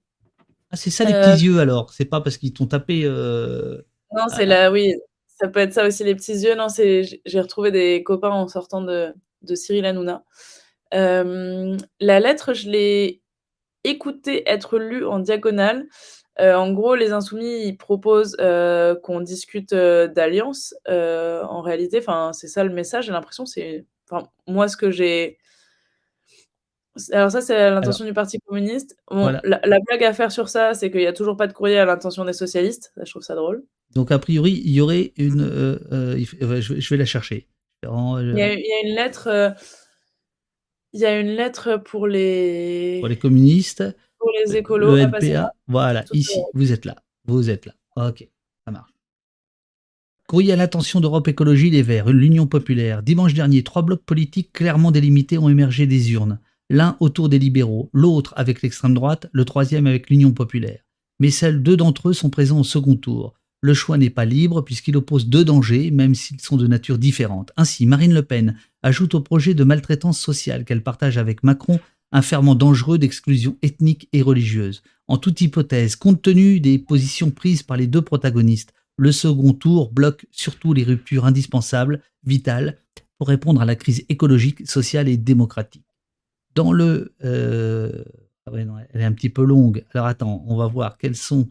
Ah, c'est ça les petits euh, yeux alors C'est pas parce qu'ils t'ont tapé. Euh, non, c'est là, oui. Ça peut être ça aussi, les petits yeux. Non, c'est j'ai retrouvé des copains en sortant de, de Cyril Hanouna. la lettre, je l'ai écoutée être lue en diagonale. en gros, les insoumis, ils proposent qu'on discute d'alliance. en réalité, c'est ça le message. J'ai l'impression, c'est, moi, ce que j'ai alors ça, c'est l'intention du Parti communiste. la, blague à faire sur ça, c'est qu'il n'y a toujours pas de courrier à l'intention des socialistes. je trouve ça drôle. Donc, a priori, il y aurait une... Euh, euh, je, vais la chercher. Il y, a, une lettre... il y a une lettre pour les... Pour les communistes. Pour les écolos. Le Voilà, ici, vous êtes là. Vous êtes là. Ok, ça marche. Courrier à l'attention d'Europe Écologie Les Verts, l'Union Populaire. Dimanche dernier, trois blocs politiques clairement délimités ont émergé des urnes l'un autour des libéraux, l'autre avec l'extrême droite, le troisième avec l'Union populaire. Mais seuls deux d'entre eux sont présents au second tour. Le choix n'est pas libre puisqu'il oppose deux dangers, même s'ils sont de nature différente. Ainsi, Marine Le Pen ajoute au projet de maltraitance sociale qu'elle partage avec Macron un ferment dangereux d'exclusion ethnique et religieuse. En toute hypothèse, compte tenu des positions prises par les deux protagonistes, le second tour bloque surtout les ruptures indispensables, vitales, pour répondre à la crise écologique, sociale et démocratique. Dans le... Euh, ah elle est un petit peu longue. Alors attends, on va voir quelles sont...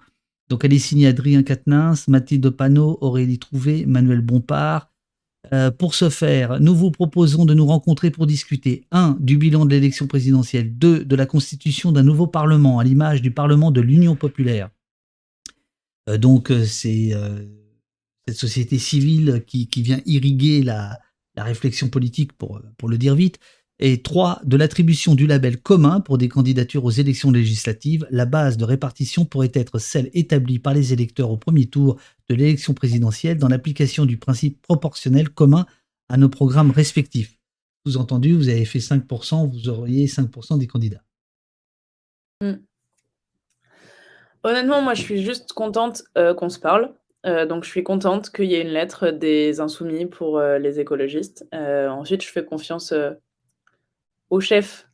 Donc elle est signée Adrien Quatennens, Mathilde Panot, Aurélie Trouvé, Manuel Bompard. Euh, pour ce faire, nous vous proposons de nous rencontrer pour discuter 1. du bilan de l'élection présidentielle, 2. de la constitution d'un nouveau Parlement à l'image du Parlement de l'Union populaire. Euh, donc c'est cette société civile qui, vient irriguer la, réflexion politique, pour le dire vite et 3. de l'attribution du label commun pour des candidatures aux élections législatives, la base de répartition pourrait être celle établie par les électeurs au premier tour de l'élection présidentielle dans l'application du principe proportionnel commun à nos programmes respectifs. Sous-entendu, vous avez fait 5%, vous auriez 5% des candidats. Hmm. Honnêtement, moi je suis juste contente euh, qu'on se parle. Euh, donc je suis contente qu'il y ait une lettre des insoumis pour euh, les écologistes. ensuite, je fais confiance au chef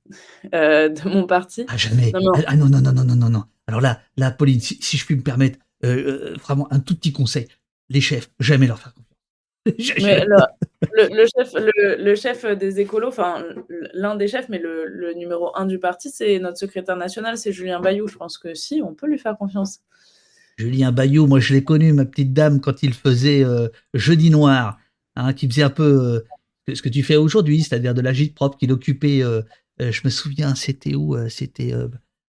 euh, de mon parti. Ah, jamais. Non, ah, non, non, non, non, non, non, Alors là, la Pauline, si, je puis me permettre, euh, euh, vraiment un tout petit conseil. Les chefs, jamais leur faire confiance. Mais le, chef, le, chef des écolos, enfin l'un des chefs, mais le, numéro un du parti, c'est notre secrétaire national, c'est Julien Bayou. Je pense que si, on peut lui faire confiance. Julien Bayou, moi je l'ai connu, ma petite dame, quand il faisait Jeudi Noir, hein, qui faisait un peu ce que tu fais aujourd'hui, c'est-à-dire de l'agite propre qu'il occupait, euh, euh, je me souviens, c'était où euh, C'était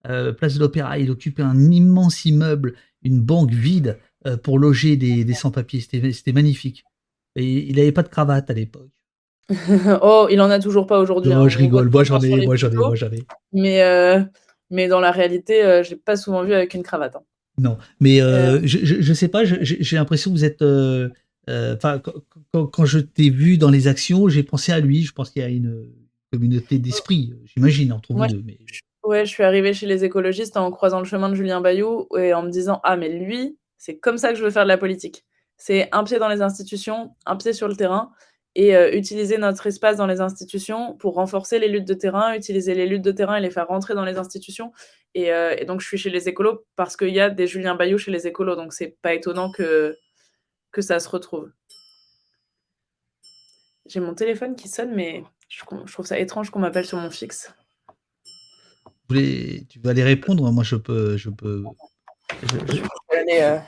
Place de l'Opéra, il occupait un immense immeuble, une banque vide pour loger des, sans-papiers, c'était magnifique. Et il n'avait pas de cravate à l'époque. oh, il en a toujours pas aujourd'hui. Non, hein. je rigole, moi j'en ai, moi j'en ai, moi j'en ai. Mais, mais dans la réalité, je l'ai pas souvent vu avec une cravate. Hein. Non, mais je, ne sais pas, j'ai l'impression que vous êtes euh, quand, je t'ai vu dans les actions, j'ai pensé à lui. Je pense qu'il y a une communauté d'esprit, j'imagine, entre vous deux. Mais... Ouais, je suis arrivée chez les écologistes en croisant le chemin de Julien Bayou et en me disant Ah, mais lui, c'est comme ça que je veux faire de la politique. C'est un pied dans les institutions, un pied sur le terrain et euh, utiliser notre espace dans les institutions pour renforcer les luttes de terrain, utiliser les luttes de terrain et les faire rentrer dans les institutions. Et, euh, et donc, je suis chez les écolos parce qu'il y a des Julien Bayou chez les écolos. Donc, c'est pas étonnant que, que ça se retrouve. J'ai mon téléphone qui sonne, mais je, trouve ça étrange qu'on m'appelle sur mon fixe. tu vas aller répondre Moi, je peux. Je peux... Euh,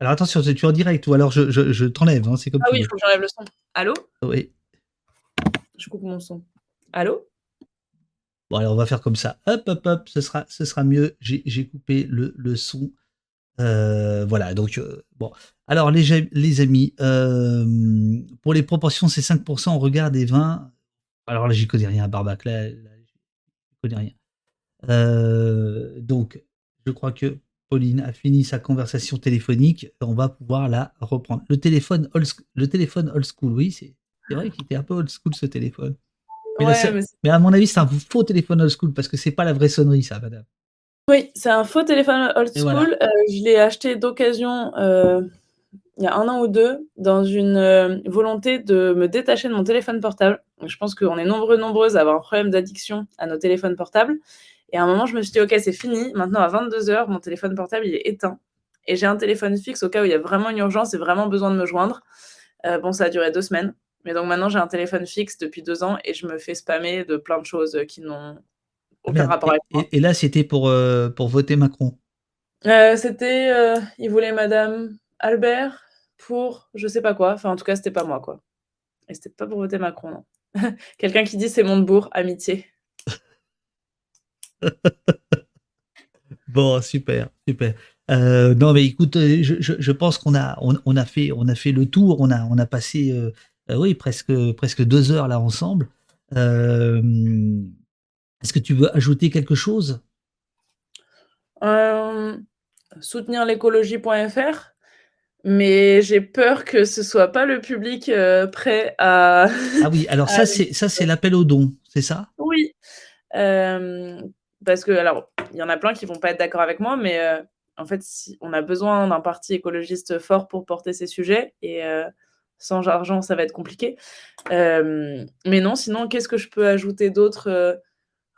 alors attention, tu es en direct ou alors je, t'enlève. Hein, c'est comme ah oui, il faut que j'enlève le son. Allô? Oui. Je coupe mon son. Allô? Bon, alors on va faire comme ça. Hop, hop, hop, ce sera, ce sera mieux. J'ai coupé le, le son. Euh, voilà, donc euh, bon. Alors les, les amis, euh, pour les proportions, c'est 5% au regard des vins. Alors là, j'y connais rien, Barbac, là, là j'y connais rien. donc, je crois que Pauline a fini sa conversation téléphonique. On va pouvoir la reprendre. Le téléphone old, le téléphone old school, oui, c'est vrai qu'il était un peu old school ce téléphone. Mais, mais à mon avis, c'est un faux téléphone old school parce que c'est pas la vraie sonnerie, ça, madame. Oui, c'est un faux téléphone old school. Euh, je l'ai acheté d'occasion euh, il y a un an ou deux dans une euh, volonté de me détacher de mon téléphone portable. Je pense qu'on est nombreux, nombreuses à avoir un problème d'addiction à nos téléphones portables. Et à un moment, je me suis dit, OK, c'est fini. Maintenant, à 22h, mon téléphone portable, il est éteint. Et j'ai un téléphone fixe au cas où il y a vraiment une urgence et vraiment besoin de me joindre. bon, ça a duré deux semaines. Mais donc maintenant, j'ai un téléphone fixe depuis deux ans et je me fais spammer de plein de choses qui n'ont aucun rapport avec moi. Et, là, c'était pour, pour voter Macron C'était, il voulait Madame Albert pour je sais pas quoi. Enfin, en tout cas, c'était pas moi, quoi. Et c'était pas pour voter Macron, non. Quelqu'un qui dit c'est Montebourg, amitié. bon, super, super. Euh, non, mais écoute, euh, je, pense qu'on a, on, a fait, on a fait le tour. On a, on a passé, euh, oui, presque, presque deux heures là ensemble. Est-ce que tu veux ajouter quelque chose? Soutenir l'écologie.fr mais j'ai peur que ce soit pas le public euh, prêt à. Ah oui, alors ça c'est ça c'est l'appel au don, c'est ça? Oui, euh, parce que alors il y en a plein qui vont pas être d'accord avec moi, mais euh, en fait si, on a besoin d'un parti écologiste fort pour porter ces sujets et sans argent ça va être compliqué. mais non, sinon qu'est-ce que je peux ajouter d'autre?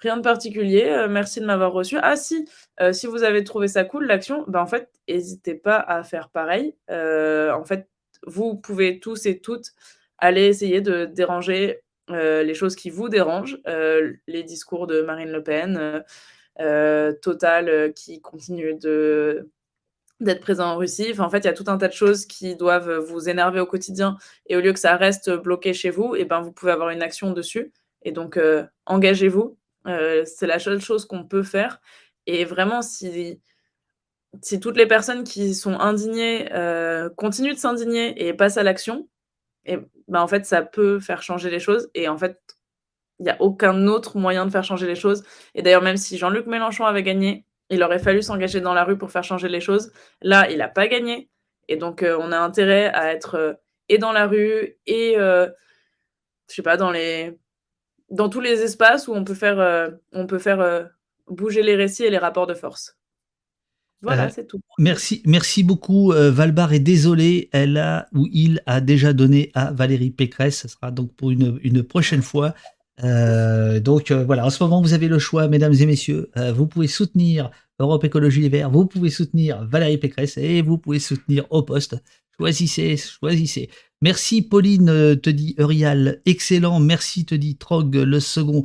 Rien de particulier. Euh, merci de m'avoir reçu. Ah si, euh, si vous avez trouvé ça cool, l'action, ben, en fait, n'hésitez pas à faire pareil. Euh, en fait, vous pouvez tous et toutes aller essayer de déranger les choses qui vous dérangent, les discours de Marine Le Pen, Total qui continue de d'être présent en Russie. En fait, il y a tout un tas de choses qui doivent vous énerver au quotidien. Et au lieu que ça reste bloqué chez vous, eh ben, vous pouvez avoir une action dessus. Et donc, engagez-vous. Euh, c'est la seule chose qu'on peut faire. Et vraiment, si, si toutes les personnes qui sont indignées euh, continuent de s'indigner et passent à l'action, ben en fait, ça peut faire changer les choses. Et en fait, il n'y a aucun autre moyen de faire changer les choses. Et d'ailleurs, même si Jean-Luc Mélenchon avait gagné, il aurait fallu s'engager dans la rue pour faire changer les choses. Là, il n'a pas gagné. Et donc, euh, on a intérêt à être et dans la rue et, je sais pas, dans les dans tous les espaces où on peut faire, euh, on peut faire euh, bouger les récits et les rapports de force. Voilà, euh, c'est tout. Merci, merci beaucoup. Valbar est désolé, elle a ou il a déjà donné à Valérie Pécresse. Ce sera donc pour une, une prochaine fois. donc voilà, en ce moment, vous avez le choix, mesdames et messieurs. vous pouvez soutenir Europe Écologie Les Verts, vous pouvez soutenir Valérie Pécresse et vous pouvez soutenir au poste. Choisissez, choisissez. Merci Pauline, euh, te dit Urial. Excellent. Merci, te dit Trog, le second.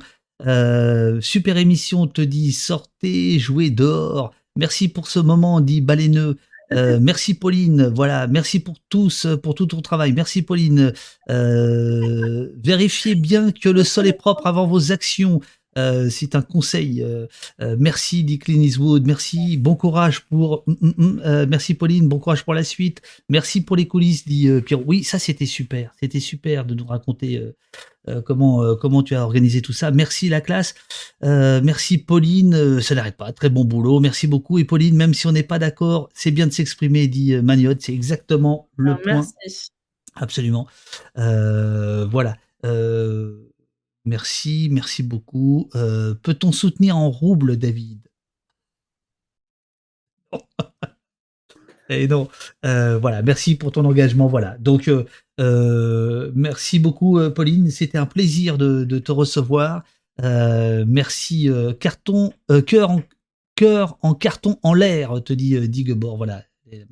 Euh, super émission, te dit sortez, jouez dehors. Merci pour ce moment, dit Baléneux. Euh, merci Pauline, voilà, merci pour tous, pour tout ton travail. Merci Pauline. vérifiez bien que le sol est propre avant vos actions. Euh, c'est un conseil. Euh, euh, merci dit Clint Eastwood. Merci. Bon courage pour. Mm, mm, mm, merci Pauline. Bon courage pour la suite. Merci pour les coulisses dit Pierre. Oui, ça c'était super. C'était super de nous raconter comment comment tu as organisé tout ça. Merci la classe. merci Pauline. ça n'arrête pas. Très bon boulot. Merci beaucoup. Et Pauline, même si on n'est pas d'accord, c'est bien de s'exprimer dit Magnotte. C'est exactement le ah, point. Merci. Absolument. voilà. Merci, merci beaucoup. Euh, peut-on soutenir en rouble, David? Et eh non, euh, voilà, merci pour ton engagement. Voilà, donc euh, merci beaucoup, Pauline. C'était un plaisir de, te recevoir. merci, carton, cœur en cœur en carton en l'air, te dit Digebord. Voilà, il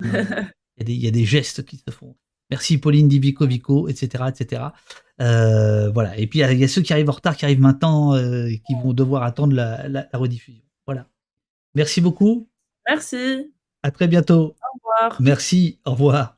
y, a des, gestes qui se font. Merci, Pauline, dit Vico Vico, etc., etc. Euh, voilà. Et puis il y, a ceux qui arrivent en retard, qui arrivent maintenant, euh, et qui vont devoir attendre la, rediffusion. Voilà. Merci beaucoup. Merci. À très bientôt. Au revoir. Merci. Au revoir.